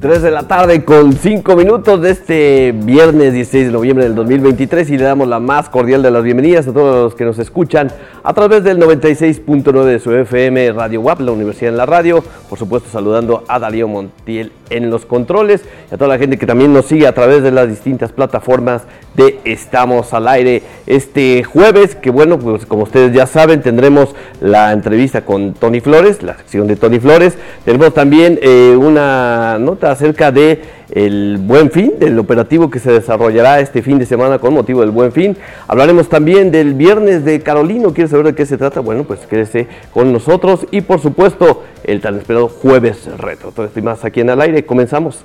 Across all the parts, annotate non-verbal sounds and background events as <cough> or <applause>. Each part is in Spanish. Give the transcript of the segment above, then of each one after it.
3 de la tarde con 5 minutos de este viernes 16 de noviembre del 2023 y le damos la más cordial de las bienvenidas a todos los que nos escuchan a través del 96.9 de su FM Radio WAP, la Universidad en la Radio. Por supuesto saludando a Darío Montiel en los controles y a toda la gente que también nos sigue a través de las distintas plataformas de Estamos al Aire. Este jueves, que bueno, pues como ustedes ya saben, tendremos la entrevista con Tony Flores, la sección de Tony Flores. Tenemos también eh, una nota acerca de el Buen Fin, del operativo que se desarrollará este fin de semana con motivo del Buen Fin. Hablaremos también del viernes de Carolino. ¿Quieres saber de qué se trata? Bueno, pues quédese con nosotros y por supuesto el tan esperado jueves retro. Esto y más aquí en al aire. Comenzamos.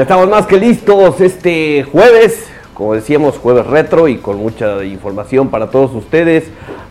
Ya estamos más que listos este jueves, como decíamos, jueves retro y con mucha información para todos ustedes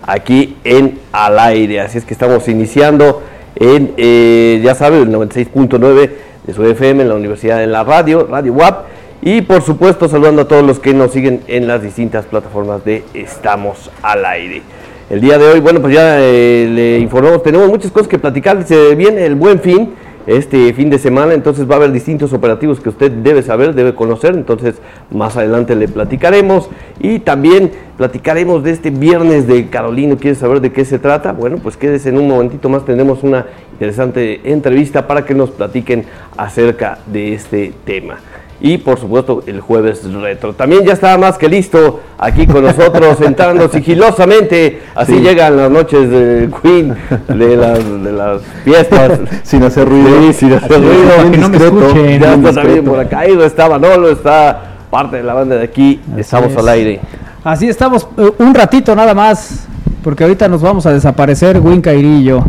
aquí en Al Aire. Así es que estamos iniciando en, eh, ya saben, el 96.9 de su FM en la Universidad en la Radio, Radio WAP. Y por supuesto saludando a todos los que nos siguen en las distintas plataformas de Estamos al Aire. El día de hoy, bueno, pues ya eh, le informamos, tenemos muchas cosas que platicar, se viene el buen fin este fin de semana, entonces va a haber distintos operativos que usted debe saber, debe conocer, entonces más adelante le platicaremos y también platicaremos de este viernes de Carolino, ¿quiere saber de qué se trata? Bueno, pues quédese en un momentito más, tendremos una interesante entrevista para que nos platiquen acerca de este tema. Y por supuesto el jueves retro. También ya está más que listo aquí con nosotros, <laughs> entrando sigilosamente. Así Sí. llegan las noches de Queen, de las, de las fiestas. <laughs> Sin hacer ruido. Sí, sin hacer Así ruido. que no me escuchen. Ya está también por acá, Ido, está Manolo, está parte de la banda de aquí. Estamos es. al aire. Así estamos eh, un ratito nada más, porque ahorita nos vamos a desaparecer, Win, yo.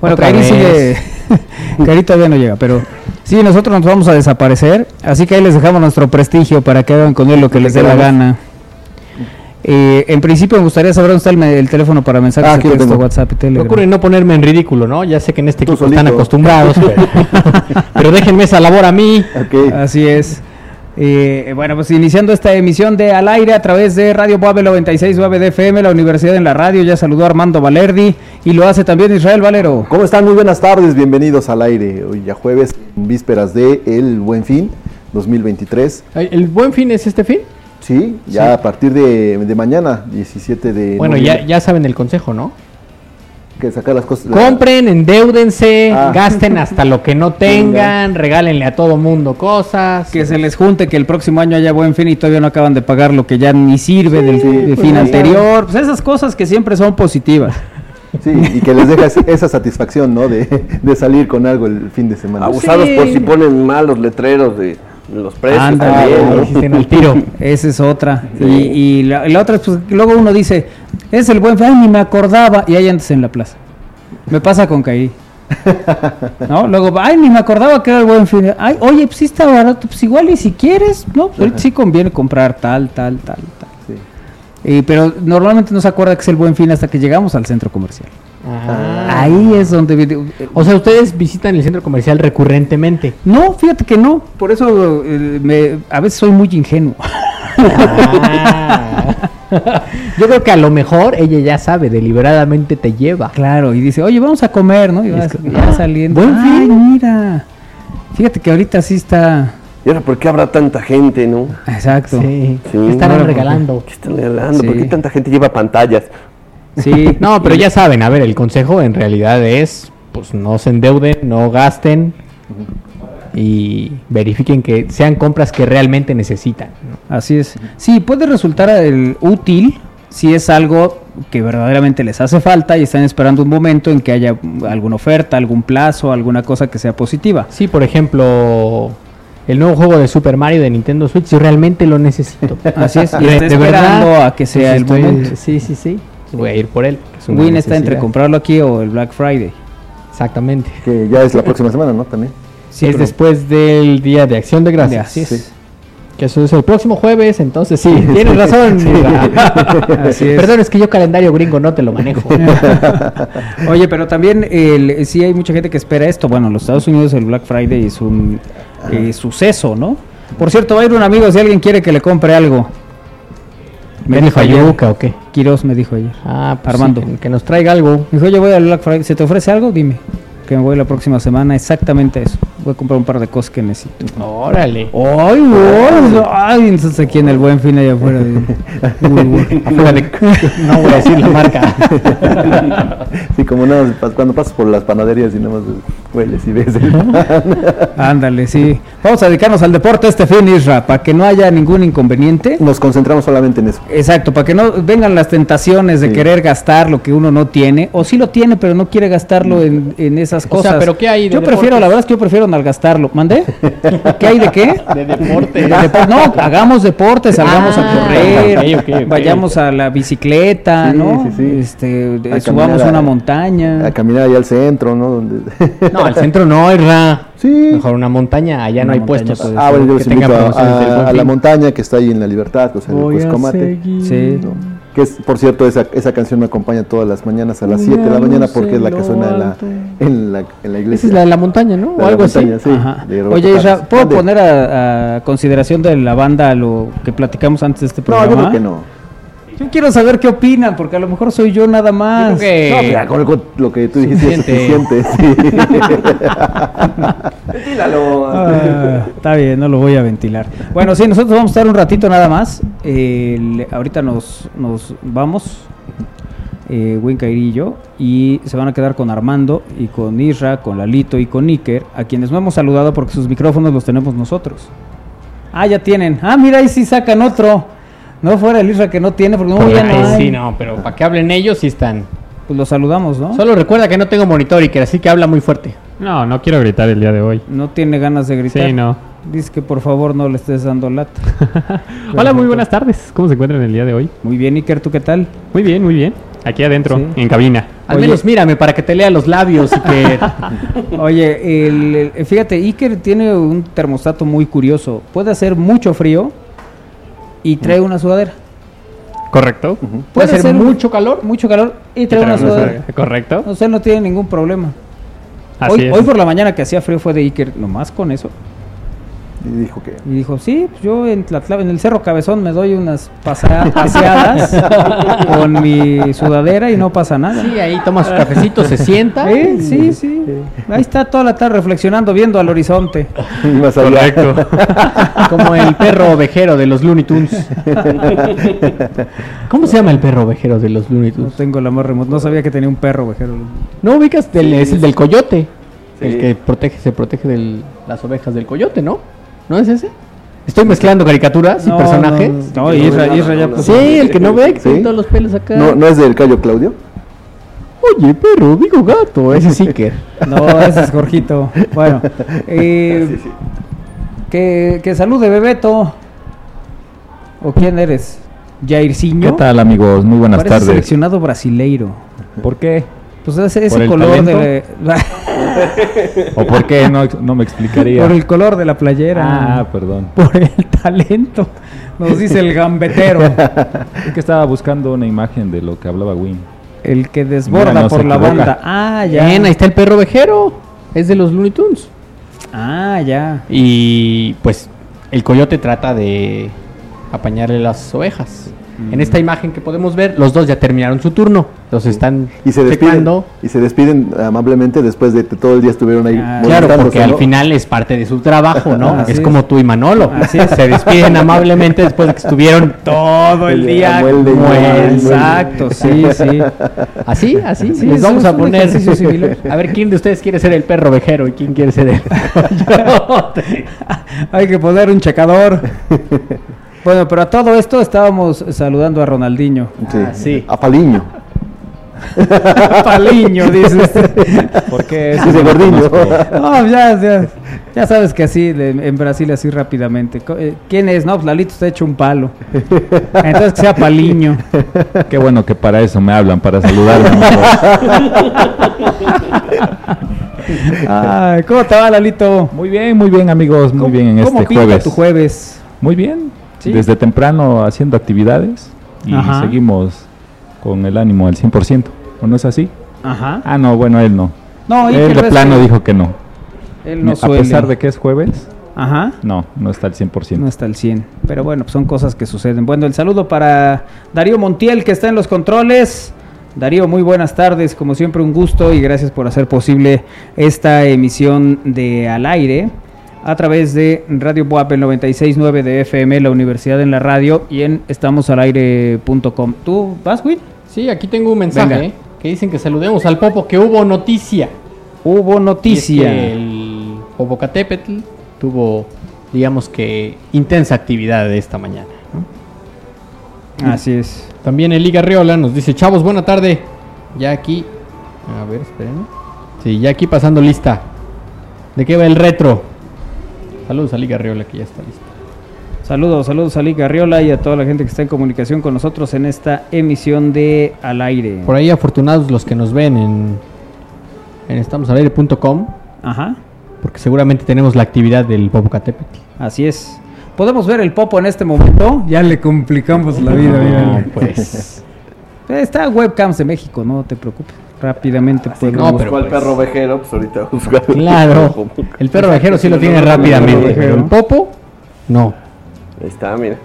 Bueno, vez. sigue, <laughs> Kairi todavía no llega, pero sí, nosotros nos vamos a desaparecer, así que ahí les dejamos nuestro prestigio para que hagan con él lo que les dé la gana. Eh, en principio me gustaría saber dónde está el, teléfono para mensajes Ah, de texto. WhatsApp y Telegram. Procure no ponerme en ridículo, ¿no? Ya sé que en este Tú equipo están acostumbrados, pero, <laughs> pero déjenme esa labor a mí. Así es. Eh, bueno, pues iniciando esta emisión de Al Aire a través de Radio Boave 96.9 de FM, la Universidad en la Radio, ya saludó a Armando Valerdi y lo hace también Israel Valero. ¿Cómo están? Muy buenas tardes, bienvenidos al aire. Hoy ya jueves, vísperas de El Buen Fin 2023. Ay, ¿El buen fin es este fin? Sí, ya Sí. a partir de, de mañana, 17 de Bueno, ya, ya saben el consejo, ¿no? Que sacar las cosas. la- Compren, endeudense, Ah. gasten hasta lo que no <laughs> tengan, regálenle a todo mundo cosas. Que se les junte que el próximo año haya buen fin y todavía no acaban de pagar lo que ya ni sirve del sí, de pues fin anterior. Pues esas cosas que siempre son positivas. <laughs> Sí, y que les deja esa satisfacción, ¿no? De, de salir con algo el fin de semana. Abusados Sí. por si ponen mal los letreros de los precios Ándale. también. ¿no? al tiro. <laughs> Esa es otra. Y, y la, la otra es, pues, luego uno dice, es el buen fin, ay, ni me acordaba, y ahí antes en la plaza. Me pasa con Kairi. <laughs> ¿No? Luego, ay, ni me acordaba que era el buen fin. Ay, oye, pues sí está barato, pues igual y si quieres, ¿no? Pues sí conviene comprar tal, tal, tal, tal. Sí. Eh, pero normalmente no se acuerda que es el buen fin hasta que llegamos al centro comercial. Ah. Ahí es donde... O sea, ustedes visitan el centro comercial recurrentemente. No, fíjate que no. Por eso eh, me- a veces soy muy ingenuo. Ah. Yo creo que a lo mejor ella ya sabe, deliberadamente te lleva. Claro, y dice, oye, vamos a comer, ¿no? Y vas- es que- ya saliendo. Buen Ay, fin. mira. Fíjate que ahorita sí está. ¿Y ahora por qué habrá tanta gente, no? Exacto. Sí, Sí. ¿qué estarán Ahora, regalando. ¿Qué están regalando? ¿Por Sí. qué tanta gente lleva pantallas? Sí. <laughs> No, pero ya saben, a ver, el consejo en realidad es, pues no se endeuden, no gasten y verifiquen que sean compras que realmente necesitan. ¿no? Así es. Sí, puede resultar el útil si es algo que verdaderamente les hace falta y están esperando un momento en que haya alguna oferta, algún plazo, alguna cosa que sea positiva. Sí, por ejemplo, el nuevo juego de Super Mario de Nintendo Switch, yo realmente lo necesito. Así es, y De- de verdad, esperando a que sea el estoy- momento. Sí, sí, sí. Voy a ir por él. es Win está entre comprarlo aquí o el Black Friday. Exactamente. Que ya es la próxima semana, ¿no? También. Sí, es pero- después del Día de Acción de Gracias. Así es. Sí. Que eso es el próximo jueves, entonces sí, tienes <laughs> razón. <laughs> Así es. Perdón, es que yo calendario gringo no te lo manejo. <laughs> Oye, pero también el, sí hay mucha gente que espera esto. Bueno, en los Estados Unidos el Black Friday es un eh, suceso, ¿no? Por cierto, va a ir un amigo si alguien quiere que le compre algo. Me ¿Ven dijo ayer. Fayuca o qué? Quiroz me dijo ayer. Ah, pues Armando. sí, que, nos traiga algo. Me dijo, oye, voy al Black Friday. ¿Se te ofrece algo? Dime. Que me voy la próxima semana. Exactamente eso. Voy a comprar un par de cosas que necesito. Órale. ¡Ay, güey! ¡Ay! Entonces aquí en el buen fin allá afuera. <laughs> No voy a decir la marca. <laughs> Sí, como nada más cuando pasas por las panaderías y nada más hueles y ves el pan. <laughs> Ándale, sí. Vamos a dedicarnos al deporte este fin, Isra, para que no haya ningún inconveniente. Nos concentramos solamente en eso. Exacto, para que no vengan las tentaciones de Sí. querer gastar lo que uno no tiene, o sí lo tiene, pero no quiere gastarlo en, en esas O cosas. sea, ¿pero qué hay de Yo prefiero, deportes? la verdad es que yo prefiero malgastarlo. ¿Mandé? ¿Qué hay de qué? De deporte. De depo- no, hagamos deportes, salgamos Ah, a correr, ok, ok. vayamos a la bicicleta, Sí, ¿no? sí, sí. Este, A subamos a- una montaña. A caminar allá al centro, ¿no? Donde... No, al centro no, Irra. Sí. Mejor una montaña, allá Una no hay puestos. puede Ah, bueno, yo a, a- a la montaña que está ahí en la Libertad, o sea, en el Cuescomate. Sí. ¿no? Que es, por cierto, esa, esa canción me acompaña todas las mañanas a las 7 de la mañana porque es la que suena en la, en la, en la iglesia. Esa es la de la montaña, ¿no? La O algo así. montaña, sí, de Roberto Oye, Isra. ¿puedo poner a, a consideración de la banda lo que platicamos antes de este No, programa? yo creo que no. Yo quiero saber qué opinan, porque a lo mejor soy yo nada más. Yo creo que- No, ya con lo- que tú dijiste es Suficiente. Sí. <laughs> Dítalo. Ah, está bien, no lo voy a ventilar. Bueno, sí, nosotros vamos a estar un ratito nada más. El- ahorita nos, nos vamos, eh, Winkairi y yo, y se van a quedar con Armando y con Isra, con Lalito y con Iker, a quienes no hemos saludado porque sus micrófonos los tenemos nosotros. Ah, ya tienen. Ah, mira, ahí sí sacan otro. No fuera el Isra que no tiene, porque no, ya no hay. sí, no, pero para que hablen ellos sí están. Pues lo saludamos, ¿no? Solo recuerda que no tengo monitor y que así que habla muy fuerte. No, no quiero gritar el día de hoy. No tiene ganas de gritar. Sí, no. Dice que por favor no le estés dando lata. <laughs> Hola, muy buenas tardes. ¿Cómo se encuentran el día de hoy? Muy bien, Iker, ¿tú qué tal? Muy bien, muy bien. Aquí adentro, Sí. en cabina. Al Oye. menos mírame para que te lea los labios y que... <laughs> Oye, el- el- fíjate, Iker tiene un termostato muy curioso. Puede hacer mucho frío y trae una sudadera. ¿Correcto? Puede ser mucho calor. Mucho calor y trae una sudadera. ¿Correcto? O sea, no tiene ningún problema. Así Hoy, es. hoy por la mañana que hacía frío fue de Iker, nomás con eso. Y dijo que. Y dijo, sí, pues yo en, en el Cerro Cabezón me doy unas pasea- paseadas <laughs> con mi sudadera y no pasa nada. Sí, ahí toma su cafecito, se sienta. Eh, sí, sí. Ahí está toda la tarde reflexionando, viendo al horizonte. <laughs> Más. Correcto. <laughs> Como el perro ovejero de los Looney Tunes. ¿Cómo se llama el perro ovejero de los Looney No Tunes? tengo la más remota. No sabía que tenía un perro, vejero. No ubicas, del, es el del coyote. Sí. El que protege, se protege de las ovejas del coyote, ¿no? ¿No es ese? Estoy mezclando caricaturas y No, personajes. No, no, Isra, Isra ya no, puso- Sí, el que no ve, que Sí. tiene todos los pelos acá. ¿No, ¿No es del Cayo Claudio? Oye, perro, digo gato. Ese sí que. <laughs> No, ese es Jorgito. Bueno, <laughs> eh, que, que salude Bebeto. ¿O quién eres? Jairzinho. ¿Qué tal amigos? Muy buenas Parece tardes. seleccionado brasileiro. ¿Por qué? Pues ese, ese ¿Por el color talento? de <laughs> ¿O por qué? No, no me explicaría. por el color de la playera. Ah, perdón. por el talento. Nos dice el gambetero. <laughs> Es que estaba buscando una imagen de lo que hablaba Win. El que desborda Mira, no por la equivoca. banda. Ah, ya. Bien, ahí está el perro ovejero. Es de los Looney Tunes. Ah, ya. Y pues el coyote trata de apañarle las ovejas. Mm. En esta imagen que podemos ver, los dos ya terminaron su turno. Los están Y se despiden. checando. Y se despiden amablemente después de que todo el día estuvieron ahí. Ah, Claro, porque al final es parte de su trabajo, ¿no? Es es. como tú y Manolo. Así es. Se despiden amablemente después de que estuvieron <laughs> Todo el El día. Exacto, sí, sí. Así, así. Sí, les es vamos a poner. ejercicio similar. <laughs> A ver quién de ustedes quiere ser el perro ovejero y quién quiere ser el. <laughs> Hay que poner un checador. Bueno, pero a todo esto estábamos saludando a Ronaldinho. Sí. Ah, sí. A Paliño. <laughs> Paliño, dices. ¿Por qué? Sí, de gordiño. No, ya, ya, ya sabes que así, de- en Brasil así rápidamente. Eh, ¿Quién es? No, pues Lalito está hecho un palo. Entonces que sea Paliño. Qué bueno que para eso me hablan, para saludarme. <laughs> Ay, ¿Cómo te va, Lalito? muy bien, muy bien, amigos. Muy ¿Cómo- bien en ¿Cómo este pinta jueves. tu jueves? Muy bien. Sí. Desde temprano haciendo actividades y Ajá. seguimos con el ánimo al 100%. ¿O no es así? Ajá. Ah, no, bueno, él no. No, él de plano dijo que no. Él no a suele. pesar de que es jueves, Ajá. no, no está al 100%. No está al 100. Pero bueno, pues son cosas que suceden. Bueno, el saludo para Darío Montiel, que está en los controles. Darío, muy buenas tardes. Como siempre, un gusto y gracias por hacer posible esta emisión de Al Aire a través de Radio Buap, el 96.9 de FM, la Universidad en la Radio y en estamosalaire.com. ¿Tú vas, Will? Sí, aquí tengo un mensaje. ¿eh? que dicen que saludemos al Popo, que hubo noticia. Hubo Y es noticia. que el Popocatépetl tuvo, digamos que, intensa actividad de esta mañana. ¿no? Así es. También el Liga Riola nos dice, chavos, buena tarde. Ya aquí, a ver, esperen. Sí, ya aquí pasando lista. ¿De qué va el retro? Saludos a Liga Riola que ya está lista. Saludos, saludos a Liga Arriola y a toda la gente que está en comunicación con nosotros en esta emisión de Al Aire. Por ahí afortunados los que nos ven en, en estamosalaire.com, Ajá. porque seguramente tenemos la actividad del Popocatépetl. Así es. ¿Podemos ver el popo en este momento? Ya le complicamos la vida. No, mira. pues. <laughs> Está webcams de México, no te preocupes. Rápidamente Así como no, pero buscó al pues- perro vejero, pues ahorita busca. Claro, el perro vejero sí lo tiene rápidamente, pero el Popo, no. Ahí está, mira.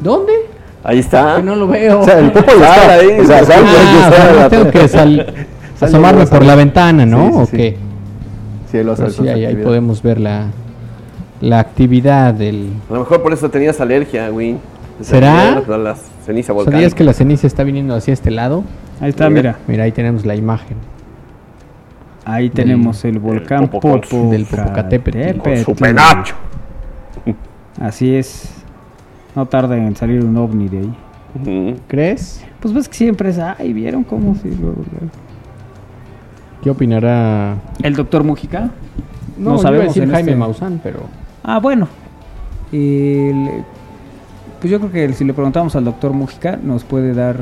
¿Dónde? Ahí está. Que no lo veo. O sea, el popo está. ahí, O sea, sal, Ah, o sea, no tengo que sal- <laughs> asomarme por la ventana, ¿no? Sí, sí, ¿O sí. qué? Sí, sí, ahí, ahí podemos ver la, la actividad del... A lo mejor por eso tenías alergia, güey. ¿Será? La ceniza volcánica. ¿Sabías que la ceniza está viniendo hacia este lado? Ahí está, mira. Mira, ahí tenemos la imagen. Ahí tenemos el volcán Popo del Popocatépetl. Con su penacho. Así es. No tarda en salir un ovni de ahí. ¿Crees? Pues ves que siempre es, ay, ¿vieron cómo? Luego. ¿Qué opinará? ¿El doctor Mujica? No, No sabemos sabemos decir en Jaime este- Maussan, pero... Ah, bueno. El- pues yo creo que si le preguntamos al doctor Mujica, nos puede dar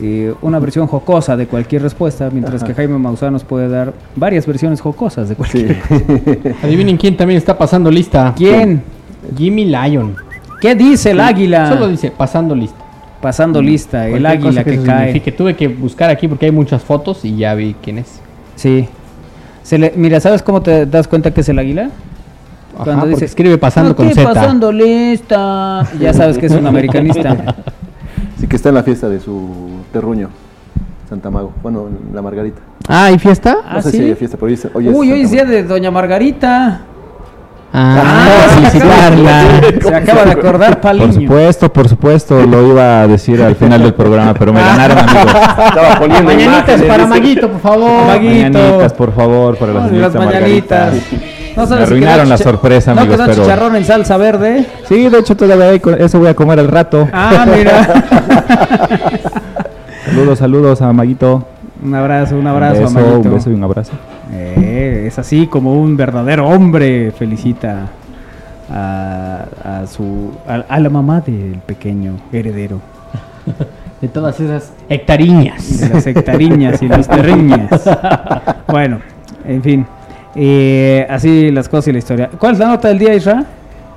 eh, una versión jocosa de cualquier respuesta, mientras que Jaime Maussan nos puede dar varias versiones jocosas de cualquier. Sí. <laughs> Adivinen quién también está pasando lista. ¿Quién? Jimmy Lyon. ¿Qué dice el águila? Solo dice pasando lista. Pasando lista, el águila que, eso cae. signifique. Tuve que buscar aquí porque hay muchas fotos y ya vi quién es. Sí. Se le, mira, ¿sabes cómo te das cuenta que es el águila? Ajá, porque escribe pasando "No, con ¿qué Z. pasando lista. Ya sabes que es un americanista. <laughs> Sí, que está en la fiesta de su terruño, Santa Mago. Bueno, en la Margarita. Ah, ¿hay fiesta? No ¿Ah, sé sí? si hay fiesta, pero hoy es, hoy es Uy, hoy es día de Doña Margarita. Ah, Ah, felicitarla. Se acaba de acordar Por Paliño. supuesto, por supuesto, lo iba a decir al final del programa, pero me ganaron, amigos. Estaba poniendo Mañanitas para. Maguito, por favor. Maguito. Mañanitas, por favor, para la señorita las mañanitas. Margarita. No Me arruinaron la sorpresa, ¿No amigos, quedó pero- chicharrón en salsa verde? Sí, de hecho todavía hay eso voy a comer al rato. Ah, mira. <laughs> Saludos, saludos a Maguito. un abrazo, un abrazo, un beso, Amadito. un beso y un abrazo. Eh, es así como un verdadero hombre felicita a, a su a, a la mamá del pequeño heredero <laughs> De todas esas hectariñas. de las hectariñas y las terriñas. <laughs> Bueno, en fin, eh, así las cosas y la historia. ¿Cuál es la nota del día, Isra?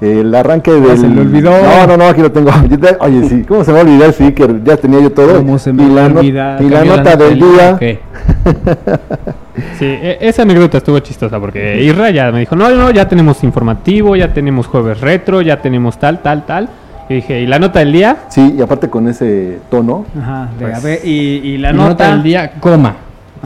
El arranque del... se le olvidó. No, no, no, aquí lo tengo. <laughs> Oye, sí, ¿cómo se me va a olvidar? Sí, que ya tenía yo todo. ¿Cómo se me y va la a no- olvidar? Y la nota del día... <laughs> Sí, e- esa anécdota estuvo chistosa porque Isra ya me dijo, no, no, ya tenemos informativo, ya tenemos jueves retro, ya tenemos tal, tal, tal. Y dije, ¿y la nota del día? Sí, y aparte con ese tono. Ajá, de, Pues- a ver, y, y la La nota nota, del día, coma.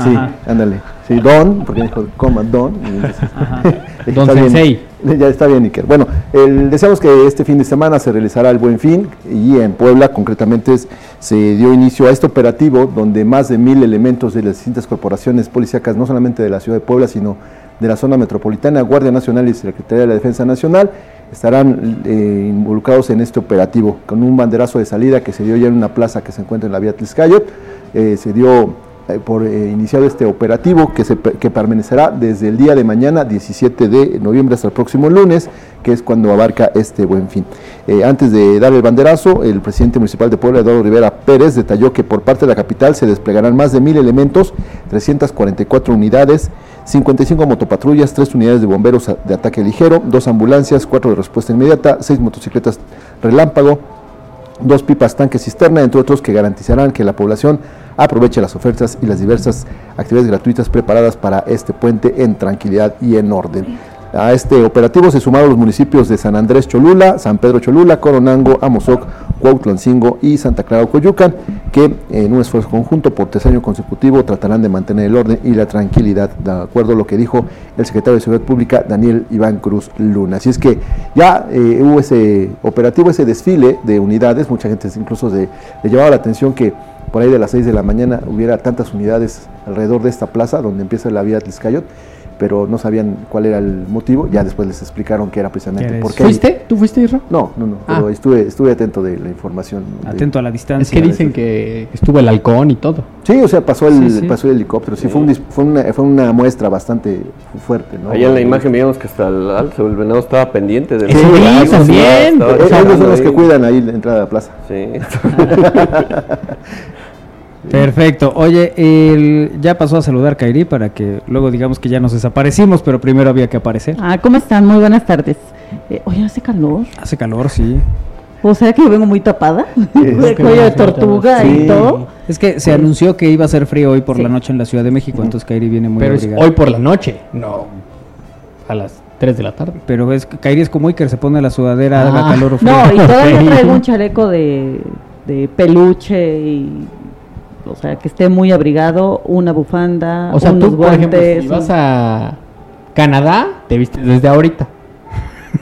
Sí, Ajá. ándale. Sí, Don, porque dijo coma Don. entonces- Don está bien. <laughs> Ya está bien, Iker. Bueno, el- deseamos que este fin de semana se realizará el Buen Fin y en Puebla concretamente se dio inicio a este operativo donde más de mil elementos de las distintas corporaciones policíacas, no solamente de la ciudad de Puebla, sino de la zona metropolitana, Guardia Nacional y Secretaría de la Defensa Nacional, estarán eh, involucrados en este operativo, con un banderazo de salida que se dio ya en una plaza que se encuentra en la vía Tliscayot, eh, se dio por eh, iniciado este operativo que, se, permanecerá desde el día de mañana, 17 de noviembre, hasta el próximo lunes, que es cuando abarca este buen fin. Eh, antes de dar el banderazo, el presidente municipal de Puebla, Eduardo Rivera Pérez, detalló que por parte de la capital se desplegarán más de mil elementos, 344 unidades, 55 motopatrullas, 3 unidades de bomberos de ataque ligero, 2 ambulancias, 4 de respuesta inmediata, 6 motocicletas relámpago, dos pipas tanque cisterna, entre otros que garantizarán que la población aproveche las ofertas y las diversas actividades gratuitas preparadas para este puente en tranquilidad y en orden. A este operativo se sumaron los municipios de San Andrés Cholula, San Pedro Cholula, Coronango, Amozoc, Cuautlancingo y Santa Clara Coyucan, que en un esfuerzo conjunto por tercer año consecutivo tratarán de mantener el orden y la tranquilidad, de acuerdo a lo que dijo el secretario de Seguridad Pública, Daniel Iván Cruz Luna. Así es que ya eh, hubo ese operativo, ese desfile de unidades, mucha gente incluso le llevaba la atención que por ahí de las 6 de la mañana hubiera tantas unidades alrededor de esta plaza donde empieza la vía Tliscayot, pero no sabían cuál era el motivo, ya después les explicaron que era precisamente ¿Qué porque... ¿Fuiste? ¿Tú fuiste, Isra? No, no, no, Ah. pero estuve, estuve atento de la información. de- Atento a la distancia. Es que dicen que estuvo el halcón y todo. Sí, o sea, pasó el, Sí, sí. pasó el helicóptero, sí, Fue, un fue, una, fue una muestra bastante fuerte, ¿no? Allá en la imagen veíamos que hasta el el venado estaba pendiente del Sí, también. estaba Ellos son los que cuidan ahí la entrada a la plaza. Sí. <laughs> <laughs> Perfecto. Oye, el- ya pasó a saludar Kairi para que luego digamos que ya nos desaparecimos, pero primero había que aparecer. Ah, ¿cómo están? Muy buenas tardes. Eh, oye, hace calor. Hace calor, sí. O sea que yo vengo muy tapada. de <laughs> cuello de tortuga Sí. y todo. Es que se anunció que iba a ser frío hoy por la noche en la Ciudad de México, entonces Kairi viene muy Pero es abrigada. hoy por la noche. No. A las 3 de la tarde. Pero es que Kairi es como Iker, se pone la sudadera, Ah. haga calor o <laughs> frío. No, y todavía <laughs> traigo un chaleco de, de peluche y. O sea, que esté muy abrigado, una bufanda, O sea, unos tú, por ejemplo, guantes. si vas a Canadá, te vistes desde ahorita.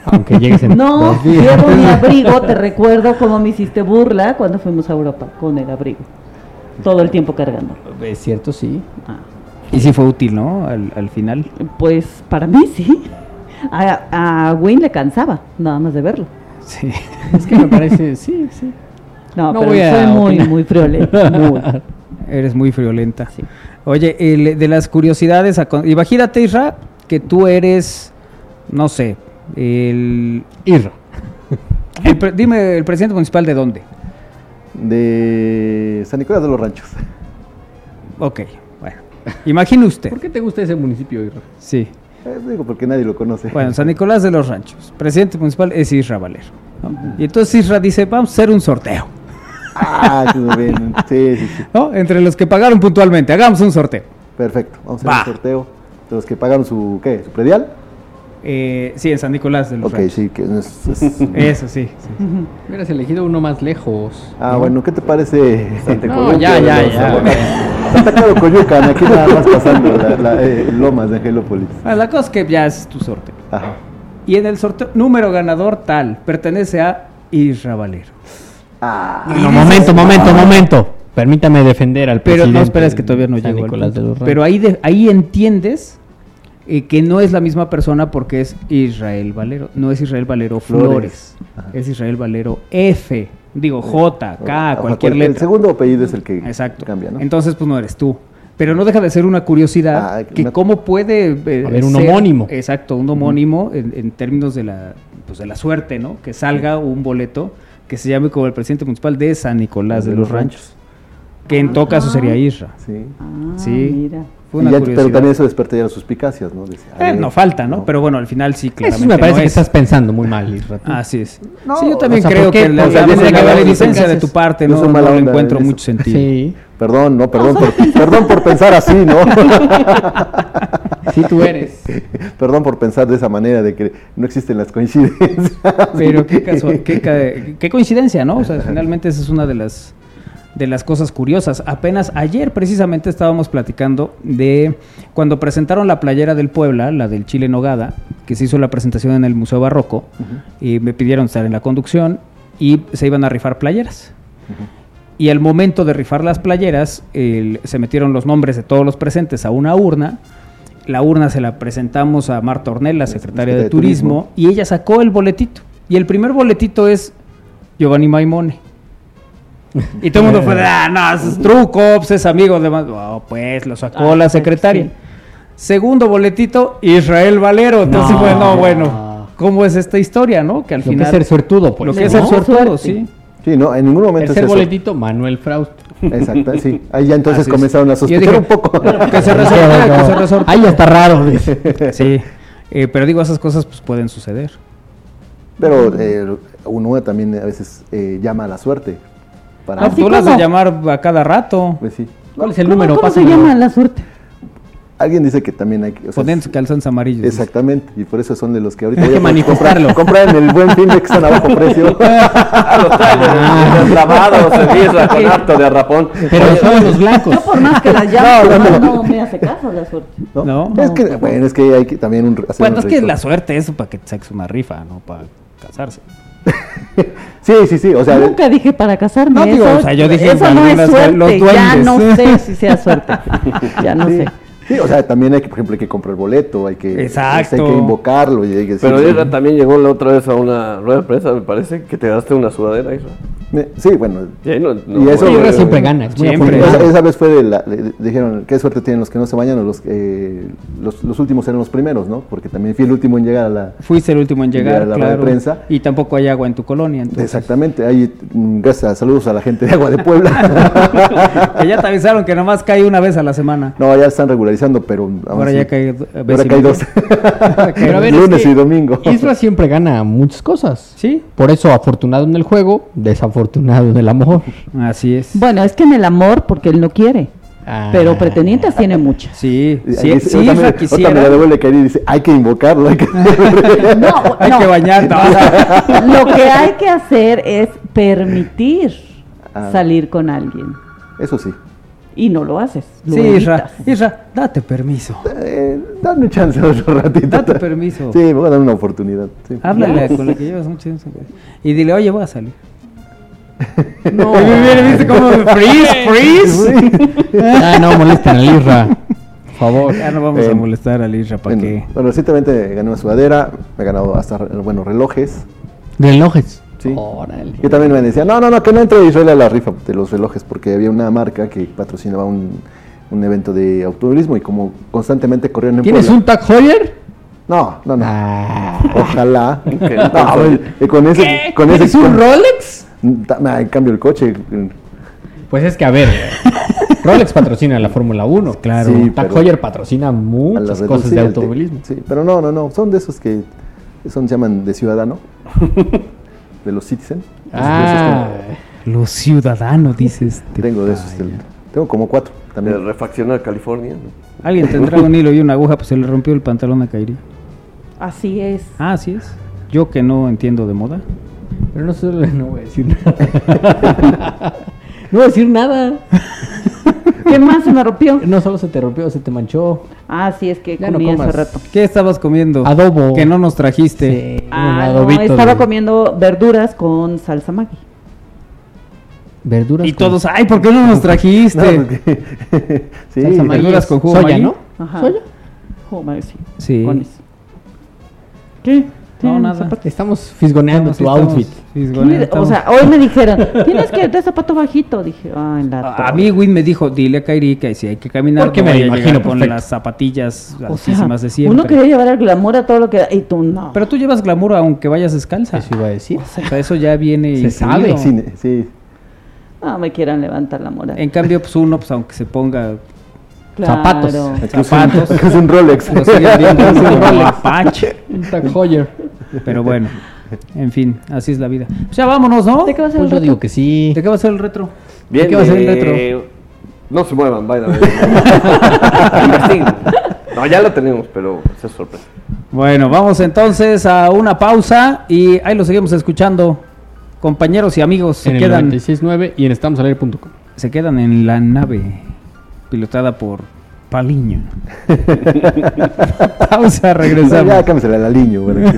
Aunque llegues en <laughs> No, dos días. llevo mi <laughs> abrigo, te recuerdo cómo me hiciste burla cuando fuimos a Europa con el abrigo. Todo el tiempo cargando. Es cierto, sí. Ah. Y sí fue útil, ¿no? Al, al final. Pues para mí sí. A, a Wayne le cansaba, nada más de verlo. Sí. <laughs> Es que me parece, sí, sí. No, No pero voy a soy muy, muy friolenta. muy. <laughs> Eres muy friolenta. Sí. Oye, el- de las curiosidades, a imagínate, Isra, que tú eres, no sé, <laughs> el, pre- dime, el presidente municipal de dónde. De San Nicolás de los Ranchos. Ok, bueno. Imagine usted. ¿Por qué te gusta ese municipio, Irra? Sí. Eh, digo porque nadie lo conoce. Bueno, San Nicolás de los Ranchos. Presidente municipal es Isra Valero. ¿no? Y entonces Isra dice, vamos a hacer un sorteo. Ah, bien. sí, sí, sí. ¿no? Entre los que pagaron puntualmente, hagamos un sorteo. Perfecto. Vamos a Va. hacer un sorteo de los que pagaron su, ¿qué? ¿Su predial? Eh, sí, en San Nicolás de los Ok, Ranchos. sí. Que es- es- <laughs> Eso sí. sí. Hubieras elegido uno más lejos. Ah, ¿no? bueno, ¿qué te parece? Santa No, ya, ya, ya. Santa Clara Coyucan, aquí nada más pasando la, la, eh, Lomas de Angelópolis. Bueno, la cosa es que ya es tu sorteo. Ajá. Y en el sorteo, número ganador tal, pertenece a Isra Valero. Ah, No, momento, momento, momento. Permítame defender al Pero presidente. no esperes que todavía no al Nicolás de los. Pero ahí, de- ahí entiendes eh, que no es la misma persona porque es Israel Valero. No es Israel Valero Flores. Es Israel Valero F. Digo J, K, Ajá, cualquier cual- letra. El segundo apellido es el que Exacto. cambia, ¿no? Entonces, pues no eres tú. Pero no deja de ser una curiosidad Ah, que una- cómo puede eh, Haber un ser- homónimo. Exacto, un homónimo en, en términos de la, pues de la suerte, ¿no? Que salga un boleto que se llame como el presidente municipal de San Nicolás de, los Ranchos. Que en todo caso sería Isra. Sí. Ah, Sí. mira. Fue Y una ya- curiosidad. pero también eso despertaría las suspicacias, ¿no? Eh, no falta, ¿no? Pero bueno, al final sí, claramente Eso me parece no que es. estás pensando muy mal, Isra. Así es. No, sí, yo también o sea, creo que la, O sea, la- viene la a haber beneficencia de tu parte no, no le encuentro en mucho sentido. Sí, Perdón, no, perdón, por, <laughs> perdón por pensar así, ¿no? sí tú eres. <laughs> perdón por pensar de esa manera, de que no existen las coincidencias. Pero qué, <laughs> casual- qué, ca- qué coincidencia, ¿no? O sea, finalmente esa es una de las de las cosas curiosas. Apenas ayer precisamente estábamos platicando de cuando presentaron la playera del Puebla, la del Chile Nogada, que se hizo la presentación en el Museo Barroco, y me pidieron estar en la conducción y se iban a rifar playeras. Y al momento de rifar las playeras, el- se metieron los nombres de todos los presentes a una urna. La urna se la presentamos a Marta Ornella, secretaria de, de Turismo, y ella sacó el boletito. Y el primer boletito es Giovanni Maimone. Y todo el mundo fue de, ah, no, es truco, pues, es amigo de... más". Oh, pues lo sacó Ah, la pues, secretaria. sí. Segundo boletito, Israel Valero. Entonces, No. fue, no, bueno, ¿cómo es esta historia, no? Que al Lo que final... es ser suertudo, pues. lo que es ser suertudo, sí. Sí, no, en ningún momento Tercer es eso. boletito, Manuel Fraust. Exacto, sí. Ahí ya entonces <laughs> Así es. comenzaron a sospechar dije, un poco. <laughs> Que se resorte, <laughs> que se resorte. Ahí ya está raro. dice. Sí, eh, pero digo, esas cosas pues pueden suceder. Pero eh, uno también a veces eh, llama a la suerte. Para, Ah, Así tú las de llamar a cada rato, Pues sí. ¿Cuál es el ¿Cómo, número? cómo se Pásamelo. llama la suerte? Alguien dice que también hay que... o sea, poniendo calzones amarillos. Exactamente, y por eso son de los que ahorita Hay que manifestarlo. Comprar, en el buen fin de que están a bajo <laughs> precio. <laughs> Ah, los traen deslavados, en birra, con harto de arrapón. Pero son los blancos. Yo por más que las llame, no, no me hace caso la suerte. ¿no? No. Es que, bueno, es que hay que también un, hacer Bueno, un es que la suerte es para que te saques una rifa, no para casarse. <laughs> Sí, sí, sí, o sea, Nunca dije para casarme. No, digo, eso, o sea, yo dije eso no es suerte. los Ya no sé si sea suerte. Ya no sí, sé. Sí, o sea, también hay que, por ejemplo, hay que comprar boleto, hay que, Exacto. hay que invocarlo y hay que Pero decir- Isra también llegó la otra vez a una rueda de prensa, me parece, que te daste una sudadera, Isra. Me- Sí, bueno, Y ahí no- Y no- eso- Irra eh, siempre gana. Es siempre. esa, esa vez fue de la, le- dijeron, qué suerte tienen los que no se bañan o los, que los, los últimos eran los primeros, ¿no? Porque también fui el último en llegar a la... Fuiste el último en Llegar llegar, a la rueda de claro. prensa. Y tampoco hay agua en tu colonia. Entonces. Exactamente, ahí, mm, gracias, saludos a la gente de Agua de Puebla. <laughs> Que ya te avisaron que nomás cae una vez a la semana. no, ya están pero... Ahora ya cae Ahora media. dos. <laughs> Pero a ver, es Lunes que y domingo. Isra siempre gana muchas cosas. Sí, Por eso, afortunado en el juego, desafortunado en el amor. así es. Bueno, es que en el amor, porque él no quiere. Ah. Pero pretendientes tiene muchas. Sí, sí, sí, me- la devuelve caer y dice, hay que invocarlo, hay que... <laughs> No, <laughs> Hay no. que bañar. no. Lo que hay que hacer es permitir Ah. salir con alguien. Eso sí. Y no lo haces. Lo Sí, Isra. Isra, date permiso. Eh, dame chance otro ratito. Date <laughs> permiso. Sí, me voy a dar una oportunidad. sí. Háblale con la que llevas mucho tiempo. Y dile, oye, voy a salir. <laughs> No. ¿viste cómo freeze, freeze? <laughs> Ah, no, molesten al Isra. Por favor. Ya no vamos Eh, a molestar al Isra para Bueno, que... bueno, recientemente gané una sudadera, me he ganado hasta, bueno, relojes. Relojes. Sí. Órale. Yo también me decía, no, no, no, que no entre Israel a la rifa de los relojes, porque había una marca que patrocinaba un, un evento de automovilismo y como constantemente corrían en ¿Tienes Puebla- un Tag Heuer? No, no, no. Ah. Ojalá. <laughs> No, y con ese, con ese, ¿Tienes un con- Rolex? En cambio el coche. Pues es que, a ver, <laughs> Rolex patrocina la Fórmula 1. Claro. Sí, Tag Heuer patrocina muchas cosas de sí, automovilismo. Sí, pero no, no, no. Son de esos que son, se llaman de ciudadano. <laughs> de los citizen. Ah, Los ciudadanos, dices. te Tengo de esos. del- tengo como cuatro De también. refaccionar California. ¿no? Alguien tendrá un hilo y una aguja, pues se le rompió el pantalón a Kairi. Así es. Ah, así es. Yo que no entiendo de moda. pero no solo no voy a decir nada. <laughs> <laughs> no voy a decir nada. <laughs> ¿Qué más se me rompió? No solo se te rompió, se te manchó. Ah, sí, es que Ya no comí hace rato. ¿Qué estabas comiendo? Adobo. Que no nos trajiste. Sí, Ah, no, adobito estaba de- comiendo verduras con salsa Maggi. Verduras. Y con- todos, ay, ¿por qué no nos No, trajiste? porque- <laughs> sí, Salsa Maggi verduras con jugo soya, Maggi. ¿no? Ajá. ¿Soya? Jugo Maggi, sí. Sí. Con eso. ¿Qué? No, ¿Tienen nada. Estamos fisgoneando tu estamos outfit. O sea, hoy me dijeron, tienes que de zapato bajito. Dije, ah, en la A, mí Win me dijo, dile a Kairi que si hay que caminar, Porque no me imagino con las zapatillas O sea, altísimas de siempre. uno quería llevar el glamour a todo lo que y tú no. Pero tú llevas glamour aunque vayas descalza. Eso iba a decir. O sea, eso ya viene Se incluido. sabe. sí, sí. no me quieran levantar la moral. En cambio, pues uno, pues aunque se ponga Claro. zapatos. zapatos, <laughs> Es un Rolex. Es <laughs> un Rolex. <laughs> Un Tag Heuer. Pero bueno, en fin, así es la vida. Pues ya vámonos, ¿no? ¿De qué va a ser Pues el yo digo que sí. ¿De qué va a ser el retro? Bien, qué va a ser el eh, No se muevan, vayan. No, ya lo tenemos, pero esa es sorpresa. Bueno, vamos entonces a una pausa y ahí lo seguimos escuchando. Compañeros y amigos, se En el quedan, 96.9 y en estamosalaire.com. se quedan en la nave pilotada por Paliño. <laughs> pausa, regresamos. Ya cámbiasela al aliño. Bueno,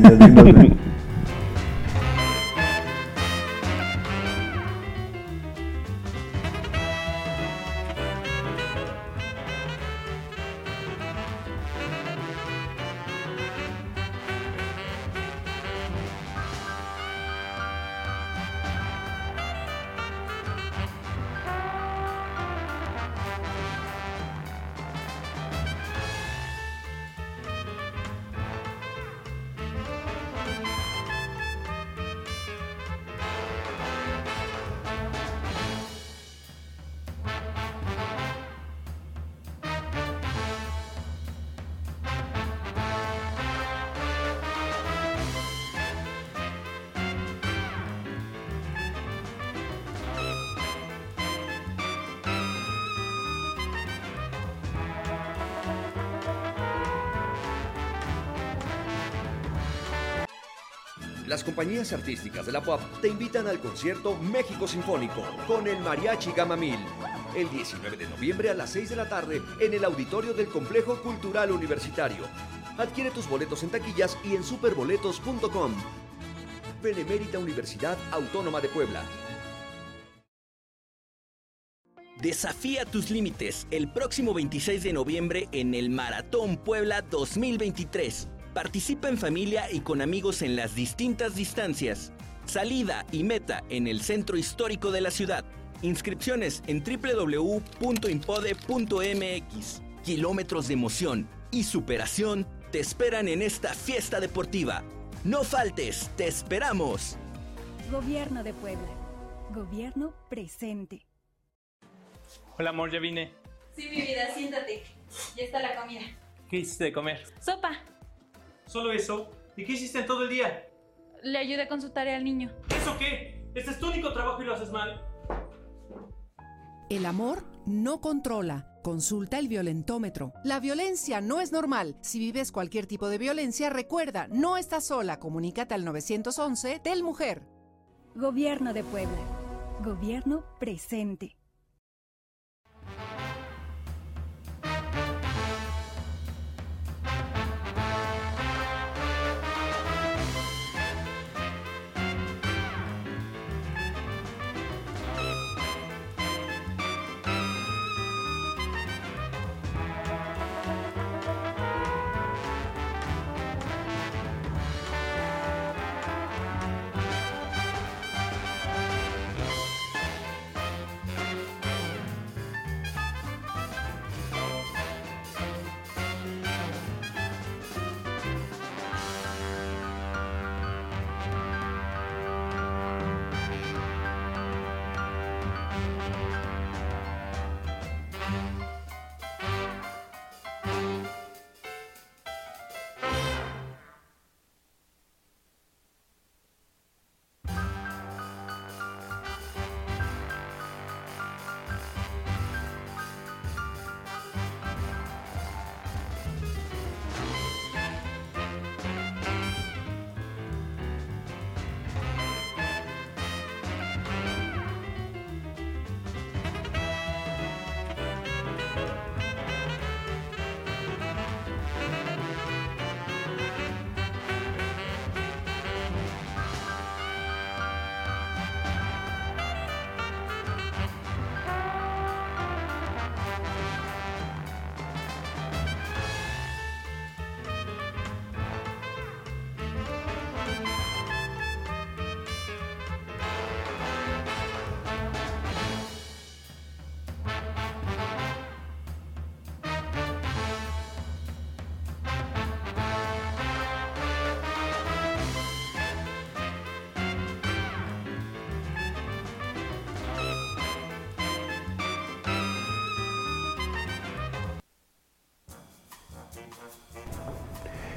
las compañías artísticas de la POP te invitan al concierto México Sinfónico con el Mariachi Gamamil. El 19 de noviembre a las 6 de la tarde en el auditorio del Complejo Cultural Universitario. Adquiere tus boletos en taquillas y en superboletos.com. Benemérita Universidad Autónoma de Puebla. Desafía tus límites el próximo 26 de noviembre en el Maratón Puebla 2023. Participa en familia y con amigos en las distintas distancias. Salida y meta en el centro histórico de la ciudad. Inscripciones en www.impode.mx. Kilómetros de emoción y superación te esperan en esta fiesta deportiva. No faltes, te esperamos. Gobierno de Puebla. Gobierno presente. Hola amor, ya vine. Sí, mi vida, siéntate. Ya está la comida. ¿Qué hiciste de comer? Sopa. ¿Solo eso? ¿Y qué hiciste en todo el día? Le ayudé con su tarea al niño. ¿Eso qué? Este es tu único trabajo y lo haces mal. El amor no controla. Consulta el violentómetro. La violencia no es normal. Si vives cualquier tipo de violencia, recuerda, no estás sola. Comunícate al 911 del Mujer. Gobierno de Puebla. Gobierno presente.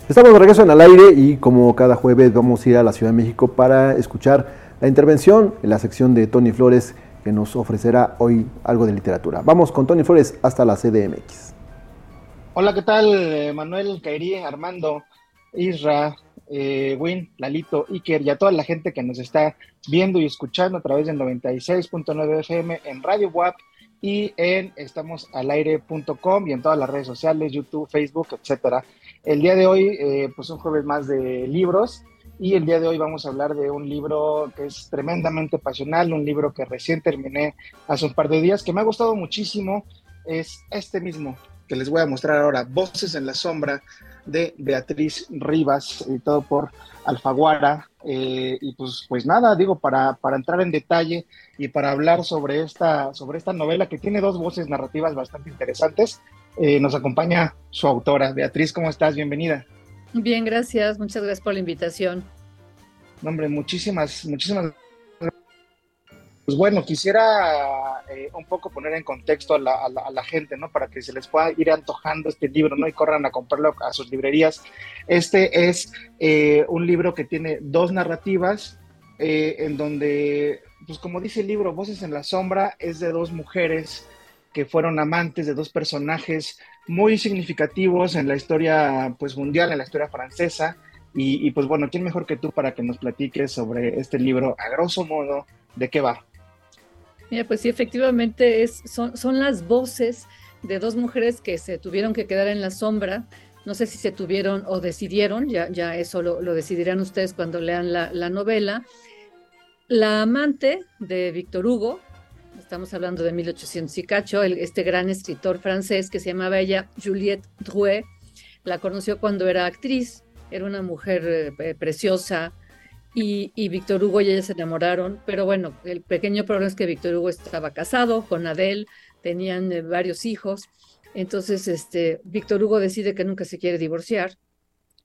Estamos de regreso en el aire y como cada jueves vamos a ir a la Ciudad de México para escuchar la intervención en la sección de Tony Flores que nos ofrecerá hoy algo de literatura. Vamos con Tony Flores hasta la CDMX. Hola, ¿qué tal? Eh, Manuel, Kairi, Armando, Isra, eh, Win, Lalito, Iker y a toda la gente que nos está viendo y escuchando a través del 96.9 FM en Radio WAP y en estamosalaire.com y en todas las redes sociales, YouTube, Facebook, etcétera. El día de hoy, eh, pues un jueves más de libros y el día de hoy vamos a hablar de un libro que es tremendamente pasional, un libro que recién terminé hace un par de días, que me ha gustado muchísimo, es este mismo que les voy a mostrar ahora, Voces en la Sombra de Beatriz Rivas, editado por Alfaguara. Eh, y pues, pues nada, digo, para, para entrar en detalle y para hablar sobre esta, sobre esta novela que tiene dos voces narrativas bastante interesantes, eh, nos acompaña su autora. Beatriz, ¿cómo estás? Bienvenida. Bien, gracias. Muchas gracias por la invitación. No, hombre, muchísimas, muchísimas pues bueno, quisiera eh, un poco poner en contexto a la, gente, ¿no? Para que se les pueda ir antojando este libro, ¿no? Y corran a comprarlo a sus librerías. Este es eh, un libro que tiene dos narrativas, en donde, pues como dice el libro, Voces en la Sombra, es de dos mujeres que fueron amantes de dos personajes muy significativos en la historia pues, mundial, en la historia francesa, Y, y, pues bueno, ¿quién mejor que tú para que nos platiques sobre este libro a grosso modo? ¿De qué va? Mira, pues sí, efectivamente es, son, son las voces de dos mujeres que se tuvieron que quedar en la sombra. No sé si se tuvieron o decidieron, ya, ya eso lo, lo decidirán ustedes cuando lean la, la novela. La amante de Víctor Hugo, estamos hablando de 1800 y cacho, este gran escritor francés que se llamaba ella Juliette Drouet, la conoció cuando era actriz, era una mujer eh, preciosa, y, y, Víctor Hugo y ella se enamoraron, pero bueno, el pequeño problema es que Víctor Hugo estaba casado con Adele, tenían eh, varios hijos, entonces este, Víctor Hugo decide que nunca se quiere divorciar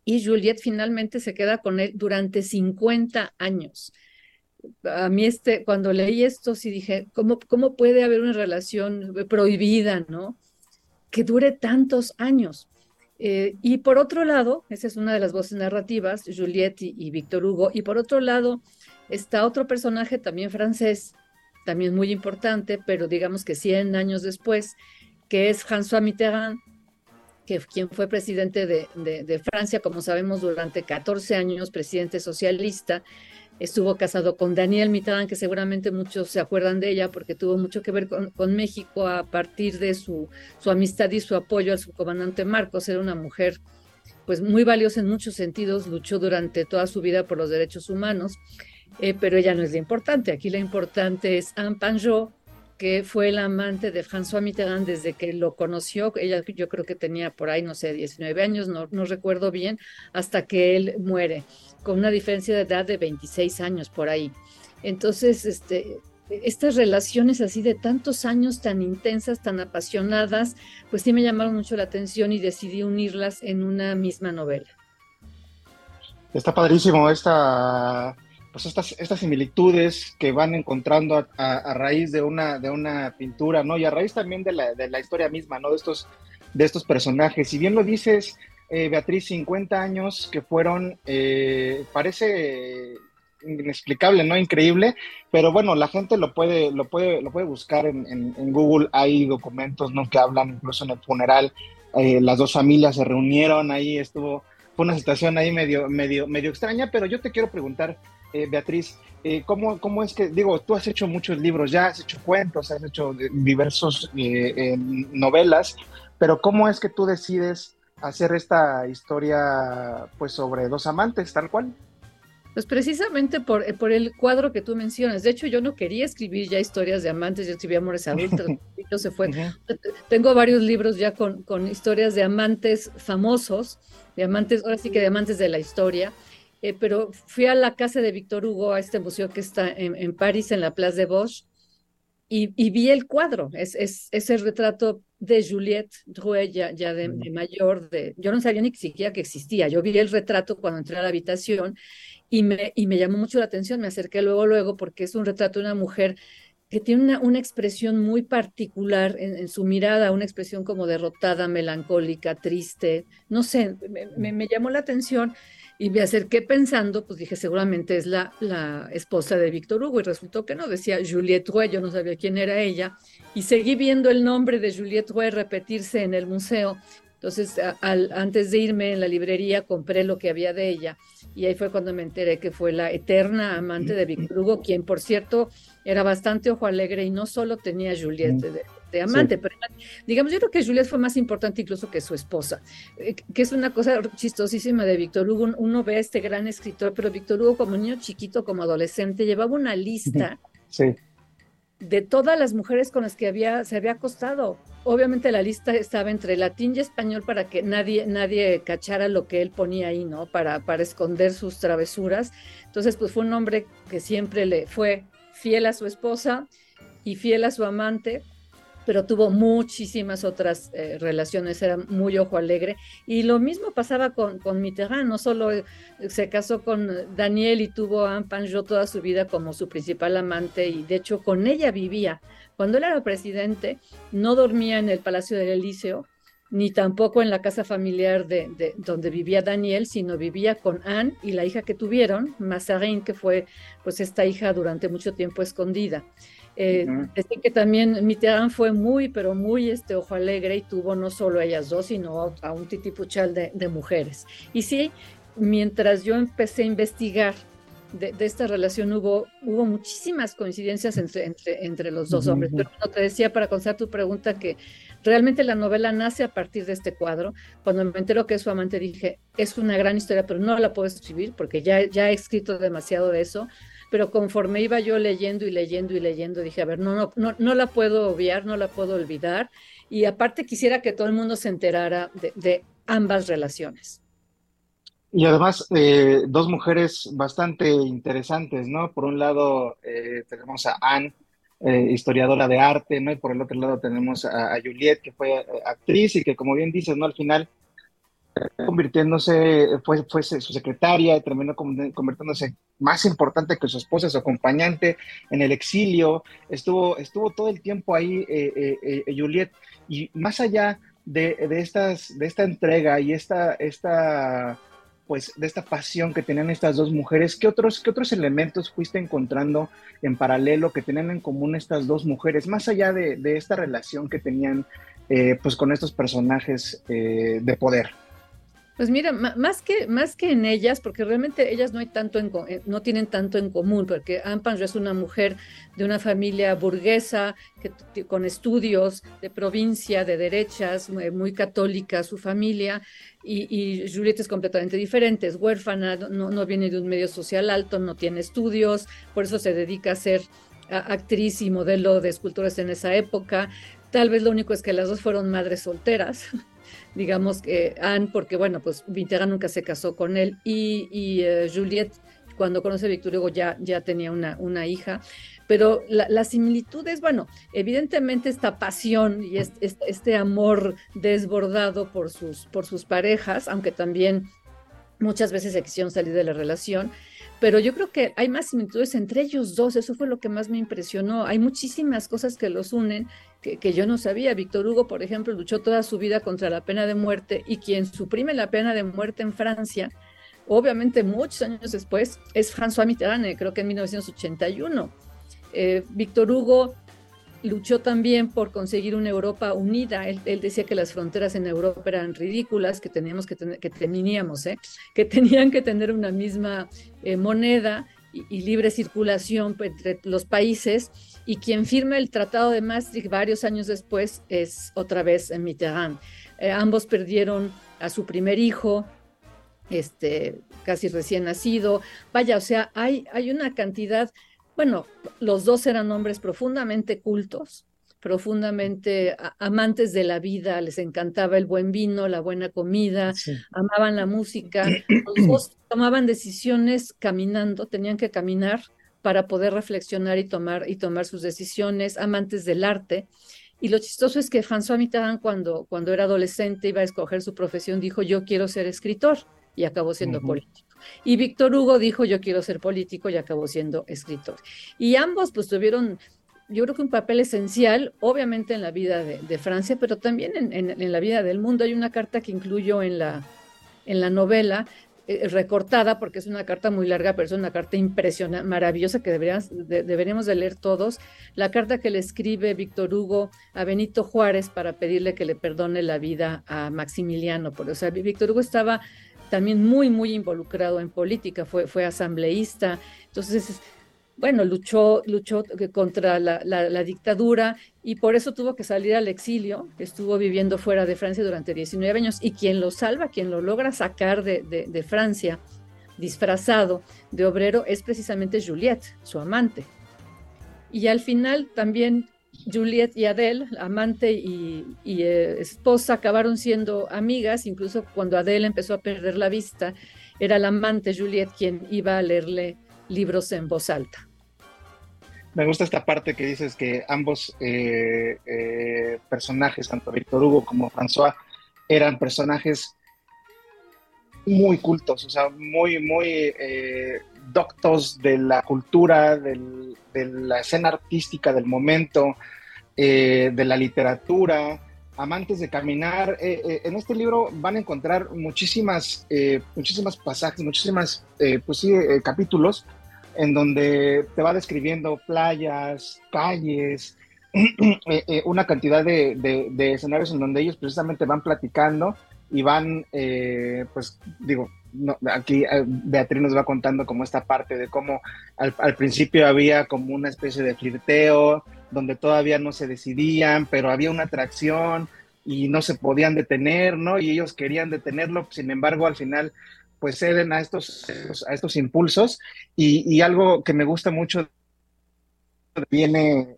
y Juliette finalmente se queda con él durante 50 años. A mí este, cuando leí esto sí dije, ¿cómo, cómo puede haber una relación prohibida, no? Que dure tantos años. Eh, y por otro lado, esa es una de las voces narrativas, Juliette y, Víctor Hugo, y por otro lado está otro personaje también francés, también muy importante, pero digamos que 100 años después, que es François Mitterrand, que quien fue presidente de, de, de Francia, como sabemos, durante 14 años, presidente socialista, estuvo casado con Daniel Mitterrand, que seguramente muchos se acuerdan de ella porque tuvo mucho que ver con, México a partir de su, su, amistad y su apoyo al subcomandante Marcos. Era una mujer pues muy valiosa en muchos sentidos, luchó durante toda su vida por los derechos humanos, eh, pero ella no es la importante. Aquí la importante es Anne Panjot, que fue la amante de François Mitterrand desde que lo conoció. Ella yo creo que tenía por ahí, no sé, 19 años, no, no recuerdo bien, hasta que él muere con una diferencia de edad de 26 años por ahí. Entonces, este, estas relaciones así de tantos años tan intensas, tan apasionadas, pues sí me llamaron mucho la atención y decidí unirlas en una misma novela. Está padrísimo esta, pues estas, estas similitudes que van encontrando a, raíz de una, de una pintura, ¿no? Y a raíz también de la, de la historia misma, ¿no? De estos, de estos personajes. Si bien lo dices, eh, Beatriz, 50 años que fueron, eh, parece inexplicable, ¿no? Increíble, pero bueno, la gente lo puede, lo puede, lo puede buscar en, en, en Google, hay documentos, ¿no? Que hablan incluso en el funeral, eh, las dos familias se reunieron, ahí estuvo, fue una situación ahí medio, medio, medio extraña, pero yo te quiero preguntar, eh, Beatriz, eh, ¿cómo, ¿cómo, es que, digo, tú has hecho muchos libros, ya has hecho cuentos, has hecho diversos novelas, pero ¿cómo es que tú decides hacer esta historia pues sobre dos amantes, tal cual. Pues precisamente por, eh, por, el cuadro que tú mencionas. De hecho, yo no quería escribir ya historias de amantes, yo escribía amores adultos, <laughs> y se fue. Uh -huh. Tengo varios libros ya con, con, historias de amantes famosos, de amantes, ahora sí que de amantes de la historia. Eh, pero fui a la casa de Víctor Hugo, a este museo que está en, en París, en la Place de Bosch, y, y, vi el cuadro, es, es, es, el retrato de Juliette Drouet, ya, ya de, de, mayor, de, yo no sabía ni siquiera que existía, yo vi el retrato cuando entré a la habitación y me, y me llamó mucho la atención, me acerqué luego, luego, porque es un retrato de una mujer que tiene una, una expresión muy particular en, en, su mirada, una expresión como derrotada, melancólica, triste, no sé, me, me, me llamó la atención y me acerqué pensando, pues dije, seguramente es la, la esposa de Víctor Hugo, y resultó que no, decía Juliette Rouet, yo no sabía quién era ella, y seguí viendo el nombre de Juliette Rouet repetirse en el museo. Entonces, al, antes de irme en la librería, compré lo que había de ella, y ahí fue cuando me enteré que fue la eterna amante de Víctor Hugo, quien, por cierto, era bastante ojo alegre y no solo tenía Juliette de, de amante, sí. pero digamos, yo creo que Juliette fue más importante incluso que su esposa, eh, que es una cosa chistosísima de Víctor Hugo. Uno ve a este gran escritor, pero Víctor Hugo, como niño chiquito, como adolescente, llevaba una lista sí. de todas las mujeres con las que había, se había acostado. Obviamente la lista estaba entre latín y español para que nadie, nadie cachara lo que él ponía ahí, ¿no? Para, para esconder sus travesuras. Entonces, pues fue un hombre que siempre le fue fiel a su esposa y fiel a su amante, pero tuvo muchísimas otras eh, relaciones, era muy ojo alegre. Y lo mismo pasaba con, con Mitterrand, no solo eh, se casó con Daniel y tuvo a Anne Panjot toda su vida como su principal amante, y de hecho con ella vivía. Cuando él era presidente, no dormía en el Palacio del Elíseo, ni tampoco en la casa familiar de, de, donde vivía Daniel, sino vivía con Anne y la hija que tuvieron, Mazarin, que fue pues esta hija durante mucho tiempo escondida. Eh, uh -huh. Decir que también Mitterrand fue muy, pero muy este ojo alegre y tuvo no solo a ellas dos, sino a, un titipuchal de, de, mujeres. Y sí, mientras yo empecé a investigar de, de esta relación, hubo, hubo muchísimas coincidencias entre, entre, entre los dos Ujú, hombres. ujú. Pero no, te decía para contestar tu pregunta que realmente la novela nace a partir de este cuadro. Cuando me entero que es su amante, dije, es una gran historia, pero no la puedo escribir porque ya, ya he escrito demasiado de eso. Pero conforme iba yo leyendo y leyendo y leyendo, dije, a ver, no, no, no, no la puedo obviar, no la puedo olvidar. Y aparte quisiera que todo el mundo se enterara de, ambas relaciones. Y además, eh, dos mujeres bastante interesantes, ¿no? Por un lado, eh, tenemos a Anne, eh, historiadora de arte, ¿no? Y por el otro lado tenemos a, a Juliette, que fue eh, actriz y que, como bien dices, ¿no? Al final, convirtiéndose, fue, fue su secretaria terminó con- convirtiéndose más importante que su esposa, su acompañante en el exilio. Estuvo, estuvo todo el tiempo ahí, eh, eh, eh, Juliette. Y más allá de, de estas, de esta entrega y esta, esta pues de esta pasión que tenían estas dos mujeres, ¿qué otros, qué otros elementos fuiste encontrando en paralelo que tenían en común estas dos mujeres, más allá de, de esta relación que tenían eh, pues con estos personajes eh, de poder? Pues mira, más que, más que en ellas, porque realmente ellas no, hay tanto en eh, no tienen tanto en común, porque Anne Panjo es una mujer de una familia burguesa, que, con estudios de provincia, de derechas, muy, católica su familia, y, y Juliette es completamente diferente, es huérfana, no, no viene de un medio social alto, no tiene estudios, por eso se dedica a ser actriz y modelo de esculturas en esa época. Tal vez lo único es que las dos fueron madres solteras <laughs> digamos que Anne, porque bueno, pues Mitterrand nunca se casó con él y, y eh, Juliette, cuando conoce a Victor Hugo ya, ya tenía una, una hija, pero la, similitud es, bueno, evidentemente esta pasión y este, este, este amor desbordado por sus, por sus parejas, aunque también muchas veces se quisieron salir de la relación, pero yo creo que hay más similitudes entre ellos dos, eso fue lo que más me impresionó. Hay muchísimas cosas que los unen que, yo no sabía. Víctor Hugo, por ejemplo, luchó toda su vida contra la pena de muerte y quien suprime la pena de muerte en Francia, obviamente muchos años después, es François Mitterrand, creo que en 1981. Eh, Víctor Hugo luchó también por conseguir una Europa unida. Él, decía que las fronteras en Europa eran ridículas, que teníamos que que teníamos, ¿eh? que tenían que tener una misma eh, moneda y, y libre circulación entre los países. Y quien firma el Tratado de Maastricht varios años después es otra vez Mitterrand. Eh, ambos perdieron a su primer hijo, este, casi recién nacido. Vaya, o sea, hay, hay una cantidad, bueno, los dos eran hombres profundamente cultos, profundamente amantes de la vida, les encantaba el buen vino, la buena comida, amaban la música. <clears throat> Los dos tomaban decisiones caminando, tenían que caminar para poder reflexionar y tomar, y tomar sus decisiones, amantes del arte. Y lo chistoso es que François Mitterrand, cuando, cuando era adolescente, iba a escoger su profesión, dijo, yo quiero ser escritor, y acabó siendo político. Y Víctor Hugo dijo, yo quiero ser político, y acabó siendo escritor. Y ambos, pues, tuvieron, yo creo que un papel esencial, obviamente en la vida de, Francia, pero también en, la vida del mundo. Hay una carta que incluyo en la, en la novela, eh, recortada, porque es una carta muy larga, pero es una carta impresionante, maravillosa, que deberíamos de leer todos. La carta que le escribe Víctor Hugo a Benito Juárez para pedirle que le perdone la vida a Maximiliano. O sea, Víctor Hugo estaba también muy, muy involucrado en política, fue, fue asambleísta. Entonces, bueno, luchó, luchó contra la, la- dictadura y por eso tuvo que salir al exilio, estuvo viviendo fuera de Francia durante 19 años y quien lo salva, quien lo logra sacar de, de- de Francia disfrazado de obrero es precisamente Juliette, su amante. Y al final también Juliette y Adele, amante y, eh, esposa, acabaron siendo amigas, incluso cuando Adele empezó a perder la vista, era la amante Juliette quien iba a leerle libros en voz alta. Me gusta esta parte que dices que ambos eh, eh, personajes, tanto Víctor Hugo como François, eran personajes muy cultos, o sea, muy, muy doctos de la cultura, de la escena artística del momento, eh, de la literatura, amantes de caminar. Eh, eh, en este libro van a encontrar muchísimas, muchísimas pasajes, muchísimas, pues sí, capítulos en donde te va describiendo playas, calles, <clears throat> una cantidad de, escenarios en donde ellos precisamente van platicando y van, pues digo, no, aquí eh, Beatriz nos va contando como esta parte de cómo al, principio había como una especie de flirteo, donde todavía no se decidían, pero había una atracción y no se podían detener, ¿no? Y ellos querían detenerlo, sin embargo, al final, pues ceden a estos, a estos impulsos. Y, y algo que me gusta mucho viene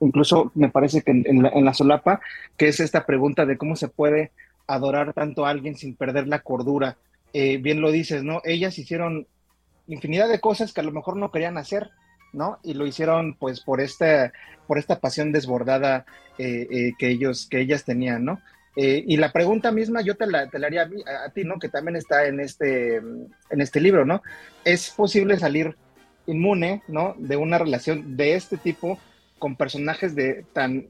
incluso me parece que en, la, en, la, solapa, que es esta pregunta de cómo se puede adorar tanto a alguien sin perder la cordura. Eh, bien lo dices, ¿no? Ellas hicieron infinidad de cosas que a lo mejor no querían hacer, ¿no? Y lo hicieron pues por esta, por esta pasión desbordada eh, eh, que, ellos, que ellas tenían, ¿no? y la pregunta misma yo te la, te la haría a, a, ti, ¿no? Que también está en este, en este libro, ¿no? ¿Es posible salir inmune, ¿no? De una relación de este tipo con personajes de tan,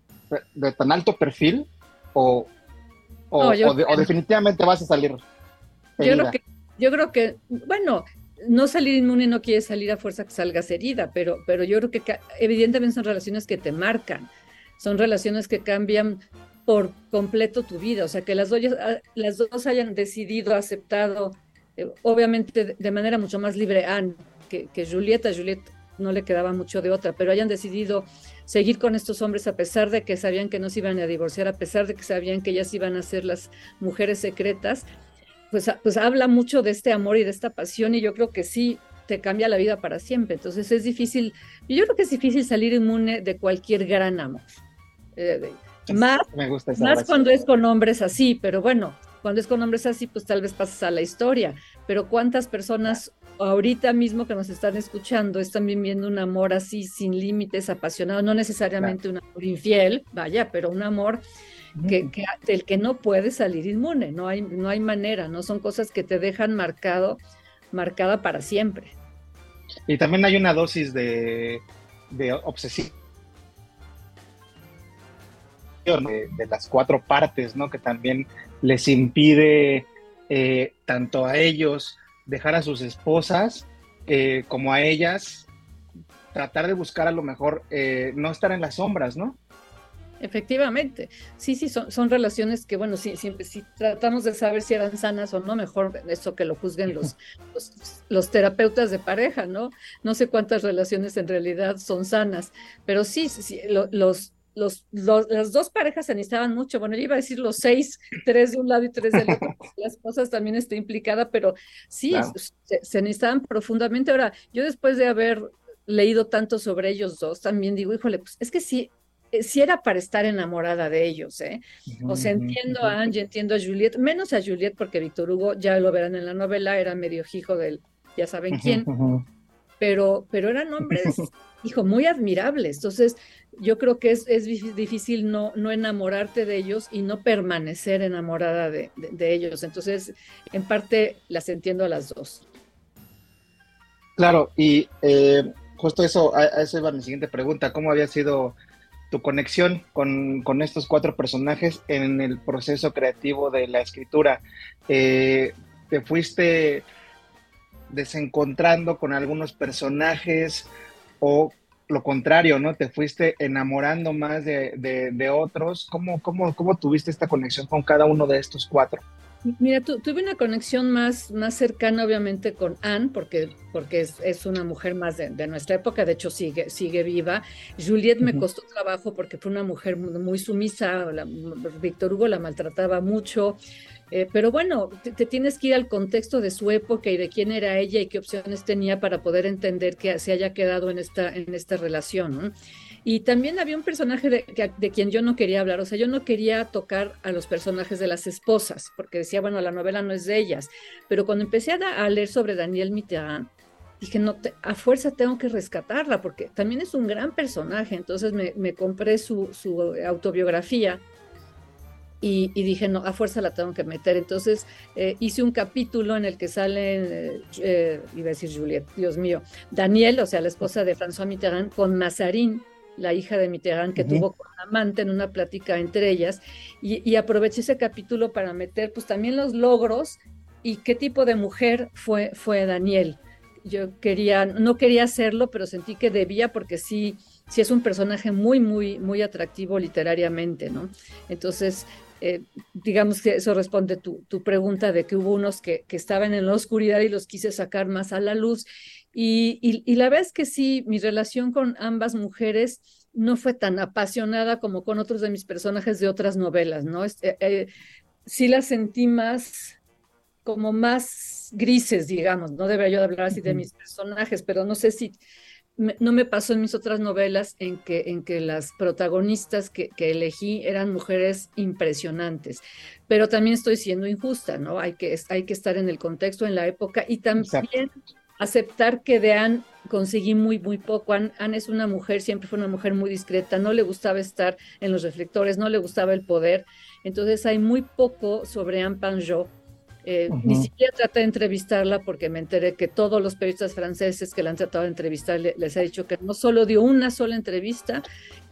de tan alto perfil o, o, no, yo, o, de, o definitivamente vas a salir. Yo creo, que, yo creo que, bueno, no salir inmune no quiere salir a fuerza que salgas herida, pero, pero yo creo que evidentemente son relaciones que te marcan, son relaciones que cambian por completo tu vida, o sea, que las dos, las dos hayan decidido, aceptado, eh, obviamente de, manera mucho más libre Anne que, que Julieta, Julieta no le quedaba mucho de otra, pero hayan decidido seguir con estos hombres a pesar de que sabían que no se iban a divorciar, a pesar de que sabían que ellas iban a ser las mujeres secretas, pues, pues habla mucho de este amor y de esta pasión y yo creo que sí te cambia la vida para siempre. Entonces es difícil, yo creo que es difícil salir inmune de cualquier gran amor. Eh, más más cuando es con hombres así, pero bueno, cuando es con hombres así, pues tal vez pasas a la historia. Pero ¿cuántas personas ahorita mismo que nos están escuchando están viviendo un amor así sin límites, apasionado, no necesariamente claro. un amor infiel, vaya, pero un amor que, que, del que no puede salir inmune, no hay, no hay manera, no son cosas que te dejan marcado, marcada para siempre. Y también hay una dosis de, de obsesión de, de, las cuatro partes, ¿no? Que también les impide eh, tanto a ellos dejar a sus esposas eh, como a ellas tratar de buscar a lo mejor eh, no estar en las sombras, ¿no? Efectivamente, sí, sí, son, son relaciones que, bueno, sí, siempre si tratamos de saber si eran sanas o no, mejor eso que lo juzguen los, <laughs> los, los, terapeutas de pareja, ¿no? No sé cuántas relaciones en realidad son sanas, pero sí, sí lo, los, los, los, las dos parejas se necesitaban mucho. Bueno, yo iba a decir los seis, tres de un lado y tres del otro. <laughs> las esposas también está implicada, pero sí, claro. se, se, necesitaban profundamente. Ahora, yo después de haber leído tanto sobre ellos dos, también digo, híjole, pues es que sí, sí era para estar enamorada de ellos, ¿eh? O sea, entiendo a Angie, entiendo a Juliet, menos a Juliet, porque Víctor Hugo, ya lo verán en la novela, era medio hijo del, ya saben quién, pero, pero eran hombres, <laughs> hijo, muy admirables. Entonces, yo creo que es, es difícil no, no, enamorarte de ellos y no permanecer enamorada de, de, de, ellos. Entonces, en parte las entiendo a las dos. Claro, y eh, justo eso, a, a, eso iba mi siguiente pregunta. ¿Cómo había sido tu conexión con, con estos cuatro personajes en el proceso creativo de la escritura? Eh, ¿Te fuiste desencontrando con algunos personajes o lo contrario, ¿no? Te fuiste enamorando más de, de, de otros. ¿Cómo, cómo, ¿Cómo tuviste esta conexión con cada uno de estos cuatro? Mira, tu, tuve una conexión más, más cercana, obviamente, con Anne, porque, porque es, es una mujer más de, de, nuestra época, de hecho sigue, sigue viva. Juliette uh -huh. me costó trabajo porque fue una mujer muy sumisa, la, Víctor Hugo la maltrataba mucho. Eh, pero bueno, te, tienes que ir al contexto de su época y de quién era ella y qué opciones tenía para poder entender que se haya quedado en esta, en esta relación. Y también había un personaje de, de, quien yo no quería hablar, o sea, yo no quería tocar a los personajes de las esposas, porque decía, bueno, la novela no es de ellas. Pero cuando empecé a, a leer sobre Daniel Mitterrand, dije, no, te, a fuerza tengo que rescatarla, porque también es un gran personaje. Entonces me, me compré su, su autobiografía y, y, dije, no, a fuerza la tengo que meter. Entonces eh, hice un capítulo en el que sale, eh, iba a decir Juliette, Dios mío, Daniel, o sea, la esposa de François Mitterrand, con Mazarín, la hija de Mitterrand, que uh -huh. tuvo con amante en una plática entre ellas, y, y, aproveché ese capítulo para meter pues también los logros y qué tipo de mujer fue, fue Daniel. Yo quería, no quería hacerlo, pero sentí que debía porque sí, sí es un personaje muy, muy, muy atractivo literariamente, ¿no? Entonces, eh, digamos que eso responde tu, tu pregunta de que hubo unos que, que, estaban en la oscuridad y los quise sacar más a la luz. Y, y, y, la verdad es que sí, mi relación con ambas mujeres no fue tan apasionada como con otros de mis personajes de otras novelas, ¿no? Eh, eh, sí las sentí más, como más grises, digamos, no debería yo hablar así de mis personajes, pero no sé si me, no me pasó en mis otras novelas en que, en que las protagonistas que, que, elegí eran mujeres impresionantes, pero también estoy siendo injusta, ¿no? Hay que, hay que estar en el contexto, en la época y también Exacto. aceptar que de Anne conseguí muy, muy poco. Anne, Anne, es una mujer, siempre fue una mujer muy discreta, no le gustaba estar en los reflectores, no le gustaba el poder, entonces hay muy poco sobre Anne Panjot eh, uh -huh. Ni siquiera traté de entrevistarla porque me enteré que todos los periodistas franceses que la han tratado de entrevistar le, les ha dicho que no solo dio una sola entrevista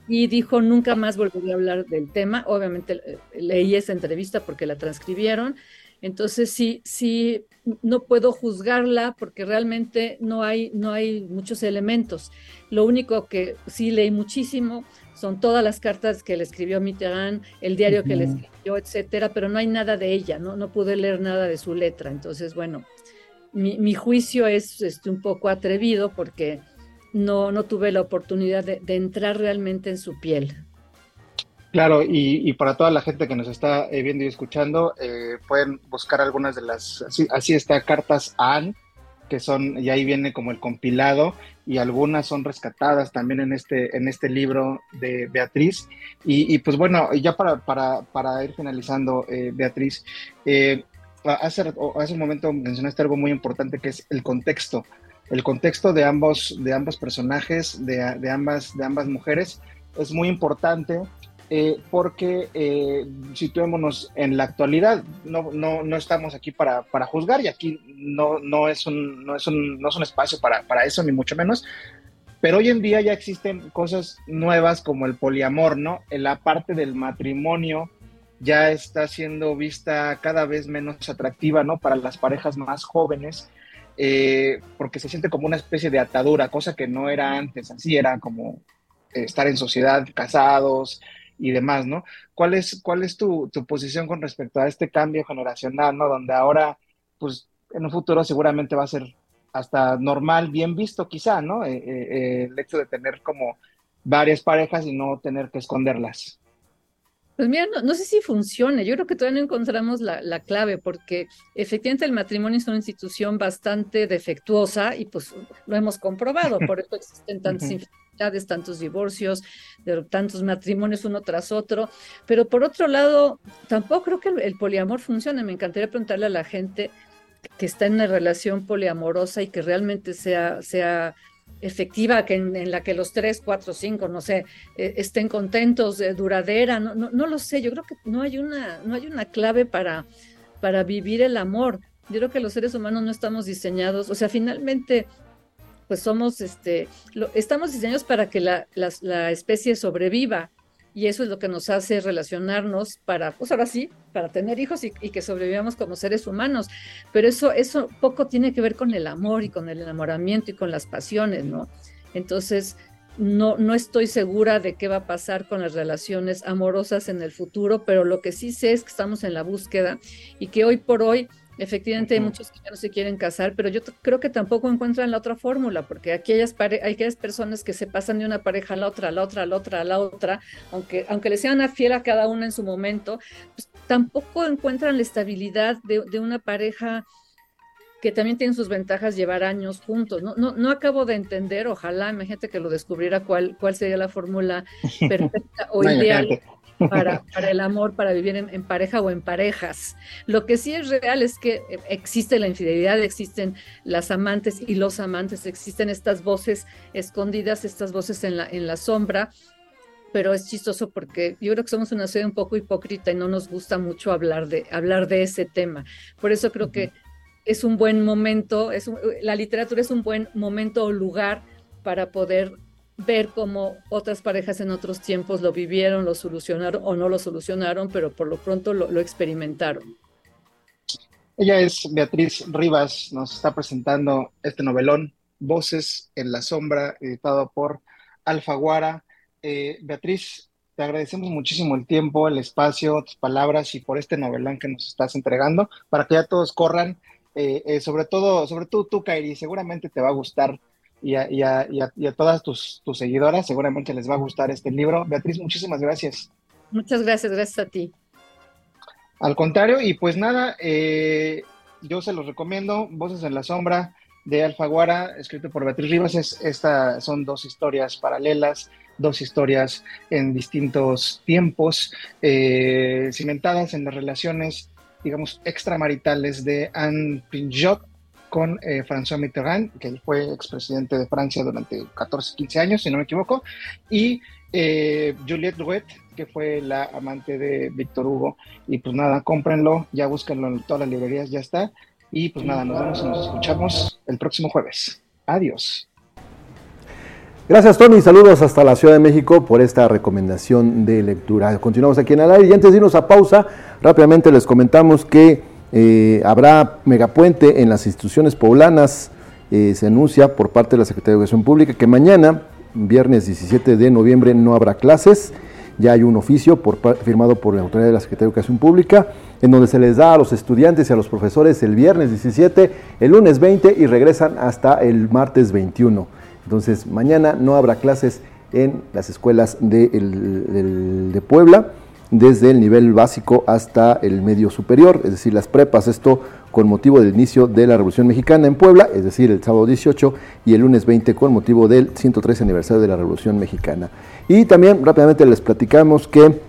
y dijo nunca más volvería a hablar del tema. Obviamente eh, leí esa entrevista porque la transcribieron. Entonces sí, sí, no puedo juzgarla porque realmente no hay, no hay muchos elementos. Lo único que sí leí muchísimo son todas las cartas que le escribió Mitterrand, el diario que le escribió, etcétera, pero no hay nada de ella, no, no pude leer nada de su letra. Entonces, bueno, mi, mi juicio es este, un poco atrevido porque no, no tuve la oportunidad de, de entrar realmente en su piel. Claro, y, y, para toda la gente que nos está eh, viendo y escuchando, eh, pueden buscar algunas de las, así, así está, cartas a Anne, que son, y ahí viene como el compilado, y algunas son rescatadas también en este, en este libro de Beatriz. Y, pues bueno, ya para, para, para ir finalizando, eh, Beatriz, eh, hace, hace un momento mencionaste algo muy importante que es el contexto, el contexto de ambos, de ambos personajes, de, de, ambas, de ambas mujeres, es muy importante eh, porque eh, situémonos en la actualidad, no, no, no estamos aquí para, para, juzgar y aquí no, no, es un, no, es un, no es un espacio para, para eso, ni mucho menos, pero hoy en día ya existen cosas nuevas como el poliamor, ¿no? La parte del matrimonio ya está siendo vista cada vez menos atractiva, ¿no? Para las parejas más jóvenes, eh, porque se siente como una especie de atadura, cosa que no era antes, así era como estar en sociedad, casados, y demás, ¿no? ¿Cuál es, cuál es tu, tu, posición con respecto a este cambio generacional, ¿no? Donde ahora, pues, en un futuro seguramente va a ser hasta normal, bien visto quizá, ¿no? Eh, eh, el hecho de tener como varias parejas y no tener que esconderlas. Pues mira, no, no, sé si funcione. Yo creo que todavía no encontramos la, la, clave, porque efectivamente el matrimonio es una institución bastante defectuosa y pues lo hemos comprobado. Por <laughs> eso existen tantas tantos divorcios, de tantos matrimonios uno tras otro. Pero por otro lado, tampoco creo que el, poliamor funcione. Me encantaría preguntarle a la gente que está en una relación poliamorosa y que realmente sea, sea efectiva, que en, en, la que los tres, cuatro, cinco, no sé, eh, estén contentos, eh, duradera, no, no, no, lo sé, yo creo que no hay una, no hay una clave para, para vivir el amor. Yo creo que los seres humanos no estamos diseñados, o sea, finalmente, pues somos, este, estamos diseñados para que la, la, la especie sobreviva, y eso es lo que nos hace relacionarnos para, pues ahora sí, para tener hijos y, y, que sobrevivamos como seres humanos. Pero eso, eso poco tiene que ver con el amor y con el enamoramiento y con las pasiones, ¿no? Entonces, no, no estoy segura de qué va a pasar con las relaciones amorosas en el futuro, pero lo que sí sé es que estamos en la búsqueda y que hoy por hoy Efectivamente, hay muchos que ya no se quieren casar, pero yo creo que tampoco encuentran la otra fórmula, porque aquellas, hay aquellas personas que se pasan de una pareja a la otra, a la otra, a la otra, a la otra, aunque, aunque le sean fiel a cada una en su momento, pues tampoco encuentran la estabilidad de, de una pareja que también tiene sus ventajas llevar años juntos. No, no, no acabo de entender, ojalá, imagínate que lo descubriera cuál, cuál sería la fórmula <laughs> perfecta o ideal para, para, el amor, para vivir en, en, pareja o en parejas. Lo que sí es real es que eh, existe la infidelidad, existen las amantes y los amantes, existen estas voces escondidas, estas voces en la, en la sombra, pero es chistoso porque yo creo que somos una sociedad un poco hipócrita y no nos gusta mucho hablar de, hablar de ese tema. Por eso creo que es un buen momento, es un, la literatura es un buen momento o lugar para poder ver cómo otras parejas en otros tiempos lo vivieron, lo solucionaron o no lo solucionaron, pero por lo pronto lo, lo experimentaron. Ella es Beatriz Rivas, nos está presentando este novelón, Voces en la Sombra, editado por Alfaguara. Eh, Beatriz, te agradecemos muchísimo el tiempo, el espacio, tus palabras y por este novelán que nos estás entregando para que ya todos corran. eh, eh, sobre todo, sobre todo tú, Kairi, seguramente te va a gustar y a, y a- y a- y a todas tus, tus seguidoras seguramente les va a gustar este libro. Beatriz, muchísimas gracias. Muchas gracias, gracias a ti. Al contrario, y pues nada, eh, yo se los recomiendo, Voces en la Sombra de Alfaguara, escrito por Beatriz Rivas. Es, esta son dos historias paralelas, dos historias en distintos tiempos, eh, cimentadas en las relaciones, digamos, extramaritales de Anne Pinjot con eh, François Mitterrand, que fue expresidente de Francia durante 14, 15 años, si no me equivoco, y eh, Juliette Drouet, que fue la amante de Víctor Hugo. Y pues nada, cómprenlo, ya búsquenlo en todas las librerías, ya está. Y pues nada, nos vemos y nos escuchamos el próximo jueves. Adiós. Gracias, Tony. Saludos hasta la Ciudad de México por esta recomendación de lectura. Continuamos aquí en el aire y antes de irnos a pausa, rápidamente les comentamos que eh, habrá megapuente en las instituciones poblanas. Eh, se anuncia por parte de la Secretaría de Educación Pública que mañana, viernes 17 de noviembre, no habrá clases. Ya hay un oficio firmado por la autoridad de la Secretaría de Educación Pública, en donde se les da a los estudiantes y a los profesores el viernes 17, el lunes 20 y regresan hasta el martes 21. Entonces, mañana no habrá clases en las escuelas de, el- de Puebla, desde el nivel básico hasta el medio superior, es decir, las prepas. Esto con motivo del inicio de la Revolución Mexicana en Puebla, es decir, el sábado 18 y el lunes 20 con motivo del 113 aniversario de la Revolución Mexicana. Y también rápidamente les platicamos que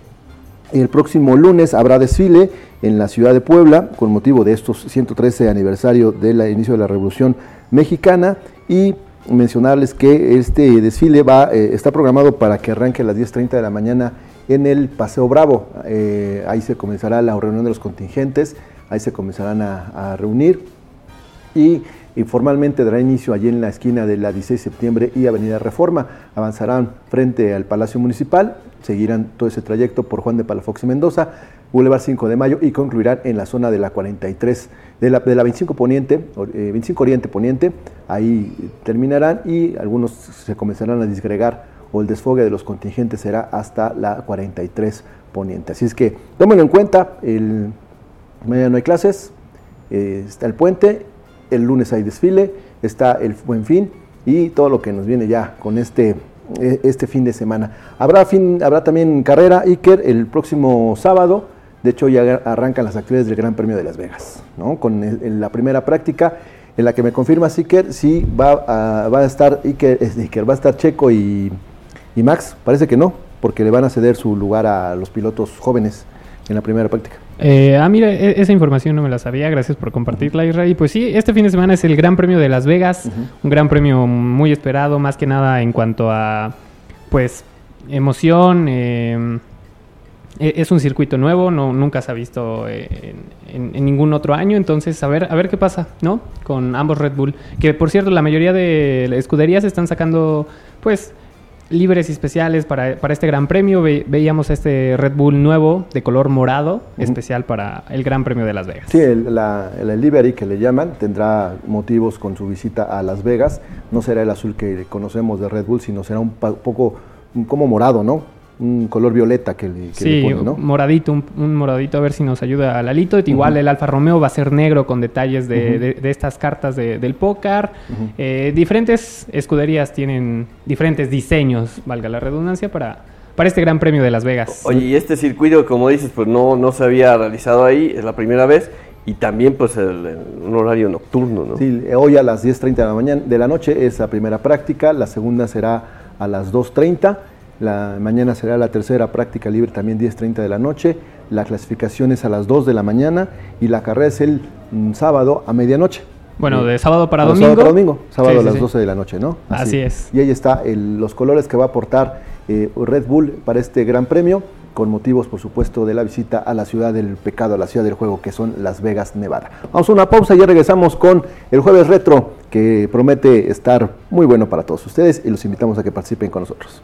el próximo lunes habrá desfile en la ciudad de Puebla con motivo de estos 113 aniversario del inicio de la Revolución Mexicana y mencionarles que este desfile va, eh, está programado para que arranque a las 10.30 de la mañana en el Paseo Bravo. Eh, ahí se comenzará la reunión de los contingentes, ahí se comenzarán a, reunir y, y formalmente dará inicio allí en la esquina de la 16 de septiembre y Avenida Reforma. Avanzarán frente al Palacio Municipal, seguirán todo ese trayecto por Juan de Palafox y Mendoza, Boulevard 5 de Mayo y concluirán en la zona de la 43, de la, de la 25 Poniente, eh, 25 Oriente Poniente, ahí terminarán y algunos se comenzarán a disgregar el desfogue de los contingentes será hasta la 43 Poniente. Así es que tómenlo en cuenta, el, mañana no hay clases, eh, está el puente, el lunes hay desfile, está el buen fin y todo lo que nos viene ya con este, eh, este fin de semana. Habrá, fin, habrá también carrera Iker el próximo sábado, de hecho ya arrancan las actividades del Gran Premio de Las Vegas, ¿no? con la primera práctica en la que me confirma Iker si va va a estar Iker, Iker, va a estar Checo y, y Max, parece que no, porque le van a ceder su lugar a los pilotos jóvenes en la primera práctica. Eh, ah, mira, e- esa información no me la sabía, gracias por compartirla, Israel. Y pues sí, este fin de semana es el Gran Premio de Las Vegas, un gran premio muy esperado, más que nada en cuanto a, pues, emoción. eh, es un circuito nuevo, no, nunca se ha visto eh, en, en- en ningún otro año, entonces a ver, a ver qué pasa, ¿no? Con ambos Red Bull. Que por cierto, la mayoría de escuderías están sacando, pues, libres y especiales para, para este gran premio. Ve- veíamos este Red Bull nuevo de color morado, especial para el Gran Premio de Las Vegas. Sí, el, la, el livery que le llaman tendrá motivos con su visita a Las Vegas. No será el azul que conocemos de Red Bull, sino será un poco como morado, ¿no? Un color violeta que le, que Sí, le pone, ¿no? moradito, un, un moradito, a ver si nos ayuda a Lalito. Igual el Alfa Romeo va a ser negro con detalles de, de- de estas cartas de- del póker. Ujú. Eh, diferentes escuderías tienen diferentes diseños, valga la redundancia, para, para este Gran Premio de Las Vegas. Oye, y este circuito, como dices, pues no, no se había realizado ahí, es la primera vez, y también pues el- el- un horario nocturno, ¿no? Sí, hoy a las 10.30 de la, mañana, de la noche es la primera práctica, la segunda será a las 2.30, la mañana será la tercera práctica libre también 10.30 de la noche, la clasificación es a las 2 de la mañana y la carrera es el mm, sábado a medianoche. Bueno, de sábado para domingo. Sábado para domingo, sábado Sí, a las sí. 12 de la noche, ¿no? Así es. Y ahí está el- los colores que va a aportar eh, Red Bull para este gran premio, con motivos, por supuesto, de la visita a la ciudad del pecado, a la ciudad del juego, que son Las Vegas, Nevada. Vamos a una pausa y ya regresamos con el jueves retro, que promete estar muy bueno para todos ustedes y los invitamos a que participen con nosotros.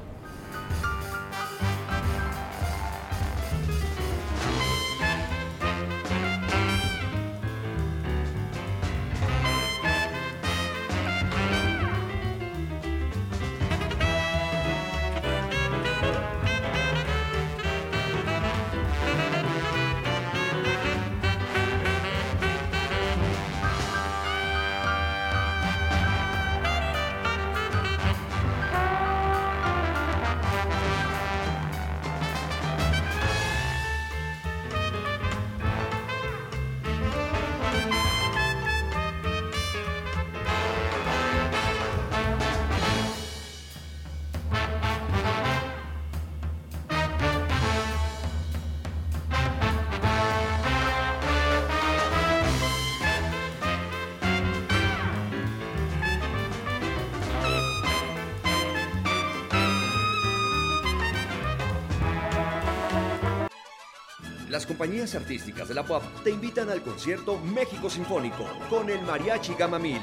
Artísticas de la POAP te invitan al concierto México Sinfónico con el Mariachi Gama Mil.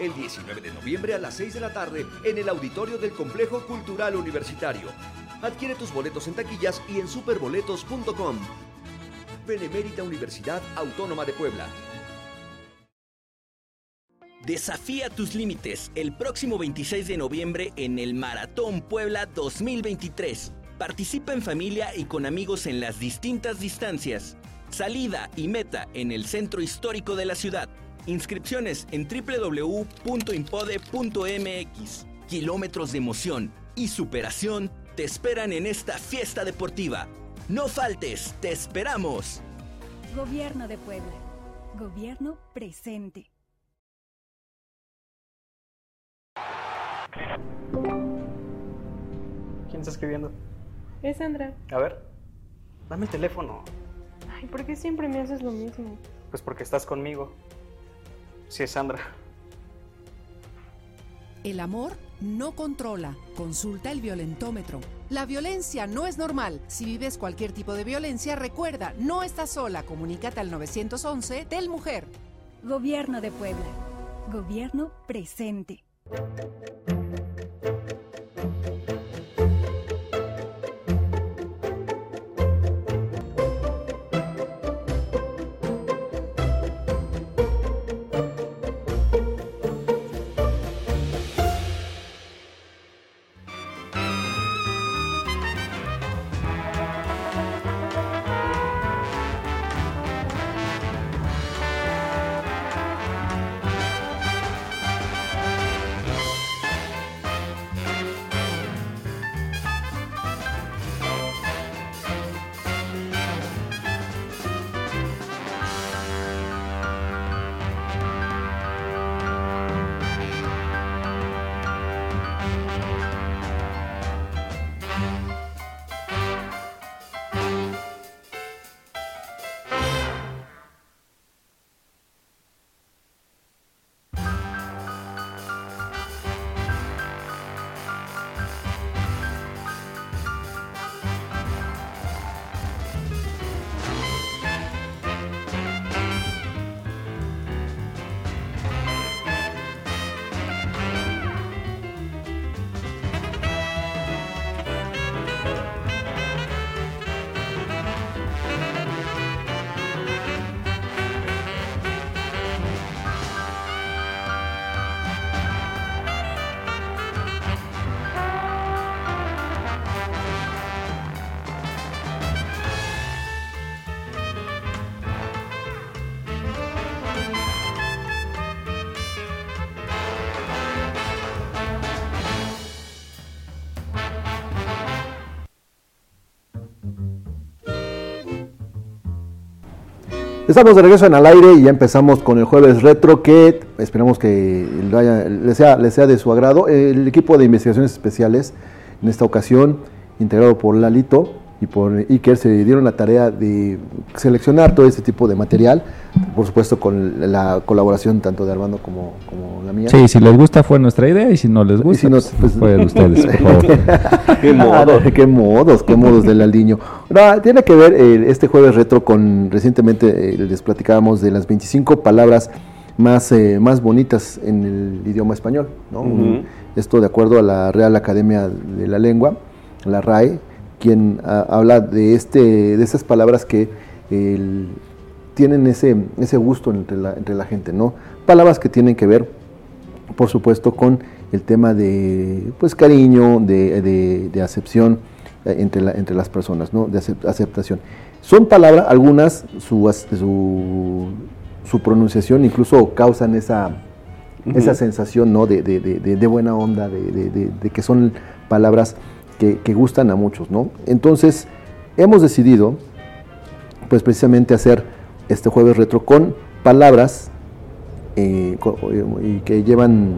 El 19 de noviembre a las 6 de la tarde en el auditorio del Complejo Cultural Universitario. Adquiere tus boletos en taquillas y en superboletos.com. Benemérita Universidad Autónoma de Puebla. Desafía tus límites el próximo 26 de noviembre en el Maratón Puebla 2023. Participa en familia y con amigos en las distintas distancias. Salida y meta en el centro histórico de la ciudad. Inscripciones en www.impode.mx. Kilómetros de emoción y superación te esperan en esta fiesta deportiva. No faltes, te esperamos. Gobierno de Puebla. Gobierno presente. ¿Quién está escribiendo? Es Sandra. A ver, dame el teléfono. Ay, ¿por qué siempre me haces lo mismo? Pues porque estás conmigo. Sí, es Sandra. El amor no controla. Consulta el violentómetro. La violencia no es normal. Si vives cualquier tipo de violencia, recuerda, no estás sola. Comunícate al 911 del Mujer. Gobierno de Puebla. Gobierno presente. Estamos de regreso en al aire y ya empezamos con el jueves retro que esperamos que les, sea, les sea de su agrado. El equipo de investigaciones especiales en esta ocasión, integrado por Lalito y por Iker, se dieron la tarea de seleccionar todo este tipo de material, por supuesto con la colaboración tanto de Armando como, como la mía. Sí, si les gusta fue nuestra idea y si no les gusta, si no, pues, fue de ustedes, por <laughs> favor. qué modos, <laughs> qué modos, qué modos del Aldiño. No, tiene que ver eh, este jueves retro con recientemente eh, les platicábamos de las 25 palabras más, eh, más bonitas en el idioma español. ¿no? Esto de acuerdo a la Real Academia de la Lengua, la RAE, quien ah, habla de, este, de esas palabras que el- tienen ese, ese gusto entre la, entre la gente. ¿no? Palabras que tienen que ver por supuesto, con el tema de pues cariño, de, de- de acepción eh, entre, la- entre las personas, ¿no? de acep- aceptación. Son palabras, algunas, su, su, su pronunciación incluso causan esa, esa sensación ¿no? de, de- buena onda, de que son palabras que, gustan a muchos. ¿no? Entonces, hemos decidido, pues precisamente hacer este jueves retro con palabras eh, co- y que llevan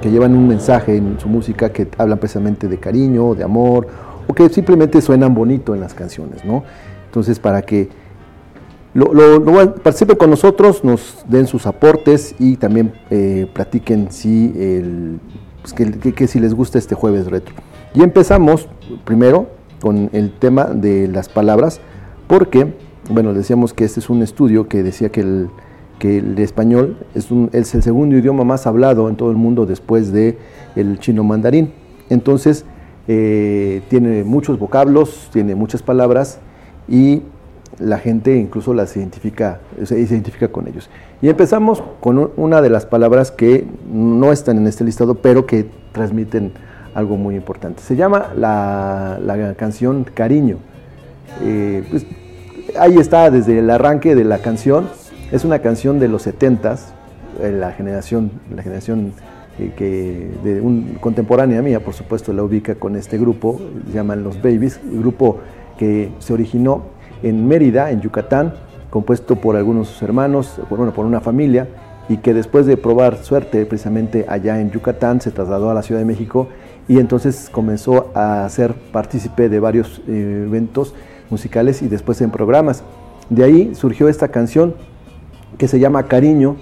que llevan un mensaje en su música que hablan precisamente de cariño, de amor, o que simplemente suenan bonito en las canciones, ¿no? Entonces, para que lo, participen con nosotros, nos den sus aportes y también eh, platiquen si, el, pues, que- que si les gusta este jueves retro. Y empezamos primero con el tema de las palabras, porque bueno, decíamos que este es un estudio que decía que el, que el español es, el segundo idioma más hablado en todo el mundo después de el chino mandarín. Entonces, eh, tiene muchos vocablos, tiene muchas palabras y la gente incluso las identifica, se identifica con ellos. Y empezamos con un- una de las palabras que no están en este listado, pero que transmiten algo muy importante. Se llama la, la canción Cariño. Eh, pues, ahí está desde el arranque de la canción. Es una canción de los 70s, eh, la generación, la generación eh, que de un contemporánea mía, por supuesto, la ubica con este grupo, se llaman Los Babies, grupo que se originó en Mérida, en Yucatán, compuesto por algunos hermanos, bueno, por una familia, y que después de probar suerte precisamente allá en Yucatán se trasladó a la Ciudad de México y entonces comenzó a ser partícipe de varios eh, eventos musicales y después en programas. De ahí surgió esta canción que se llama Cariño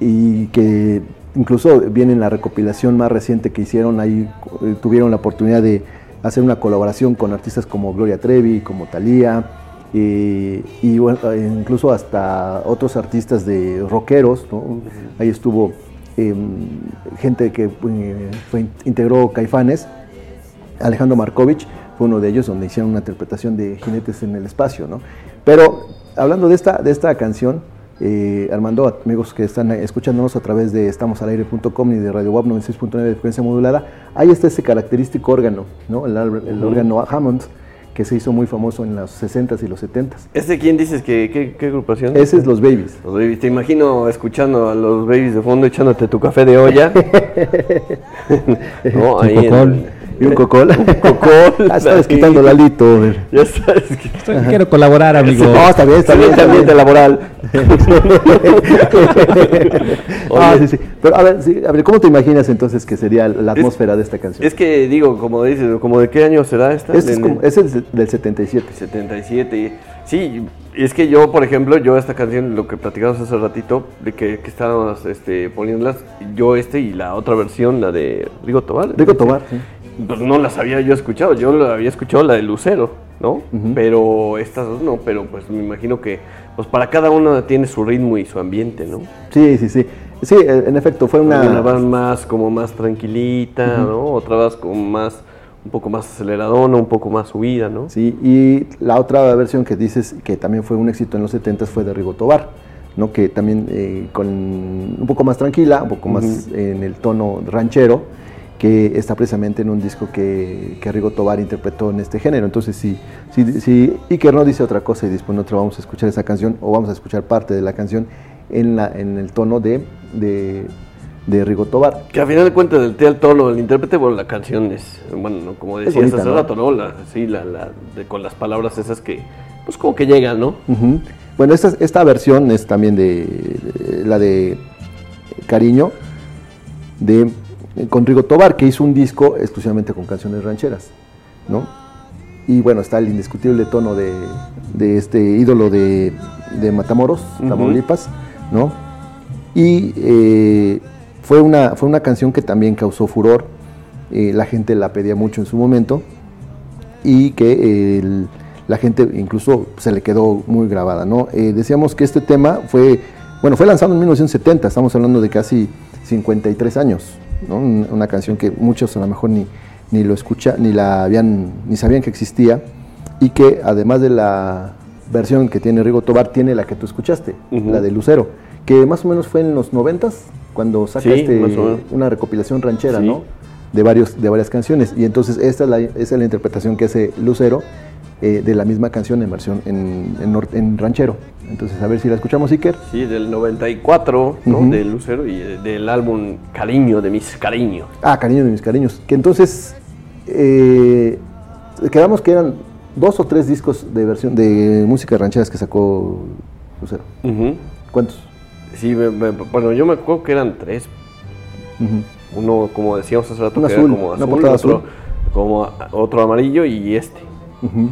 y que incluso viene en la recopilación más reciente que hicieron, ahí eh, tuvieron la oportunidad de hacer una colaboración con artistas como Gloria Trevi, como Thalía, eh, y incluso hasta otros artistas de rockeros, ahí estuvo eh, gente que eh, fue- integró Caifanes, Alejandro Markovich fue uno de ellos donde hicieron una interpretación de Jinetes en el Espacio, ¿no? Pero hablando de esta, de esta canción, eh, Armando, amigos que están escuchándonos a través de estamosalaire.com y de Radio WAP 96.9 de frecuencia modulada, ahí está ese característico órgano, ¿no? El, el Ujú. órgano Hammond, que se hizo muy famoso en los 60s y los 70s. ¿Este quién dices que qué, qué agrupación? Ese es Los Babies. Los Babies. Te imagino escuchando a los Babies de fondo echándote tu café de olla. <laughs> no, ahí en-. Y un cocol. cocol. <laughs> Ah, está desquitando Lalito. Ya sabes que Ajá. Quiero colaborar, amigo. No, está bien, está bien. Excelente ambiente laboral. <laughs> Ah, sí, sí. Pero a ver, sí, a ver, ¿cómo te imaginas entonces que sería la atmósfera de esta canción? Es que digo, como dices, como de qué año será esta? Este es, Del- como- es del 77. 77. y- Sí, y es que yo, por ejemplo, yo esta canción, lo que platicamos hace ratito, de que, que estábamos este, poniéndolas, yo este y la otra versión, la de Rigo Tobar. Rigo Tobar, sí. Pues no las había yo escuchado, yo la había escuchado la de Lucero, ¿no? Pero estas dos no, pero pues me imagino que pues para cada una tiene su ritmo y su ambiente, ¿no? Sí, sí, sí. Sí, eh, en efecto, fue una... Una más como más tranquilita. ¿no? Otra vas como más, un poco más aceleradona, un poco más subida, ¿no? Sí, y la otra versión que dices que también fue un éxito en los 70 fue de Rigo Tobar, ¿no? que también eh, con un poco más tranquila, un poco más en el tono ranchero, que está precisamente en un disco que, que Rigo Tobar interpretó en este género. Entonces, si, si, si Iker no dice otra cosa y después nosotros vamos a escuchar esa canción, o vamos a escuchar parte de la canción en, la, en el tono de, de, de Rigo Tobar. Que a final de cuentas del el tono del intérprete, bueno, la canción es, bueno, ¿no? como decías bonita, hace ¿no? rato, ¿no? La, sí, la, la, de- con las palabras esas que, pues como que llegan, ¿no? Bueno, esta, esta versión es también de, de- la de Cariño, de con Rigo Tobar, que hizo un disco exclusivamente con canciones rancheras, ¿no? Y bueno, está el indiscutible tono de, de este ídolo de, de Matamoros. Tamaulipas, ¿no? Y eh, fue, una, fue una canción que también causó furor, eh, la gente la pedía mucho en su momento, y que eh, el- la gente incluso se le quedó muy grabada, ¿no? Eh, decíamos que este tema fue, bueno, fue lanzado en 1970, estamos hablando de casi 53 años, Una canción que muchos a lo mejor ni, ni lo escucha, ni la habían, ni sabían que existía, y que además de la versión que tiene Rigo Tobar, tiene la que tú escuchaste, la de Lucero, que más o menos fue en los 90s, cuando saca Sí, este, una recopilación ranchera, Sí. ¿no? de, varios, de varias canciones. Y entonces esta es la, esa es la interpretación que hace Lucero eh, de la misma canción en versión en, en ranchero. Entonces a ver si la escuchamos, Iker. Sí, del 94, ¿no? Ujú. De Lucero y eh, del álbum Cariño, de mis cariños. Ah, cariño de mis cariños. Que entonces eh, quedamos que eran dos o tres discos de versión de música rancheras que sacó Lucero. ¿Cuántos? Sí, me- me- bueno, yo me acuerdo que eran tres. Uno, como decíamos hace rato, Un que azul, era como una azul, portada otro, azul. como otro amarillo y este,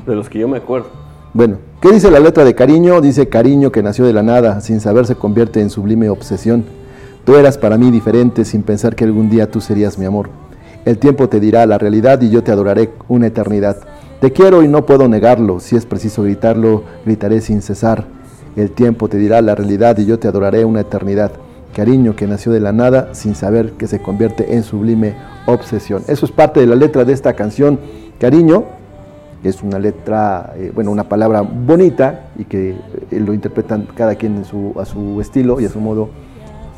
De los que yo me acuerdo. Bueno, ¿qué dice la letra de cariño? Dice cariño que nació de la nada, sin saber se convierte en sublime obsesión. Tú eras para mí diferente sin pensar que algún día tú serías mi amor. El tiempo te dirá la realidad y yo te adoraré una eternidad. Te quiero y no puedo negarlo, si es preciso gritarlo, gritaré sin cesar. El tiempo te dirá la realidad y yo te adoraré una eternidad. Cariño que nació de la nada sin saber que se convierte en sublime obsesión. Eso es parte de la letra de esta canción, Cariño, que es una letra, eh, bueno, una palabra bonita y que eh, lo interpretan cada quien en su, a su estilo y a su modo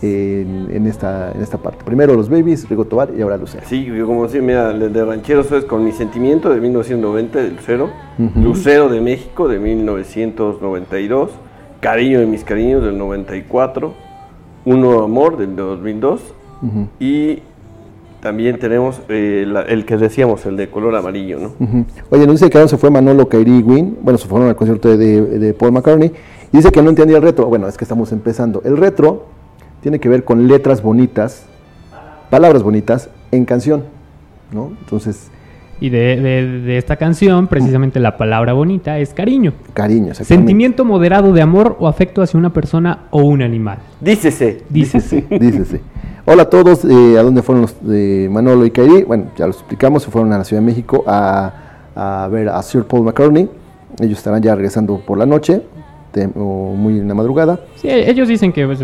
en, en esta, en esta parte. Primero los Babies, Rigo Tobar y ahora Lucero. Sí, como decía, mira, de Rancheros es con mi sentimiento de 1990 de Lucero. Lucero de México de 1992, Cariño de mis cariños del 94, Uno Amor del 2002 Ujú. y también tenemos eh, la- el que decíamos, el de color amarillo, ¿no? Oye, nos dice que se fue Manolo Kairi Win, bueno, se fueron al concierto de, de Paul McCartney, y dice que no entendía el retro. Bueno, es que estamos empezando. El retro tiene que ver con letras bonitas, palabras bonitas en canción, ¿no? Entonces, Y de, de- de esta canción, precisamente la palabra bonita es cariño. cariño, exactamente. Sentimiento moderado de amor o afecto hacia una persona o un animal. Dícese. Dícese. <laughs> Dícese. Hola a todos, eh, ¿a dónde fueron los de Manolo y Kairi? Bueno, ya lo explicamos, se fueron a la Ciudad de México a, a ver a Sir Paul McCartney. Ellos estarán ya regresando por la noche, de- o muy en la madrugada. Sí, ellos dicen que pues,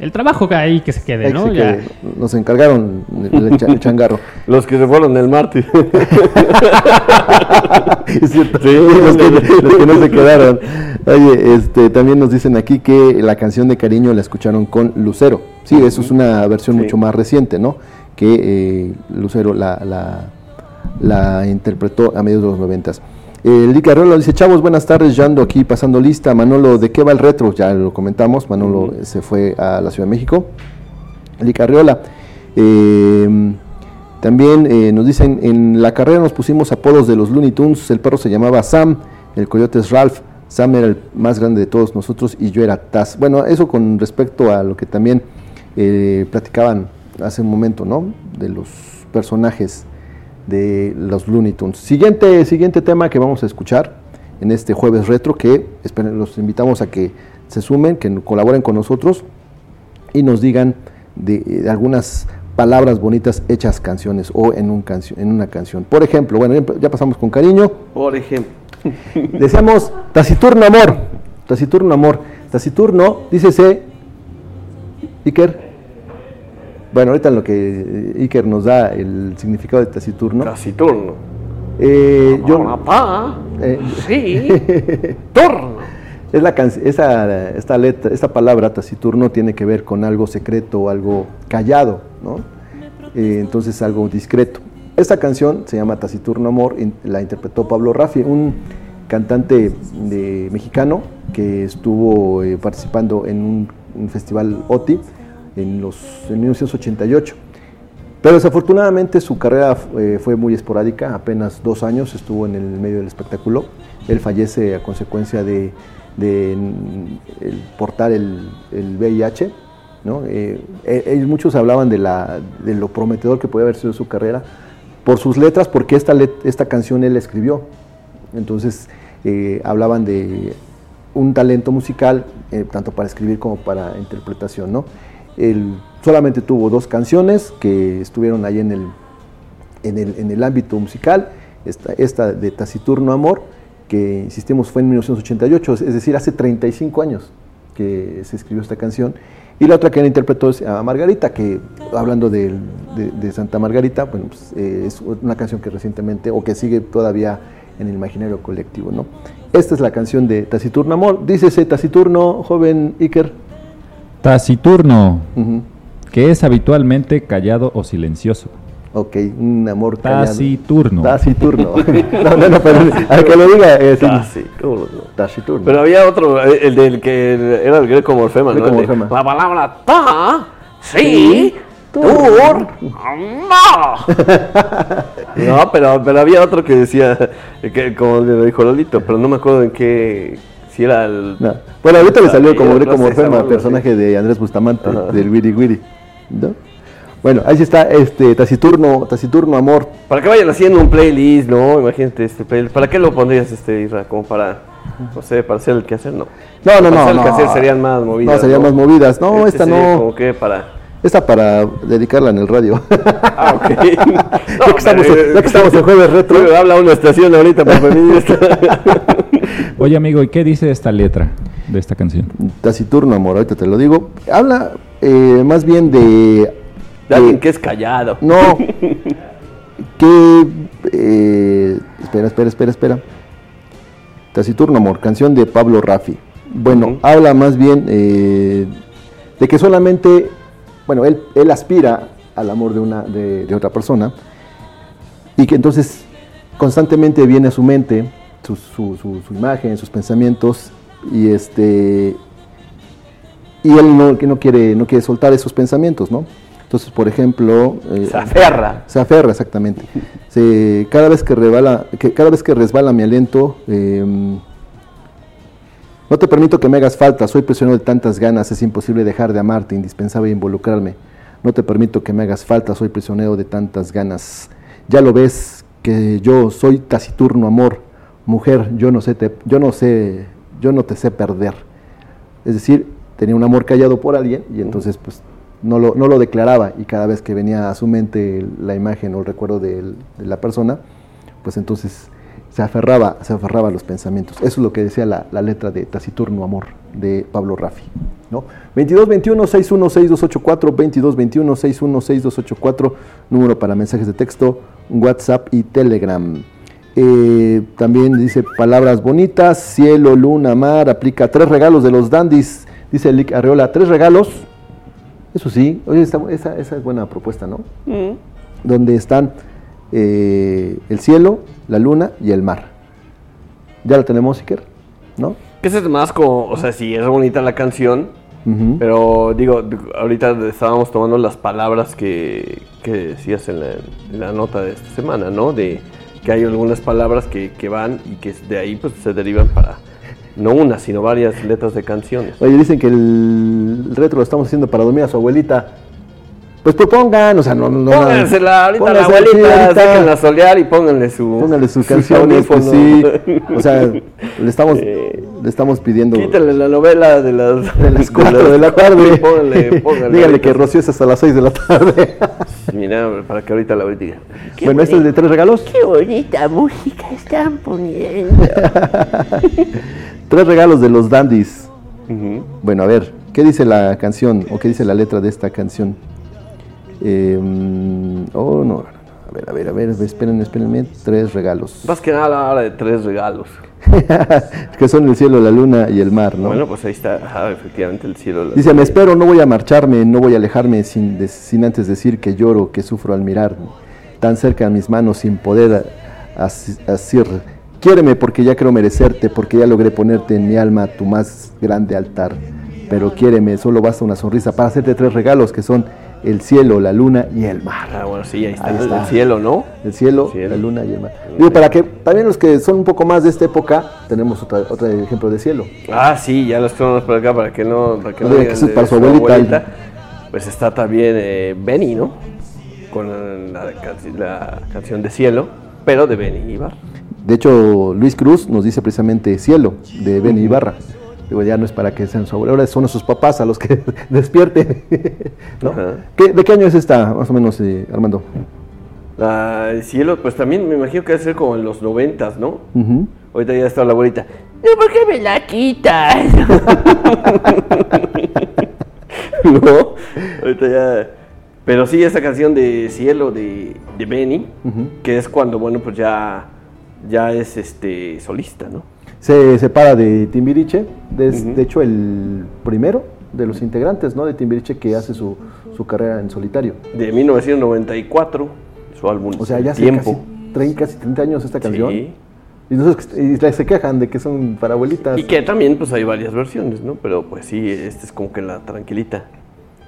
el trabajo que hay que se quede, Ahí ¿no? se Ya. quede. Nos encargaron el, el cha- el changarro. <laughs> Los que se fueron el martes. <laughs> Es cierto. los, que, <laughs> los que no se quedaron. Oye, este, también nos dicen aquí que la canción de cariño la escucharon con Lucero. Sí, eso es una versión mucho más reciente, ¿no? Que eh, Lucero la, la, la interpretó a mediados de los noventas. Eh, Lick Arreola dice, chavos, buenas tardes, ya ando aquí pasando lista. Manolo, ¿de qué va el retro? Ya lo comentamos, Manolo se fue a la Ciudad de México. Lick Arreola. Eh, también eh, nos dicen, en la carrera nos pusimos apodos de los Looney Tunes, el perro se llamaba Sam, el coyote es Ralph, Sam era el más grande de todos nosotros y yo era Taz. Bueno, eso con respecto a lo que también eh, platicaban hace un momento, ¿no? De los personajes de los Looney Tunes. Siguiente, siguiente tema que vamos a escuchar en este jueves retro, que esperen, los invitamos a que se sumen, que colaboren con nosotros y nos digan de, de algunas palabras bonitas hechas canciones o en, un cancio- en una canción. Por ejemplo, bueno, ya, ya pasamos con cariño. Por ejemplo. Decíamos taciturno amor. Taciturno amor. Taciturno, dícese, Iker. Bueno, ahorita en lo que Iker nos da el significado de taciturno. Taciturno. Eh, yo, Papá. eh, Sí. <laughs> Turno. Es la can- esa, esta, letra, esta palabra taciturno tiene que ver con algo secreto o algo callado, ¿no? Eh, entonces algo discreto. Esta canción se llama Taciturno Amor, la interpretó Pablo Raffi, un cantante de- mexicano que estuvo eh, participando en un, un festival OTI en, los, en 1988. Pero desafortunadamente su carrera eh, fue muy esporádica, apenas dos años estuvo en el medio del espectáculo. Él fallece a consecuencia de, de, mm, el portar el, el VIH. ¿no? Eh, eh, muchos hablaban de, la, de lo prometedor que podía haber sido su carrera por sus letras, porque esta, let- esta canción él la escribió. Entonces eh, hablaban de un talento musical, eh, tanto para escribir como para interpretación. ¿no? Él solamente tuvo dos canciones que estuvieron ahí en el, en el, en el ámbito musical. Esta, esta de Taciturno Amor, que insistimos fue en 1988, es decir, hace 35 años que se escribió esta canción. Y la otra que él interpretó es a Margarita, que hablando de, de- Santa Margarita, pues, eh, es una canción que recientemente, o que sigue todavía en el imaginario colectivo. ¿no? Esta es la canción de Taciturno Amor. Dícese Taciturno, joven Iker. Taciturno, que es habitualmente callado o silencioso. Ok, un amor callado. Taciturno. Taciturno. <laughs> no, no, no, pero al que lo diga es Taciturno. Taciturno. Pero había otro, eh, el del que era el greco morfema, ¿no? La palabra ta, sí, tur, no. <laughs> No, pero, pero había otro que decía, que, como le dijo Lolito, pero no me acuerdo en qué, era el... No. Bueno, ahorita le salió como no algo personaje de Andrés Bustamante, Ajá. del Wiri Wiri. ¿no? Bueno, ahí está este Taciturno, Taciturno Amor. Para que vayan haciendo un playlist, ¿no? Imagínate este playlist. ¿Para qué lo pondrías, este, Isra? Como para, no sé, para hacer el quehacer, no. No, no, Para no, hacer el no. quehacer serían más movidas, No, serían más movidas. No, Este esta no. como que para... Esta para dedicarla en el radio. <laughs> Ah, ok. <laughs> <laughs> ya, que estamos, ya que estamos en jueves retro. Habla una estación ahorita por feminista. <laughs> Oye, amigo, ¿y qué dice esta letra de esta canción? Taciturno, amor, ahorita te lo digo. Habla eh, más bien de... De alguien que es callado. No. <laughs> que... eh, espera, espera, espera, espera. Taciturno, amor, canción de Pablo Raffi. Bueno, habla más bien eh, de que solamente... Bueno, él, él aspira al amor de, una, de, de otra persona y que entonces constantemente viene a su mente su, su- su- su imagen, sus pensamientos y este y él no, que no quiere no quiere soltar esos pensamientos, ¿no? Entonces, por ejemplo, eh, Se aferra. se aferra exactamente. Se- cada vez que resbala, que cada vez que resbala mi aliento, eh, no te permito que me hagas falta, soy prisionero de tantas ganas, es imposible dejar de amarte, indispensable involucrarme. No te permito que me hagas falta, soy prisionero de tantas ganas. Ya lo ves que yo soy taciturno amor, mujer, yo no sé, te, yo no sé, yo no te sé perder. Es decir, tenía un amor callado por alguien y entonces pues no lo, no lo declaraba y cada vez que venía a su mente la imagen o el recuerdo de, la persona, pues entonces se aferraba, se aferraba a los pensamientos. Eso es lo que decía la, la letra de Taciturno Amor de Pablo Raffi. ¿no? 2221-616284, 2221-616284, número para mensajes de texto, WhatsApp y Telegram. Eh, también dice palabras bonitas, cielo, luna, mar, aplica tres regalos de los dandis, dice Lick Arreola, tres regalos. Eso sí, oye, esa, esa es buena propuesta, ¿no? Donde están eh, el cielo, la luna y el mar. Ya lo tenemos, Iker, ¿no? Que ese es más como, o sea, sí, es bonita la canción, pero digo, ahorita estábamos tomando las palabras que, que decías en la, en la nota de esta semana, ¿no? De que hay algunas palabras que, que van y que de ahí pues se derivan para, no una, sino varias letras de canciones. Oye, dicen que el retro lo estamos haciendo para dormir a su abuelita. Pues propongan, o sea, no, no. Póngansela ahorita la abuelita, ahorita. sáquenla a solear y pónganle su, Pónganle sus su canciones, pues sí. O sea, le estamos, le estamos pidiendo. Quítale la novela de las, De las 4 de la tarde. Pónganle, pónganle Dígale que Rocío es hasta las 6 de la tarde. Mira, para que ahorita la abuelita diga. bueno, este es de tres regalos. Qué bonita música están poniendo. <laughs> Tres regalos de los dandies. Bueno, a ver, ¿qué dice la canción o qué dice la letra de esta canción? Eh, mm, oh, no. A ver, a ver, a ver, espérenme, espérenme. Tres regalos. Más que nada la hora de tres regalos. <laughs> que son el cielo, la luna y el mar, ¿no? Bueno, pues ahí está, ajá, efectivamente el cielo. la- Dice, me espero, no voy a marcharme, no voy a alejarme sin, de- sin antes decir que lloro, que sufro al mirar tan cerca a mis manos sin poder asir. Quiéreme porque ya creo merecerte, porque ya logré ponerte en mi alma tu más grande altar. Pero quiéreme, solo basta una sonrisa para hacerte tres regalos que son el cielo, la luna y el mar. Ah, bueno, sí, ahí está, Ahí el- está. el cielo, ¿no? El cielo, la luna y el mar. Digo, para que también los que son un poco más de esta época, tenemos otra, otro ejemplo de cielo. Ah, sí, ya los ponemos por acá para que no, para que No no digan que de para su abuelita. Pues está también eh, Benny, ¿no? Con la, la canción de cielo, pero de Benny Ibar. De hecho, Luis Cruz nos dice precisamente Cielo, de Benny Ibarra. Digo, ya no es para que sean su abuelo, ahora son sus papás a los que <laughs> despierten. <laughs> ¿no? ¿Qué- ¿De qué año es esta, más o menos, eh, Armando? La, el cielo, pues también me imagino que debe ser como en los noventas, ¿no? Ahorita ya está la abuelita. No, ¿por qué me la quitas? <laughs> no, ahorita ya. Pero sí, esa canción de Cielo de, de Benny, que es cuando, bueno, pues ya, ya es este solista, ¿no? Se separa de Timbiriche, es de hecho el primero de los integrantes ¿no? de Timbiriche que hace su, su carrera en solitario. De 1994, su álbum O sea, ya hace Tiempo. casi 30, casi 30 años esta canción. Sí. Y, entonces, y se quejan de que son para abuelitas. Y que también pues hay varias versiones, ¿no? Pero pues sí, esta es como que la tranquilita.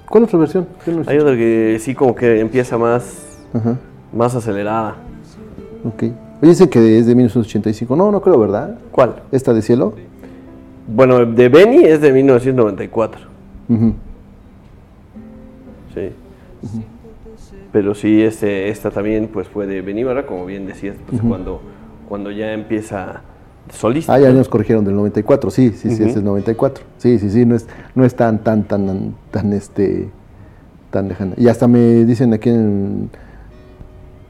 ¿Cuál otra versión? Hay otra que sí como que empieza más, Ajá. más acelerada. Ok. Oye, dicen que es de 1985. No, no creo, ¿verdad? ¿Cuál? ¿Esta de cielo? Bueno, de Benny es de 1994. Ujú. Sí. Pero sí, este, esta también pues fue de Benny Barra, como bien decías, pues, cuando, cuando ya empieza solista. Ah, ya nos corrigieron del 94. Sí, sí, sí, Ujú. es el 94. Sí, sí, sí, no es, no es tan, tan, tan, tan, este, tan lejana. Y hasta me dicen aquí en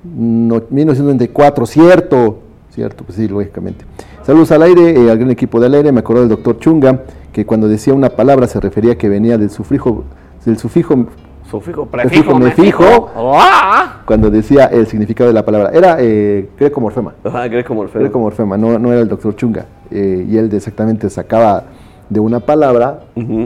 no- 1994, cierto, cierto, pues sí, lógicamente. Saludos al aire, eh, al gran equipo del aire, me acuerdo del doctor Chunga, que cuando decía una palabra se refería que venía del sufijo, del sufijo, Sufijo, prefijo, mefijo, mefijo. ¡Ah! cuando decía el significado de la palabra. Era eh, Greco Morfema. Ajá, Greco Morfeo. Greco Morfema, no, no era el doctor Chunga. Eh, y él exactamente sacaba de una palabra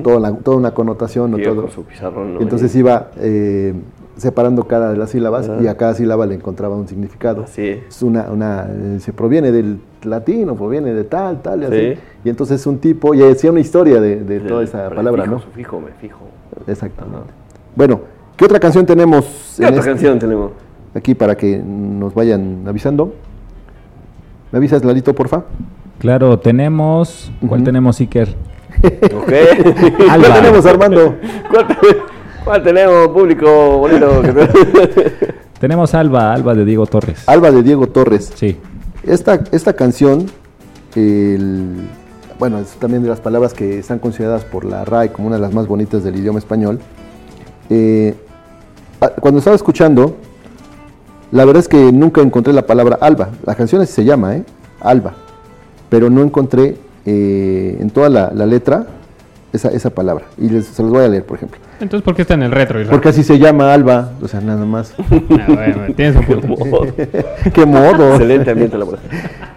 toda, la- toda una connotación o todo. su pizarrón, ¿no? Entonces iba eh, separando cada de las sílabas Ajá. y a cada sílaba le encontraba un significado. Así es. Una, una, eh, se proviene del latino, proviene de tal, tal, y así. Sí. Y entonces es un tipo, y decía una historia de, de toda esa palabra, ¿no? Sufijo, mefijo. Exactamente. Bueno, ¿qué otra canción tenemos? ¿Qué en otra este- canción tenemos? Aquí para que nos vayan avisando. ¿Me avisas, Lalito, porfa? Claro, tenemos. ¿Cuál tenemos, Iker? <laughs> Ok. <laughs> ¿Qué tenemos, Armando? <laughs> ¿Cuál, te- cuál tenemos, público bonito? <laughs> Tenemos Alba, Alba de Diego Torres. Alba de Diego Torres. Sí. Esta, esta canción, el- bueno, es también de las palabras que están consideradas por la RAE como una de las más bonitas del idioma español. Eh, cuando estaba escuchando, la verdad es que nunca encontré la palabra alba. La canción así se llama, ¿eh? Alba. Pero no encontré eh, en toda la, la letra esa, esa palabra. Y les- se los voy a leer, por ejemplo. Entonces, ¿por qué está en el retro? Israel? Porque así se llama Alba, o sea, nada más. <laughs> Ah, bueno, tienes un punto. <laughs> Qué modo. Excelente ambiente laboral.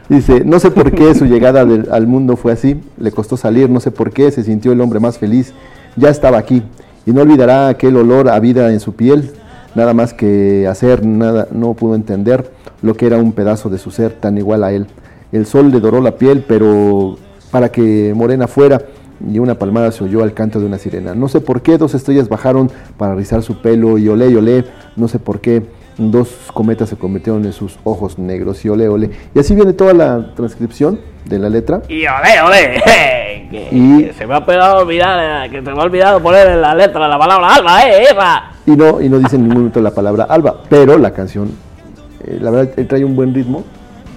Dice, no sé por qué su llegada del- al mundo fue así, le costó salir, no sé por qué se sintió el hombre más feliz, ya estaba aquí, y no olvidará aquel olor a vida en su piel, nada más que hacer, nada, no pudo entender lo que era un pedazo de su ser tan igual a él. El sol le doró la piel, pero para que morena fuera, y una palmada se oyó al canto de una sirena. No sé por qué dos estrellas bajaron para rizar su pelo, y olé y olé, no sé por qué dos cometas se convirtieron en sus ojos negros, y olé, olé. Y así viene toda la transcripción de la letra. Y olé, olé. <laughs> Que, Y- que se me ha pegado olvidar, eh, que se me ha olvidado poner en la letra la palabra alba, eh, Eva. Y no, y no dice en ningún momento la palabra alba, pero la canción, eh, la verdad, él trae un buen ritmo.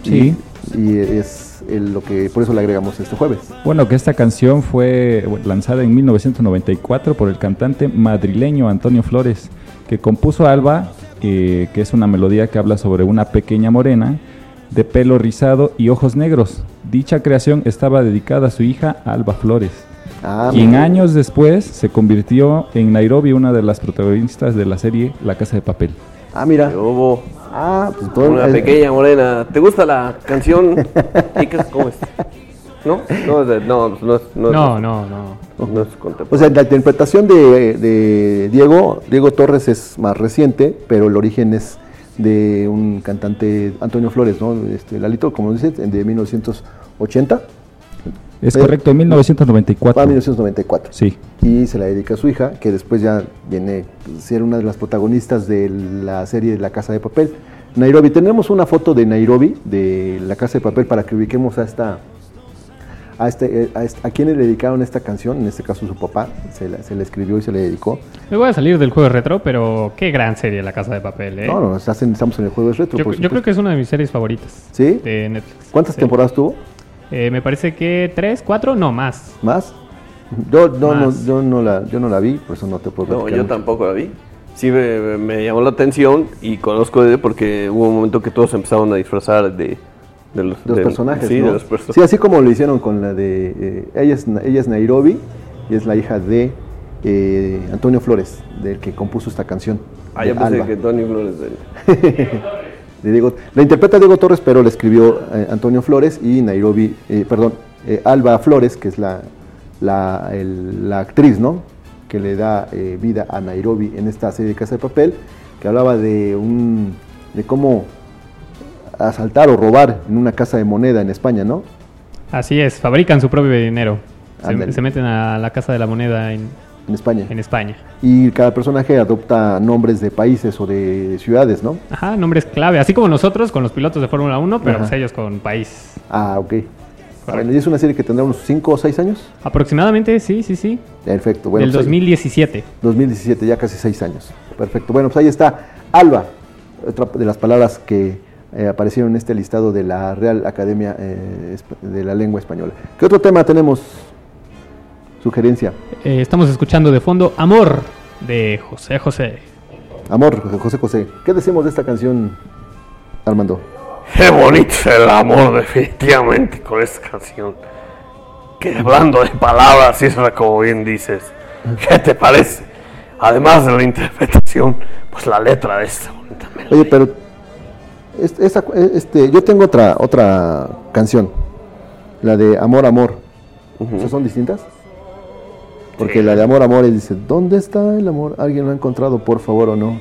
Sí. Y, y es el- lo que, por eso le agregamos este jueves. Bueno, que esta canción fue lanzada en 1994 por el cantante madrileño Antonio Flores, que compuso Alba, eh, que es una melodía que habla sobre una pequeña morena de pelo rizado y ojos negros. Dicha creación estaba dedicada a su hija Alba Flores, Ah, quien años después se convirtió en Nairobi una de las protagonistas de la serie La Casa de Papel. Ah, mira. Ah, pues todo una pequeña morena. ¿Te gusta la canción? <laughs> Chicas, ¿Cómo es? ¿No? No, es de- no, no, es- no, es- No, no, no. no es contemporáneo. O sea, la interpretación de, de Diego, Diego Torres es más reciente, pero el origen es de un cantante, Antonio Flores, ¿no? Este, Lalito, como dices, de 1980. Es Pero- correcto, en 1994. Ah, 1994. Sí. Y se la dedica a su hija, que después ya viene a ser una de las protagonistas de la serie La Casa de Papel. Nairobi, tenemos una foto de Nairobi, de La Casa de Papel, para que ubiquemos a esta... A, este, eh, a, este- a quién le dedicaron esta canción, en este caso su papá, se la, se la escribió y se le dedicó. Me voy a salir del juego retro, pero qué gran serie La Casa de Papel, ¿eh? No, no, estamos en el juego de retro. yo, por yo creo que es una de mis series favoritas. ¿Sí? De Netflix. ¿Cuántas Sí. temporadas tuvo? Eh, me parece que tres, cuatro, no más. ¿Más? Yo no, no, yo no, la, yo no la vi, por eso no te puedo No, yo mucho. tampoco la vi. Sí, me, me llamó la atención y conozco de porque hubo un momento que todos empezaron a disfrazar de, de los, de los de- personajes. Sí, ¿no? de los personajes. Sí, así como lo hicieron con la de. eh, ella, es, ella es Nairobi y es la hija de eh, Antonio Flores, del que compuso esta canción. Ah, de yo pensé Alba. que Tony Flores. <laughs> de- Diego- la interpreta Diego Torres, pero la escribió eh, Antonio Flores y Nairobi, eh, perdón, eh, Alba Flores, que es la, la, el- la actriz, ¿no? Que le da vida a Nairobi en esta serie de Casa de Papel, que hablaba de un de cómo asaltar o robar en una casa de moneda en España, ¿no? Así es, fabrican su propio dinero. Se, se meten a la Casa de la Moneda en, En España. en España. Y cada personaje adopta nombres de países o de ciudades, ¿no? Ajá, nombres clave. Así como nosotros con los pilotos de Fórmula 1, pero pues ellos con país. Ah, ok. Bueno, y es una serie que tendrá unos 5 o 6 años. Aproximadamente, sí, sí, sí. Perfecto. Bueno, Del pues ahí- 2017. 2017, ya casi 6 años. Perfecto. Bueno, pues ahí está Alba, otra de las palabras que eh, aparecieron en este listado de la Real Academia eh, de la Lengua Española. ¿Qué otro tema tenemos? Sugerencia. Eh, estamos escuchando de fondo Amor de José José. Amor, José José. ¿Qué decimos de esta canción, Armando? Qué bonito es el amor, definitivamente, con esta canción. Que hablando de palabras, Isra, como bien dices, ¿qué te parece? Además de la interpretación, pues la letra de esta bonita melodía. Oye, pero este, yo tengo otra otra canción, la de Amor, Amor. ¿O sea, ¿Son distintas? Porque la de Amor, Amor es, dice, ¿dónde está el amor? ¿Alguien lo ha encontrado, por favor o no?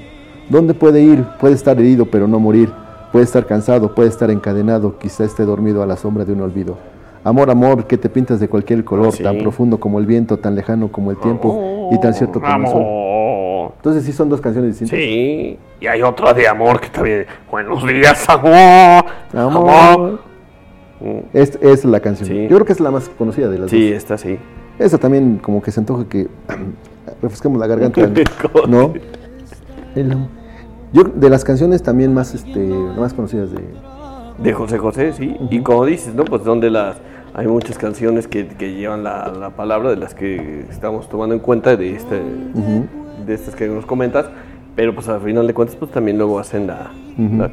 ¿Dónde puede ir? Puede estar herido, pero no morir. Puede estar cansado, puede estar encadenado, quizá esté dormido a la sombra de un olvido. Amor, amor, que te pintas de cualquier color, Sí. tan profundo como el viento, tan lejano como el tiempo y tan cierto como el sol. Amor. Entonces sí son dos canciones distintas. Sí, y hay otra de amor que también. Buenos días, amor. Amor. Es, es la canción. Yo creo que es la más conocida de las Sí, dos. esta sí. Esa también como que se antoja que <clears throat> refresquemos la garganta, <laughs> ¿no? Yo de las canciones también más este más conocidas de De José José, sí. Y como dices, ¿no? Pues donde las. Hay muchas canciones que, que llevan la, la palabra de las que estamos tomando en cuenta de este de estas que nos comentas, pero pues al final de cuentas pues también luego hacen la-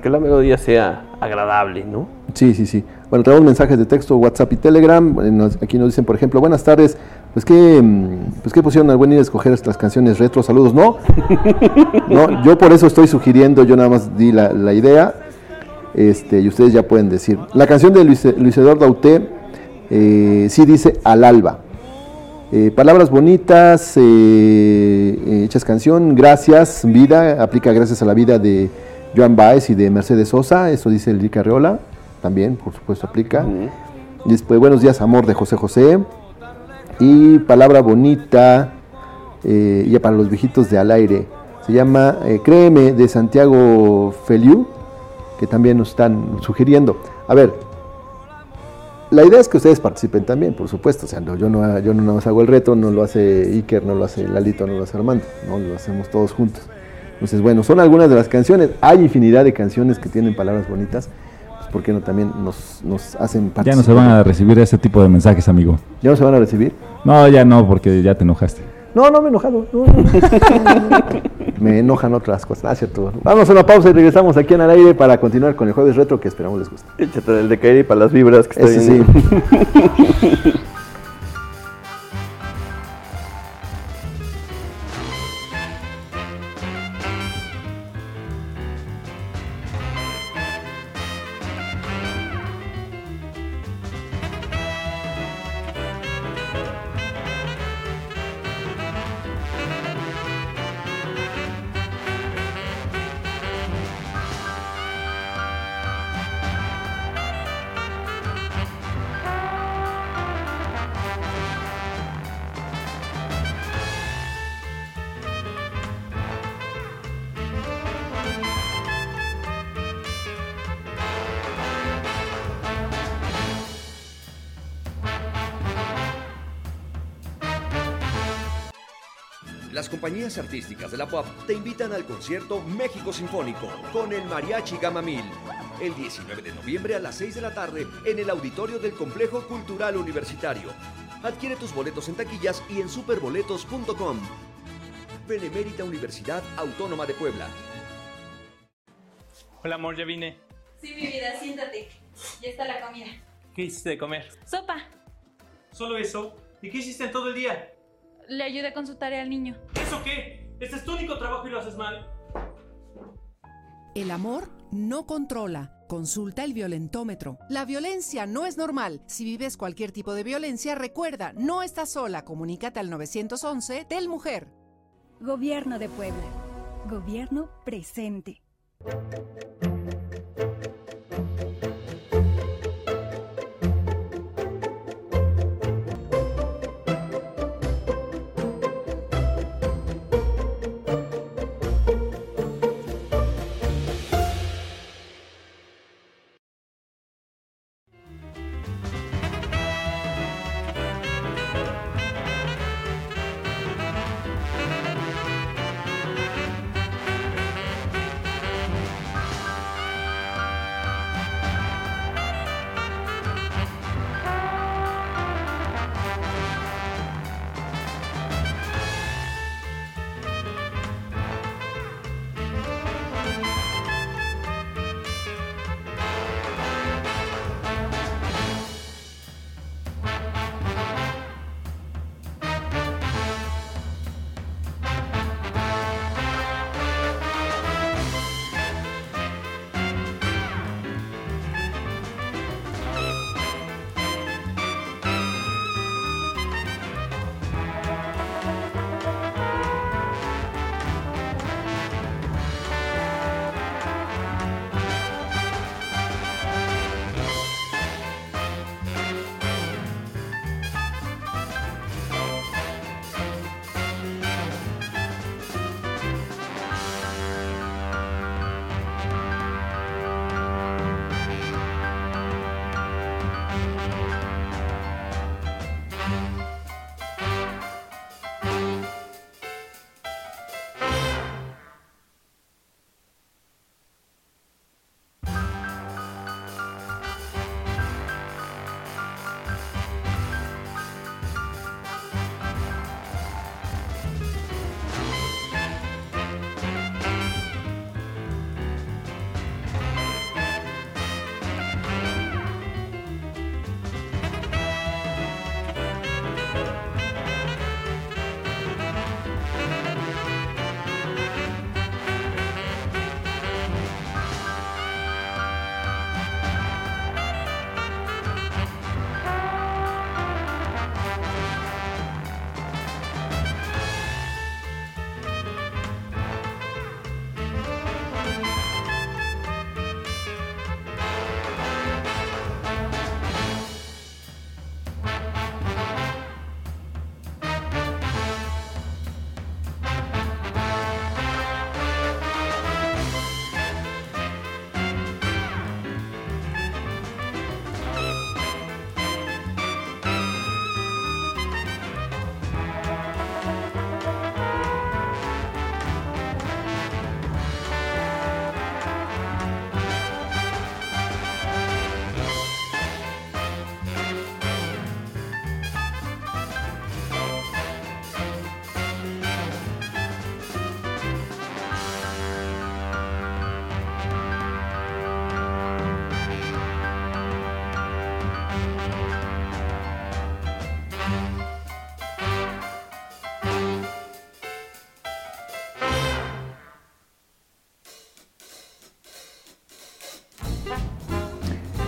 que la melodía sea agradable, ¿no? Sí, sí, sí. Bueno, tenemos mensajes de texto, WhatsApp y Telegram. Eh, aquí nos dicen, por ejemplo, buenas tardes. Pues que, mm, pues que pusieron al buen ir a escoger estas canciones retro. Saludos. No, <laughs> no. Yo por eso estoy sugiriendo. Yo nada más di la, la idea. Este, y ustedes ya pueden decir. La canción de Luis, Luis Eduardo Auté eh, sí dice al alba. Eh, palabras bonitas, eh, hechas canción, gracias, vida, aplica gracias a la vida de Joan Baez y de Mercedes Sosa, eso dice Rica Arreola, también por supuesto aplica. Después, buenos días, amor de José José. Y palabra bonita, eh, ya para los viejitos de al aire, se llama eh, Créeme de Santiago Feliu, que también nos están sugiriendo. A ver, la idea es que ustedes participen también, por supuesto. O sea, no, yo, no, yo no nada más hago el reto, no lo hace Iker, no lo hace Lalito, no lo hace Armando, no lo hacemos todos juntos. Entonces, bueno, son algunas de las canciones. Hay infinidad de canciones que tienen palabras bonitas. Pues, ¿por qué no también nos, nos hacen participar? Ya no se van a recibir ese tipo de mensajes, amigo. ¿Ya no se van a recibir? No, ya no, porque ya te enojaste. No, no me he enojado. no, no. <laughs> me enojan otras cosas. Ah, cierto. Vamos a una pausa y regresamos aquí en al aire para continuar con el jueves retro que esperamos les guste. Échate el de Kairi para las vibras que está Ese viendo. sí. <laughs> de la POP te invitan al concierto México Sinfónico con el Mariachi Gama Mil. El 19 de noviembre a las 6 de la tarde en el auditorio del Complejo Cultural Universitario. Adquiere tus boletos en taquillas y en superboletos.com. Benemérita Universidad Autónoma de Puebla. Hola, amor, ya vine. Sí, mi vida, siéntate. Ya está la comida. ¿Qué hiciste de comer? Sopa. ¿Solo eso? ¿Y qué hiciste en todo el día? Le ayudé con su tarea al niño. ¿Eso qué? Este es tu único trabajo y lo haces mal. El amor no controla. Consulta el violentómetro. La violencia no es normal. Si vives cualquier tipo de violencia, recuerda, no estás sola. Comunícate al 911 del Mujer. Gobierno de Puebla. Gobierno presente.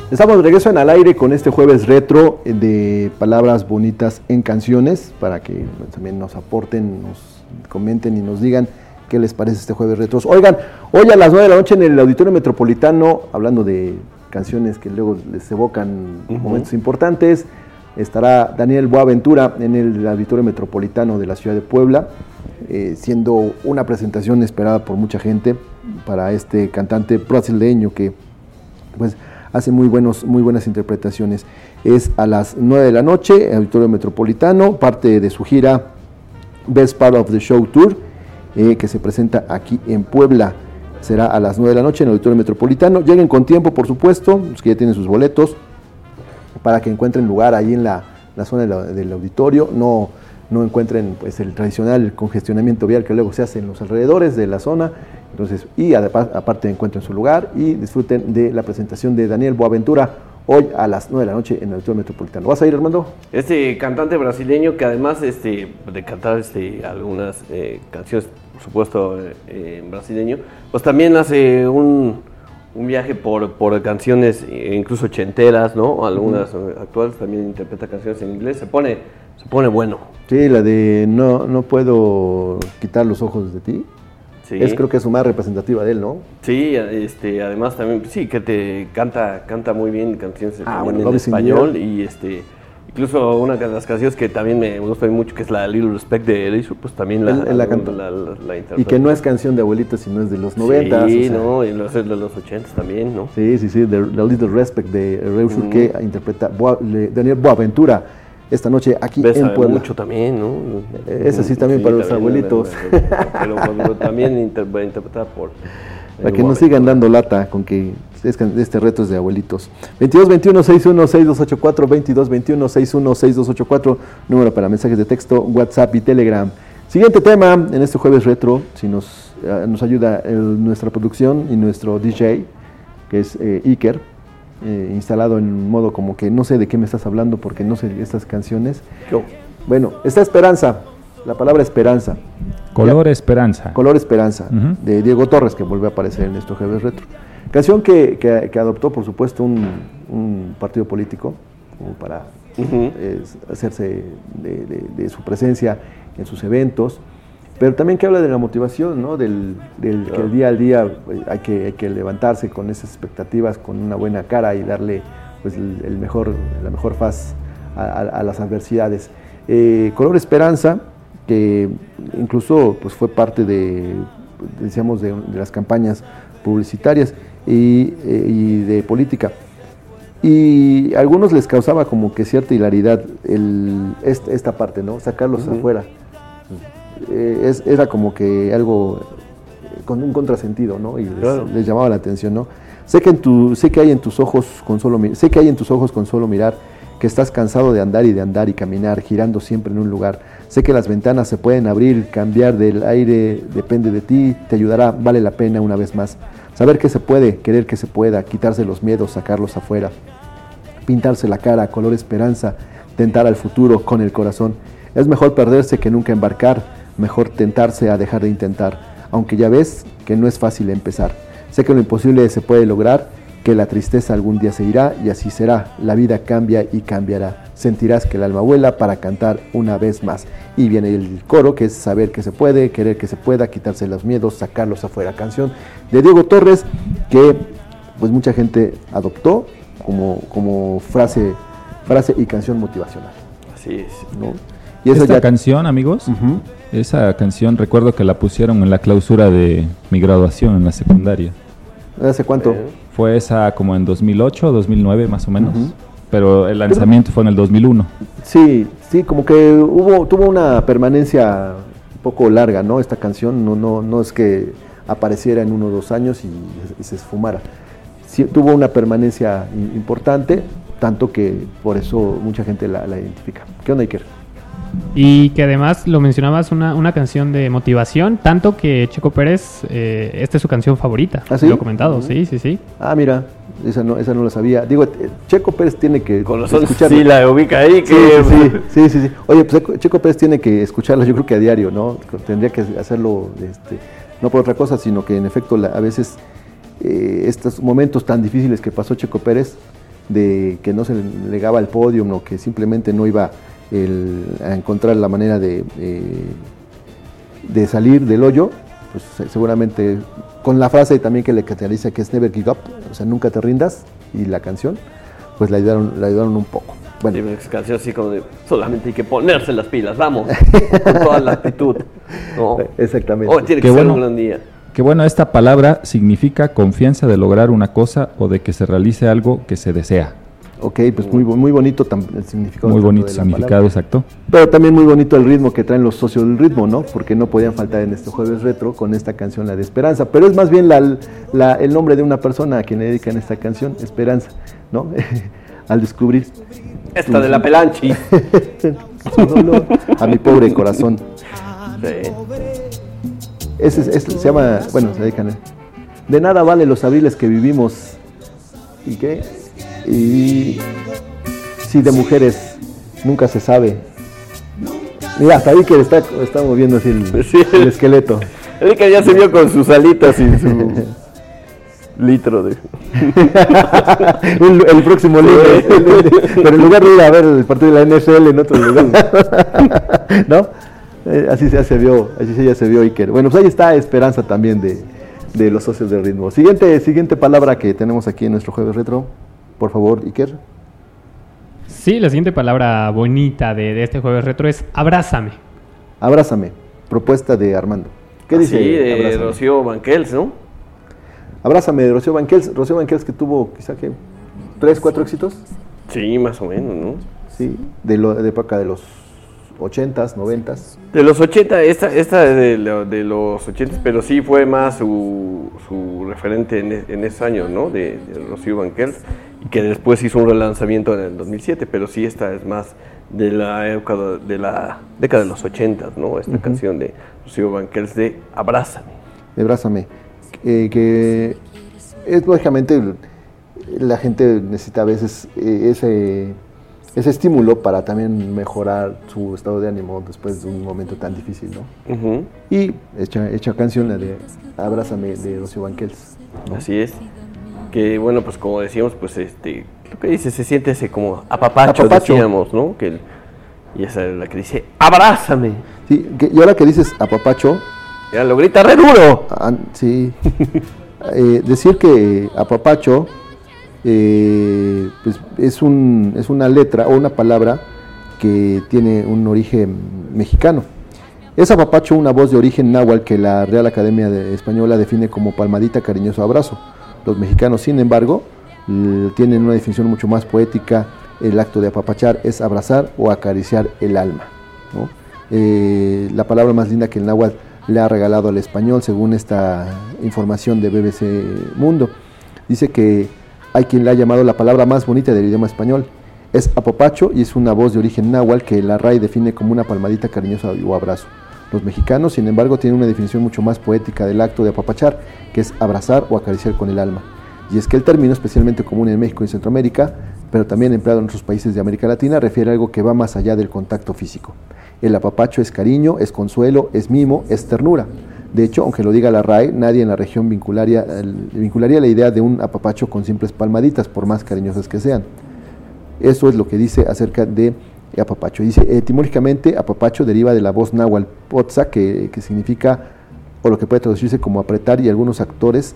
Estamos de regreso en al aire con este jueves retro de palabras bonitas en canciones para que también nos aporten, nos comenten y nos digan qué les parece este jueves retro. Oigan, hoy a las 9 de la noche en el Auditorio Metropolitano, hablando de canciones que luego les evocan momentos importantes, estará Daniel Boaventura en el Auditorio Metropolitano de la ciudad de Puebla, eh, siendo una presentación esperada por mucha gente para este cantante brasileño que pues hace muy, buenos, muy buenas interpretaciones. Es a las 9 de la noche, Auditorio Metropolitano, parte de su gira Best Part of the Show Tour, eh, que se presenta aquí en Puebla. Será a las 9 de la noche en el Auditorio Metropolitano. Lleguen con tiempo, por supuesto, los que ya tienen sus boletos, para que encuentren lugar ahí en la, la zona del auditorio. No, no encuentren pues, el tradicional congestionamiento vial que luego se hace en los alrededores de la zona. Entonces, y aparte encuentren su lugar y disfruten de la presentación de Daniel Boaventura hoy a las 9 de la noche en el Auditorio Metropolitano. ¿Vas a ir, Armando? Este cantante brasileño que además este, de cantar este, algunas eh, canciones, por supuesto, eh, en brasileño, pues también hace un, un viaje por, por canciones incluso ochenteras, ¿no? Algunas actuales, también interpreta canciones en inglés, se pone, se pone bueno. Sí, la de no, no puedo quitar los ojos de ti. Sí. Es creo que es su más representativa de él, ¿no? Sí, este, además también, sí, que te canta, canta muy bien canciones Ah, bueno, en español y este, incluso una de las canciones que también me gusta mucho, que es la Little Respect de Erasure, pues también la, Él- él la canta. la- la- la Y que no es canción de abuelita, sino es de los 90. Sí, no, y los de los 80 también, ¿no? Sí, sí, sí, The, The Little Respect de Erasure Ujú. que interpreta Boa- Daniel Boaventura esta noche aquí en Puebla. mucho también, ¿no? Esa sí también para los abuelitos. Pero, pero también inter- interpretada por... Para que eh, no sigan dando lata con que este reto es de abuelitos. 22 21 61 6284 22 21 61 6284 número para mensajes de texto, WhatsApp y Telegram. Siguiente tema en este jueves retro, si nos, eh, nos ayuda el- nuestra producción y nuestro DJ, que es eh, Iker, eh, instalado en modo como que no sé de qué me estás hablando porque no sé estas canciones. Bueno, esta esperanza, la palabra esperanza. Color Esperanza. Color Esperanza, de Diego Torres, que vuelve a aparecer en estos jueves retro. Canción que, que- que adoptó, por supuesto, un, un partido político, como para eh, hacerse de, de- de su presencia en sus eventos, pero también que habla de la motivación, ¿no? del, del que el día al día pues, hay, que, hay que levantarse con esas expectativas, con una buena cara y darle pues, el, el mejor, la mejor faz a, a- a las adversidades. Eh, Color Esperanza, que incluso pues, fue parte de, decíamos, de, de las campañas publicitarias y, eh, y de política. Y a algunos les causaba como que cierta hilaridad el, esta, esta parte, ¿no? Sacarlos afuera. Eh, es- era como que algo eh, con un contrasentido, ¿no? Y les, Claro. les llamaba la atención, ¿no? Sé que, en tu, sé que hay en tus ojos con solo sé que hay en tus ojos con solo mirar que estás cansado de andar y de andar y caminar, girando siempre en un lugar. Sé que las ventanas se pueden abrir, cambiar del aire depende de ti, te ayudará, vale la pena una vez más. Saber que se puede, querer que se pueda, quitarse los miedos, sacarlos afuera pintarse la cara, color esperanza, tentar al futuro con el corazón. Es mejor perderse que nunca embarcar, mejor tentarse a dejar de intentar, aunque ya ves que no es fácil empezar. Sé que lo imposible se puede lograr, que la tristeza algún día se irá y así será. La vida cambia y cambiará. Sentirás que el alma vuela para cantar una vez más. Y viene el coro que es saber que se puede, querer que se pueda, quitarse los miedos, sacarlos afuera. Canción de Diego Torres que pues mucha gente adoptó como, como frase, frase y canción motivacional. Así es. ¿no? Y esa Esta ya- canción, amigos, esa canción recuerdo que la pusieron en la clausura de mi graduación en la secundaria. ¿Hace cuánto? Fue esa como en 2008, 2009 más o menos. Ujú. Pero el lanzamiento fue en el 2001. Sí, sí, como que hubo, tuvo una permanencia un poco larga, ¿no? Esta canción no, no, no es que apareciera en uno o dos años y, y se esfumara. Sí, tuvo una permanencia importante, tanto que por eso mucha gente la, la identifica. ¿Qué onda, Iker? Y que además lo mencionabas, una, una canción de motivación, tanto que Checo Pérez, eh, esta es su canción favorita. ¿Ah, sí? Lo he comentado, sí, sí, sí. Ah, mira, esa no, esa no la sabía. Digo, eh, Checo Pérez tiene que Con razón, escucharla. sí la ubica ahí, Sí, que... sí, sí, <laughs> sí, sí. Oye, pues Checo- Pérez tiene que escucharla, yo creo que a diario, ¿no? Tendría que hacerlo, este, no por otra cosa, sino que en efecto la- a veces eh, estos momentos tan difíciles que pasó Checo Pérez de que no se le negaba el podium o que simplemente no iba el- a encontrar la manera de, eh, de salir del hoyo, pues se- seguramente con la frase también que le caracteriza que es never give up, o sea, nunca te rindas, y la canción, pues la ayudaron, la ayudaron un poco. Bueno, Sí, es canción así como de solamente hay que ponerse las pilas, vamos, <laughs> con toda la actitud. ¿no? Exactamente. Oh, tiene que Qué ser bueno. un gran día. Que bueno, esta palabra significa confianza de lograr una cosa o de que se realice algo que se desea. Ok, pues muy, muy bonito el significado. Muy bonito de la significado, palabra. exacto. Pero también muy bonito el ritmo que traen los socios del ritmo, ¿no? Porque no podían faltar en este jueves retro con esta canción, la de Esperanza. Pero es más bien la- la- el nombre de una persona a quien le dedican esta canción, Esperanza, ¿no? <laughs> Al descubrir. Esta de la pelanchi. <laughs> a mi pobre corazón. Sí. Ese, es- ese se llama, bueno, se dedican. a- De nada vale los abriles que vivimos. ¿Y qué? Y si de mujeres nunca se sabe. Mira, hasta ahí que está, está moviendo así el, <laughs> Sí. el esqueleto. El que ya se vio con sus alitas y su <laughs> litro de. <laughs> el, el próximo lunes. Pero en lugar de ir a ver el partido de la NFL en otro lugar. ¿No? Eh, así ya se vio, así ya se vio Iker. Bueno, pues ahí está esperanza también de, de los socios del ritmo. Siguiente, siguiente palabra que tenemos aquí en nuestro jueves retro. Por favor, Iker. Sí, la siguiente palabra bonita de, de este jueves retro es abrázame. Abrázame. Propuesta de Armando. ¿Qué Ah, dice? Sí, de Abrázame? Rocío Banquels, ¿no? Abrázame de Rocío Banquels. Rocío Banquels que tuvo quizá que tres, cuatro éxitos. Sí, más o menos, ¿no? Sí, de, lo, de época de los 80s, 90s. De los 80, esta, esta de, lo- de los 80, pero sí fue más su, su referente en, en esos años, ¿no? De, de Rocío Banquels, que después hizo un relanzamiento en el 2007, pero sí esta es más de la época de, la década de los 80, ¿no? Esta canción de Rocío Banquels de Abrázame. de Abrázame, eh, que es lógicamente la gente necesita a veces eh, ese, ese estímulo para también mejorar su estado de ánimo después de un momento tan difícil, ¿no? Y hecha, hecha canción la de Abrázame de Rocío Banquels. ¿no? Así es. Que bueno, pues como decíamos, pues este, lo que dice, se siente ese como apapacho, Apapacho. decíamos, ¿no? Que el- y esa es la que dice, abrázame. Sí, que- y ahora que dices apapacho, Ya lo grita re duro. ah, sí, <laughs> Eh, decir que apapacho eh, pues es, un, es una letra o una palabra que tiene un origen mexicano. Es apapacho una voz de origen náhuatl que la Real Academia de- Española define como palmadita, cariñoso abrazo. Los mexicanos, sin embargo, tienen una definición mucho más poética. El acto de apapachar es abrazar o acariciar el alma. Eh, la palabra más linda que el náhuatl le ha regalado al español, según esta información de BBC Mundo. Dice que hay quien le ha llamado la palabra más bonita del idioma español. Es apapacho y es una voz de origen náhuatl que la RAI define como una palmadita cariñosa o abrazo. Los mexicanos, sin embargo, tienen una definición mucho más poética del acto de apapachar, que es abrazar o acariciar con el alma. Y es que el término, especialmente común en México y Centroamérica, pero también empleado en otros países de América Latina, refiere a algo que va más allá del contacto físico. El apapacho es cariño, es consuelo, es mimo, es ternura. De hecho, aunque lo diga la RAE, nadie en la región vincularía, vincularía la idea de un apapacho con simples palmaditas, por más cariñosas que sean. Eso es lo que dice acerca de apapacho. Dice, etimológicamente, apapacho deriva de la voz náhuatl potza, que, que significa, o lo que puede traducirse como apretar, y algunos actores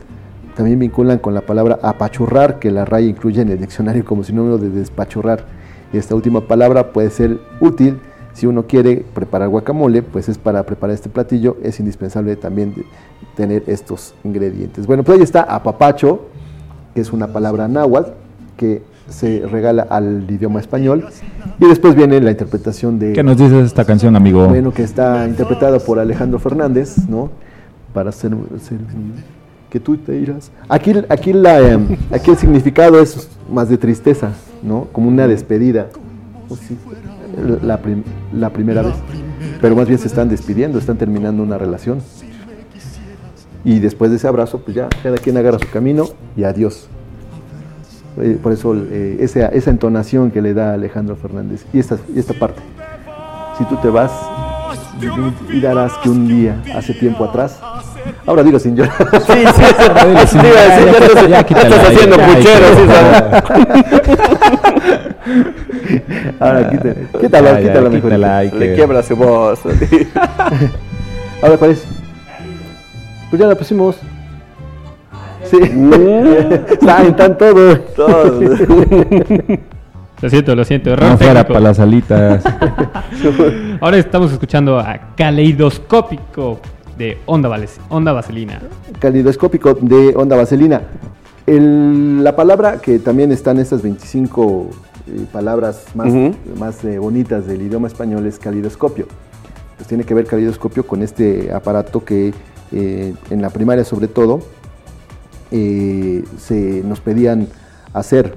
también vinculan con la palabra apachurrar, que la RAI incluye en el diccionario como sinónimo de despachurrar. Y esta última palabra puede ser útil si uno quiere preparar guacamole, pues es para preparar este platillo, es indispensable también tener estos ingredientes. Bueno, pues ahí está apapacho, que es una palabra náhuatl que se regala al idioma español. Y después viene la interpretación de... ¿Qué nos dices de esta canción, amigo? Bueno, que está interpretada por Alejandro Fernández, ¿no? Para hacer, hacer- que tú te irás. Aquí, aquí, la, em, aquí el significado es más de tristeza, ¿no? Como una despedida. O sí, La, prim- la primera vez. Pero más bien se están despidiendo, están terminando una relación. Y después de ese abrazo, pues ya cada quien agarra su camino y adiós. Eh, por eso eh, esa, esa entonación que le da Alejandro Fernández. Y esta, y esta parte. Si tú te vas, y darás que un día, hace tiempo atrás, Ahora dilo sin llorar. Sí, sí, <laughs> llorar. ya estás- haciendo ya, puchero, sí, <laughs> Ahora quítala, quítala, quítala mejor. Le quiebra su voz. <laughs> Ahora, ¿cuál es? Pues ya la pusimos. Sí. Saben, <laughs> están todos. <laughs> Lo siento, lo siento. error No fuera para las alitas. <laughs> Ahora estamos escuchando a Caleidoscópico de Onda, Vales- Onda Vaselina. Calidoscópico de onda vaselina. El- la palabra que también está en estas 25 eh, palabras más, más eh, bonitas del idioma español es calidoscopio. Pues tiene que ver calidoscopio con este aparato que eh, en la primaria sobre todo eh, se nos pedían hacer,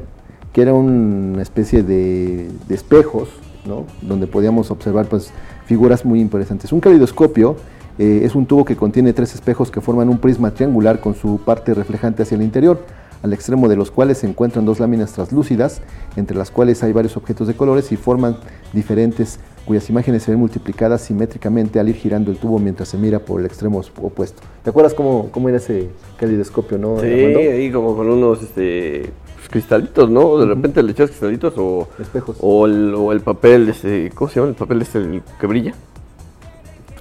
que era una especie de, espejos, ¿no? donde podíamos observar pues, figuras muy interesantes. Un calidoscopio eh, es un tubo que contiene tres espejos que forman un prisma triangular con su parte reflejante hacia el interior, al extremo de los cuales se encuentran dos láminas translúcidas, entre las cuales hay varios objetos de colores y forman diferentes, cuyas imágenes se ven multiplicadas simétricamente al ir girando el tubo mientras se mira por el extremo opuesto. ¿Te acuerdas cómo, cómo era ese calidoscopio, no? Sí, ahí como con unos este, pues, cristalitos, ¿no? De repente le echas cristalitos o, Espejos. o, el, o el papel, este, ¿cómo se llama el papel este el que brilla?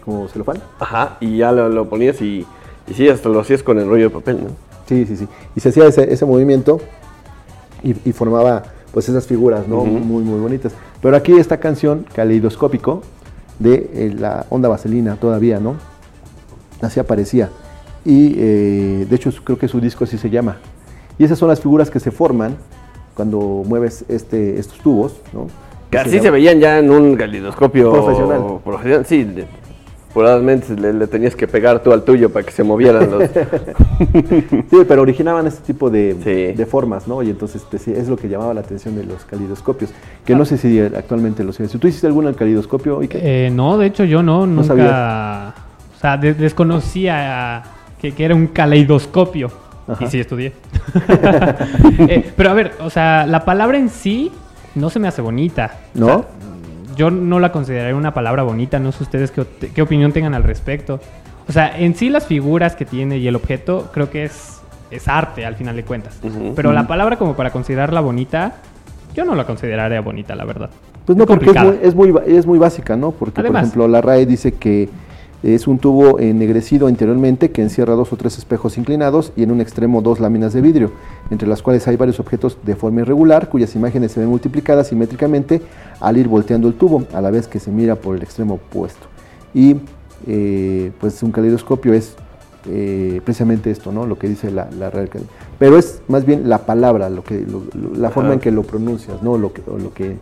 ¿Como celofán? Ajá, y ya lo, lo ponías y, y sí, hasta lo hacías con el rollo de papel, ¿no? Sí, sí, sí. Y se hacía ese, ese movimiento y, y formaba pues esas figuras, ¿no? Ujú. Muy, muy bonitas. Pero aquí esta canción, Caleidoscópico, de eh, la onda vaselina todavía, ¿no? Así aparecía. Y eh, de hecho creo que su disco así se llama. Y esas son las figuras que se forman cuando mueves este, estos tubos, ¿no? Que así se veían ya en un calidoscopio Profesional. profesional, sí, de- probablemente le, le tenías que pegar tú al tuyo para que se movieran los... <laughs> Sí, pero originaban este tipo de, de formas, ¿no? Y entonces sí, es lo que llamaba la atención de los calidoscopios, que no sé si actualmente los ¿Tú hiciste algún calidoscopio? Ike? Eh, no, de hecho yo no, No nunca... sabías. O sea, de- desconocía que, que era un caleidoscopio. Ajá. Y sí estudié. <laughs> Eh, pero a ver, o sea, la palabra en sí no se me hace bonita. ¿No? O sea, yo no la consideraría una palabra bonita, no sé ustedes qué, qué opinión tengan al respecto. O sea, en sí las figuras que tiene y el objeto creo que es, es arte al final de cuentas. Pero la palabra como para considerarla bonita, yo no la consideraría bonita, la verdad. Pues no, porque es muy, es, muy, es muy básica, ¿no? Porque, Además. por ejemplo, la RAE dice que es un tubo ennegrecido interiormente que encierra dos o tres espejos inclinados y en un extremo dos láminas de vidrio, entre las cuales hay varios objetos de forma irregular cuyas imágenes se ven multiplicadas simétricamente al ir volteando el tubo, a la vez que se mira por el extremo opuesto. Y eh, pues un caleidoscopio es eh, precisamente esto, ¿no? Lo que dice la, la RAE. Pero es más bien la palabra, lo que, lo- lo- la forma Ajá. en que lo pronuncias, ¿no? Lo que, lo que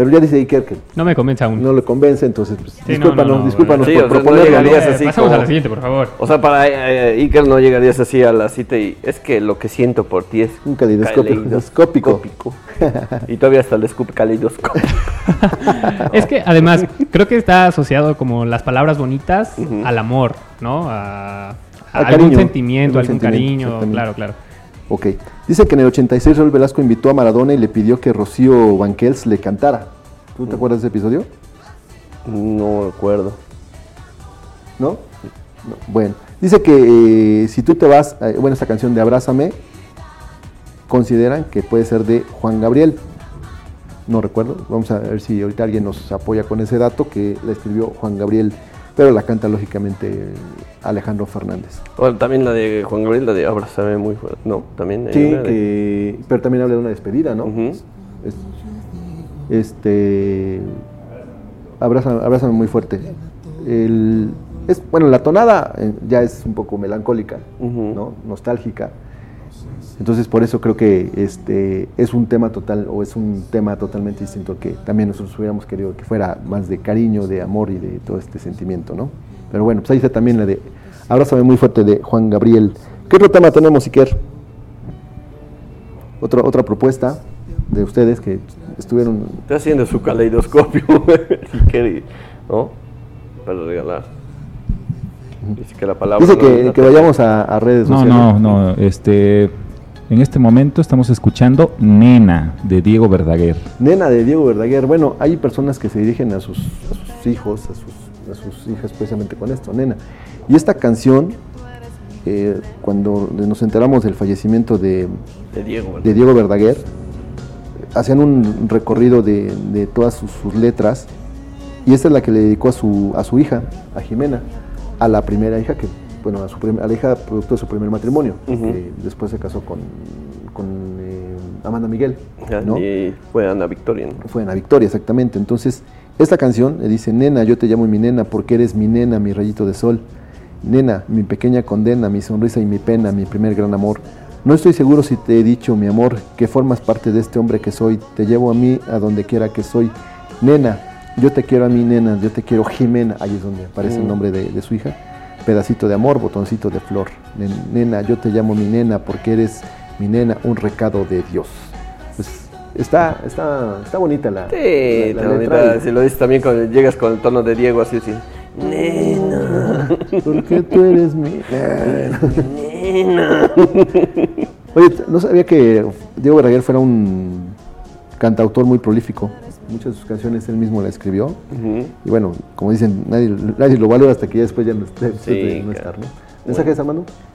pero ya dice Iker que No me convence aún. no le convence, entonces pues, Sí, no, discúlpanos, no, no, discúlpanos Sí, por o sea, no proponerlo, llegarías ¿no? así pasamos como- a la siguiente, por favor. O sea, para eh, Iker no llegarías así a la cita y es que lo que siento por ti es Un caleidoscópico. y todavía hasta le escupe caleidoscópico. <laughs> Es que además creo que está asociado como las palabras bonitas al amor, ¿no? A, a Al algún cariño, sentimiento, algún algún sentimiento, cariño, claro, claro. Ok. Dice que en el 86 Raúl Velasco invitó a Maradona y le pidió que Rocío Banquels le cantara. ¿Tú te acuerdas de ese episodio? No recuerdo. ¿No? No. Bueno, dice que eh, si tú te vas, eh, bueno, esta canción de Abrázame, consideran que puede ser de Juan Gabriel. No recuerdo, vamos a ver si ahorita alguien nos apoya con ese dato, que la escribió Juan Gabriel, pero la canta lógicamente Alejandro Fernández. Bueno, también la de Juan Gabriel, la de Abrázame muy fuerte. No, también. hay Sí, una de- que, pero también habla de una despedida, ¿no? Es- este. Abrázame, abrázame muy fuerte. El, es, bueno, la tonada eh, ya es un poco melancólica, ¿no? Nostálgica. Entonces, por eso creo que este es un tema total, o es un tema totalmente distinto que también nosotros hubiéramos querido que fuera más de cariño, de amor y de todo este sentimiento, ¿no? Pero bueno, pues ahí está también la de Abrázame muy fuerte de Juan Gabriel. ¿Qué otro tema tenemos, Iker? Otra, otra propuesta de ustedes que estuvieron. Está haciendo su caleidoscopio, <laughs> Iker, ¿no? Para regalar. Dice que la palabra. Dice no- que, no vayamos a, a redes No, sociales. no, no. Este, en este momento estamos escuchando Nena de Diego Verdaguer. Nena de Diego Verdaguer. Bueno, hay personas que se dirigen a sus, a sus hijos, a sus a sus hijas precisamente con esto, nena. Y esta canción, eh, cuando nos enteramos del fallecimiento de, De Diego, ¿verdad? de Diego Verdaguer, hacían un recorrido de, de todas sus, sus letras y esta es la que le dedicó a su, a su hija, a Jimena, a la primera hija que, bueno, a, su a la hija producto de su primer matrimonio, que después se casó con, con eh, Amanda Miguel, ¿no? Y fue Ana Victoria. ¿no? Fue Ana Victoria, exactamente. Entonces, esta canción le dice, nena, yo te llamo mi nena porque eres mi nena, mi rayito de sol. Nena, mi pequeña condena, mi sonrisa y mi pena, mi primer gran amor. No estoy seguro si te he dicho, mi amor, que formas parte de este hombre que soy. Te llevo a mí a donde quiera que soy. Nena, yo te quiero a mi nena, yo te quiero Jimena. Ahí es donde aparece el Mm. nombre de, de su hija. Pedacito de amor, botoncito de flor. Nen- Nena, yo te llamo mi nena porque eres mi nena, un recado de Dios. Pues está, está, está bonita la, Sí, la- bonita. y- Si lo dices también cuando llegas con el tono de Diego, así, así. Nena. <laughs> Porque tú eres mi <laughs> nena. Oye, no sabía que Diego Verdaguer fuera un cantautor muy prolífico. Muchas de sus canciones él mismo las escribió. Y bueno, como dicen, nadie, nadie lo valora hasta que ya después ya no esté. Sí, no estar, ¿no? ¿Mensajes?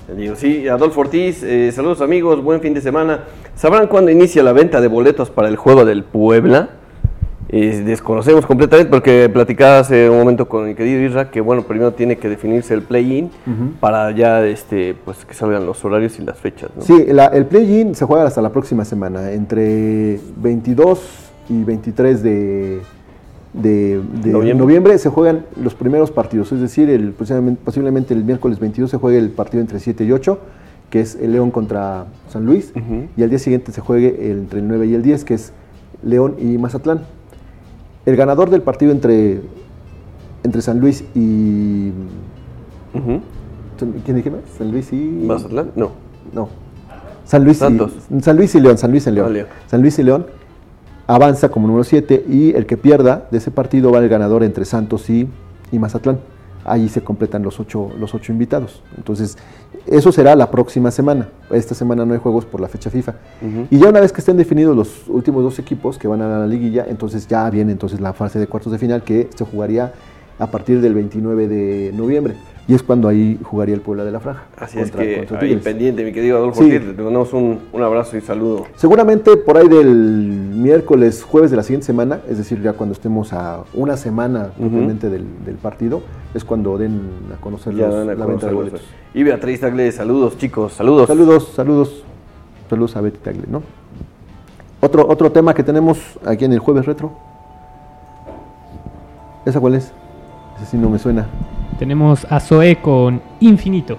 Le digo, sí, Adolfo Ortiz, eh, saludos amigos, buen fin de semana. ¿Sabrán cuándo inicia la venta de boletos para el juego del Puebla? Eh, desconocemos completamente porque platicaba hace un momento con mi querido Isra que bueno, primero tiene que definirse el play-in para ya este pues que salgan los horarios y las fechas, ¿no? Sí, la- el play-in se juega hasta la próxima semana, entre 22 y 23 de, de- de Noviembre. noviembre. se juegan los primeros partidos, es decir, el, posiblemente, el miércoles 22 se juegue el partido entre 7 y 8, que es el León contra San Luis, y al día siguiente se juegue el- entre el 9 y el 10, que es León y Mazatlán. El ganador del partido entre, entre San Luis y... ¿Quién dije más? San Luis y... ¿Mazatlán? No. No. San Luis, Santos. Y, San Luis y León, San Luis y León. Ah, León. San Luis y León avanza como número 7 y el que pierda de ese partido va el ganador entre Santos y, y Mazatlán. Ahí se completan los ocho, los ocho invitados. Entonces, eso será la próxima semana. Esta semana no hay juegos por la fecha FIFA. Y ya una vez que estén definidos los últimos dos equipos que van a la liguilla, entonces ya viene entonces la fase de cuartos de final que se jugaría a partir del 29 de noviembre. Y es cuando ahí jugaría el Puebla de la Franja. Así es que ahí pendiente, mi querido Adolfo Sí. Ortiz, te mandamos un, un abrazo y saludo. Seguramente por ahí del miércoles, jueves de la siguiente semana, es decir, ya cuando estemos a una semana propiamente del, del partido, es cuando den a conocer Ya los- a la venta de boletos. Y Beatriz Tagle, saludos chicos, saludos. Saludos, saludos, saludos a Betty Tagle, ¿no? Otro, otro tema que tenemos aquí en el jueves retro. ¿Esa cuál es? Ese sí no me suena. Tenemos a Zoe con Infinito.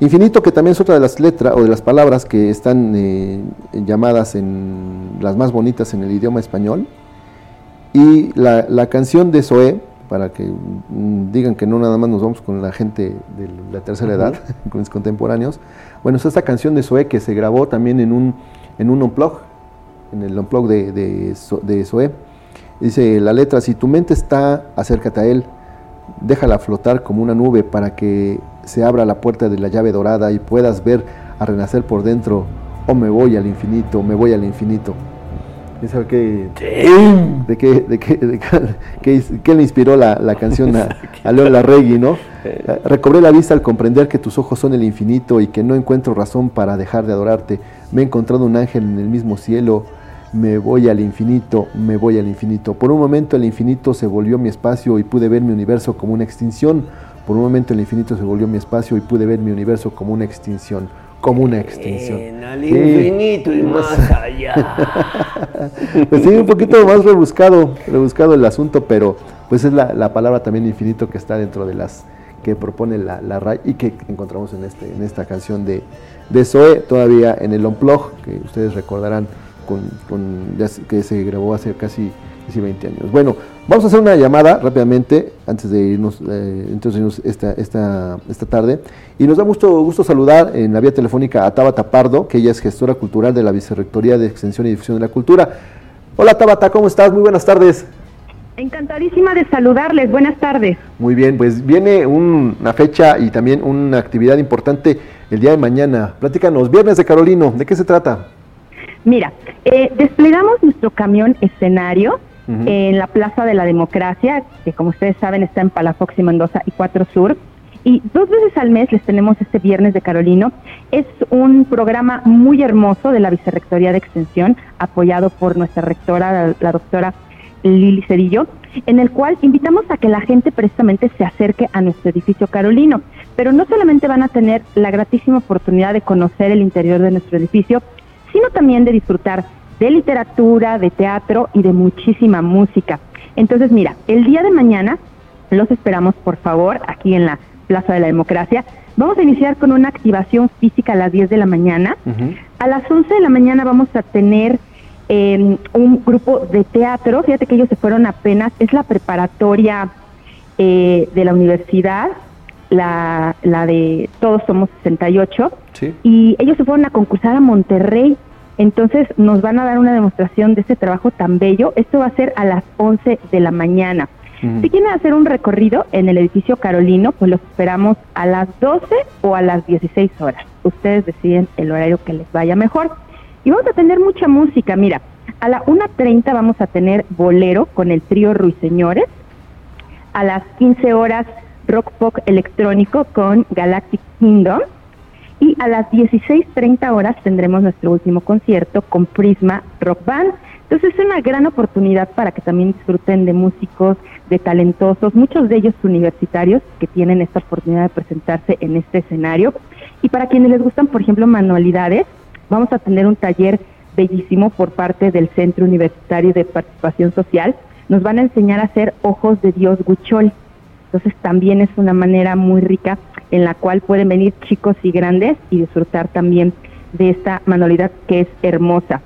Infinito, que también es otra de las letras o de las palabras que están eh, llamadas en las más bonitas en el idioma español. Y la, la canción de Zoé, para que mm, digan que no nada más nos vamos con la gente de la tercera Ujú. edad, <laughs> con los contemporáneos. Bueno, es esta canción de Zoé que se grabó también en un, en un unplug, en el unplug de, de, de Zoé. Dice la letra, si tu mente está, acércate a él, déjala flotar como una nube para que se abra la puerta de la llave dorada y puedas ver a renacer por dentro. O me voy al infinito, me voy al infinito. ¿Y sabe qué, de qué, de qué, de qué- qué- qué le inspiró la, la canción a, <laughs> a León Larregui, no? Eh, Recobré la vista al comprender que tus ojos son el infinito y que no encuentro razón para dejar de adorarte. Me he encontrado un ángel en el mismo cielo. Me voy al infinito, me voy al infinito. Por un momento el infinito se volvió mi espacio y pude ver mi universo como una extinción. Por un momento el infinito se volvió mi espacio y pude ver mi universo como una extinción. Como una extinción. En al Sí. infinito y más <laughs> allá. Pues sí, un poquito más rebuscado, rebuscado el asunto, pero pues es la, la palabra también infinito que está dentro de las que propone la, la RAI y que encontramos en, este, en esta canción de, de Zoe, todavía en el Unplug, que ustedes recordarán con, con- ya se- que se grabó hace casi, casi 20 años. Bueno, vamos a hacer una llamada rápidamente antes de irnos, eh, irnos esta, esta, esta tarde. Y nos da mucho gusto saludar en la vía telefónica a Tabata Pardo, que ella es gestora cultural de la Vicerrectoría de Extensión y Difusión de la Cultura. Hola Tabata, ¿cómo estás? Muy buenas tardes. Encantadísima de saludarles. Buenas tardes. Muy bien, pues viene un- una fecha y también una actividad importante el día de mañana. Platícanos, Viernes de Carolino, ¿de qué se trata? Mira, eh, desplegamos nuestro camión escenario uh -huh. en la Plaza de la Democracia, que como ustedes saben está en Palafox y Mendoza y 4 Sur. Y dos veces al mes les tenemos este Viernes de Carolino. Es un programa muy hermoso de la Vicerrectoría de Extensión, apoyado por nuestra rectora, la, la doctora Lili Cedillo, en el cual invitamos a que la gente precisamente se acerque a nuestro edificio carolino. Pero no solamente van a tener la gratísima oportunidad de conocer el interior de nuestro edificio, sino también de disfrutar de literatura, de teatro y de muchísima música. Entonces, mira, el día de mañana los esperamos, por favor, aquí en la Plaza de la Democracia. Vamos a iniciar con una activación física a las 10 de la mañana. Uh -huh. A las 11 de la mañana vamos a tener eh, un grupo de teatro. Fíjate que ellos se fueron apenas, es la preparatoria eh, de la universidad, la, la de Todos Somos 68. Sí. Y ellos se fueron a concursar a Monterrey. Entonces nos van a dar una demostración de este trabajo tan bello. Esto va a ser a las 11 de la mañana. Si quieren hacer un recorrido en el edificio Carolino, pues los esperamos a las 12 o a las 16 horas. Ustedes deciden el horario que les vaya mejor. Y vamos a tener mucha música. Mira, a la 1.30 vamos a tener bolero con el trío Ruiseñores. A las 15 horas, rock pop electrónico con Galactic Kingdom. Y a las 16.30 horas tendremos nuestro último concierto con Prisma Rock Band. Entonces es una gran oportunidad para que también disfruten de músicos, de talentosos, muchos de ellos universitarios que tienen esta oportunidad de presentarse en este escenario. Y para quienes les gustan, por ejemplo, manualidades, vamos a tener un taller bellísimo por parte del Centro Universitario de Participación Social. Nos van a enseñar a hacer ojos de Dios Huichol. Entonces también es una manera muy rica en la cual pueden venir chicos y grandes y disfrutar también de esta manualidad que es hermosa.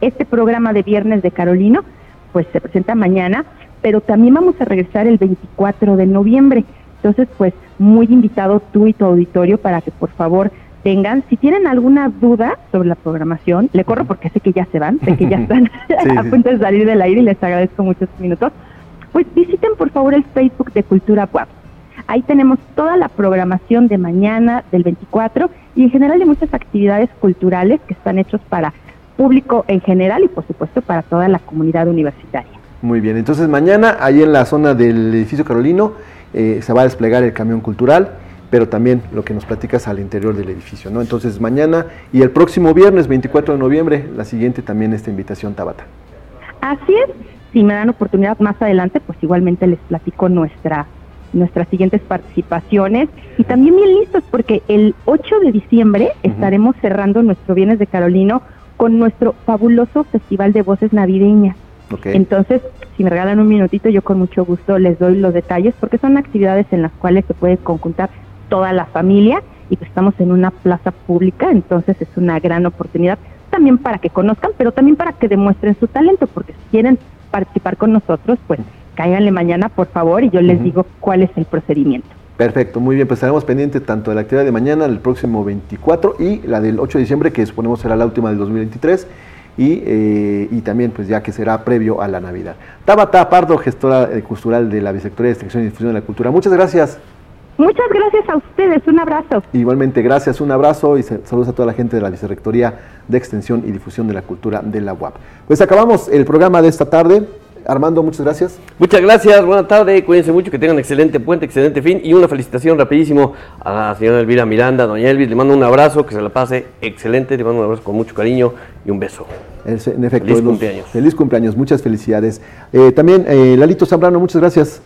Este programa de Viernes de Carolino pues se presenta mañana, pero también vamos a regresar el 24 de noviembre. Entonces pues muy invitado tú y tu auditorio para que por favor tengan, si tienen alguna duda sobre la programación, le corro porque sé que ya se van, sé que ya <laughs> están sí, <laughs> a punto de salir del aire y les agradezco muchos minutos, pues visiten por favor el Facebook de Cultura Web. Ahí tenemos toda la programación de mañana, del 24, y en general de muchas actividades culturales que están hechos para público en general y por supuesto para toda la comunidad universitaria. Muy bien, entonces mañana ahí en la zona del edificio Carolino eh, se va a desplegar el camión cultural pero también lo que nos platicas al interior del edificio, ¿no? Entonces mañana y el próximo viernes 24 de noviembre, la siguiente también esta invitación Tabata. Así es, si me dan oportunidad más adelante, pues igualmente les platico nuestra nuestras siguientes participaciones y también bien listos porque el 8 de diciembre uh -huh. estaremos cerrando nuestro Viernes de Carolino con nuestro fabuloso Festival de Voces Navideñas. Okay. Entonces, si me regalan un minutito, yo con mucho gusto les doy los detalles porque son actividades en las cuales se puede conjuntar toda la familia y que estamos en una plaza pública, entonces es una gran oportunidad también para que conozcan, pero también para que demuestren su talento, porque si quieren participar con nosotros, pues cáiganle mañana, por favor, y yo les uh -huh. digo cuál es el procedimiento. Perfecto, muy bien, pues estaremos pendientes tanto de la actividad de mañana, el próximo 24, y la del 8 de diciembre, que suponemos será la última del 2023, y, eh, y también pues ya que será previo a la Navidad. Tabata Pardo, gestora cultural de la Bisectoría de Extensión y Difusión de la Cultura, muchas gracias. Muchas gracias a ustedes, un abrazo. Igualmente, gracias, un abrazo y saludos a toda la gente de la Vicerrectoría de Extensión y Difusión de la Cultura de la UAP. Pues acabamos el programa de esta tarde. Armando, muchas gracias. Muchas gracias, buena tarde, cuídense mucho, que tengan excelente puente, excelente fin y una felicitación rapidísimo a la señora Elvira Miranda, doña Elvis, le mando un abrazo, que se la pase excelente, le mando un abrazo con mucho cariño y un beso. Es, en efecto, feliz cumpleaños. Feliz cumpleaños, muchas felicidades. Eh, también, eh, Lalito Zambrano, muchas gracias.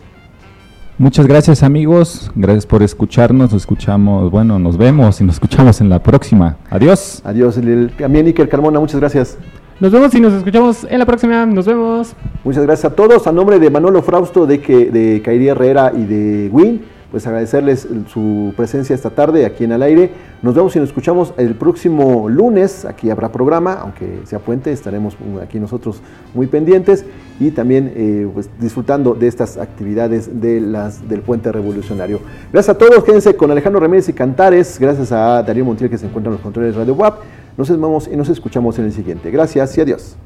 Muchas gracias amigos, gracias por escucharnos, nos escuchamos, bueno, nos vemos y nos escuchamos en la próxima. Adiós. Adiós. También Iker Carmona, muchas gracias. Nos vemos y nos escuchamos en la próxima. Nos vemos. Muchas gracias a todos. A nombre de Manolo Frausto, de, que, de Kairi Herrera y de Win, pues agradecerles su presencia esta tarde aquí en Al Aire. Nos vemos y nos escuchamos el próximo lunes. Aquí habrá programa, aunque sea puente, estaremos aquí nosotros muy pendientes y también eh, pues, disfrutando de estas actividades de las, del puente revolucionario. Gracias a todos. Quédense con Alejandro Ramírez y Cantares. Gracias a Darío Montiel que se encuentra en los controles de Radio WAP. Nos vemos y nos escuchamos en el siguiente. Gracias y adiós.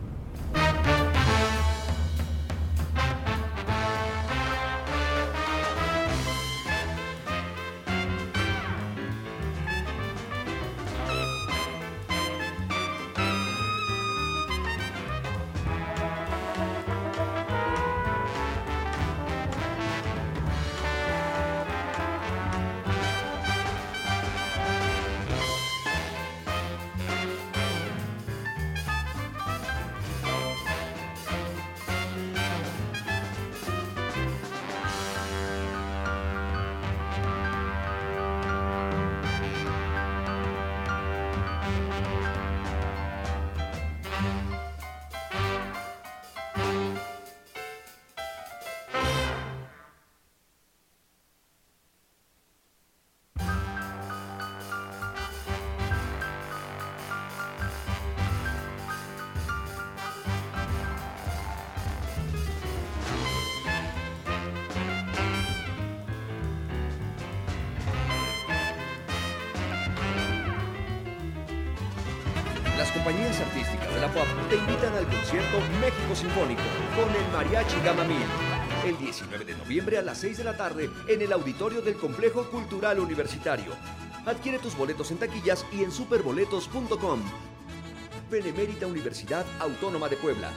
Auditorio del Complejo Cultural Universitario. Adquiere tus boletos en taquillas y en superboletos.com. Benemérita Universidad Autónoma de Puebla.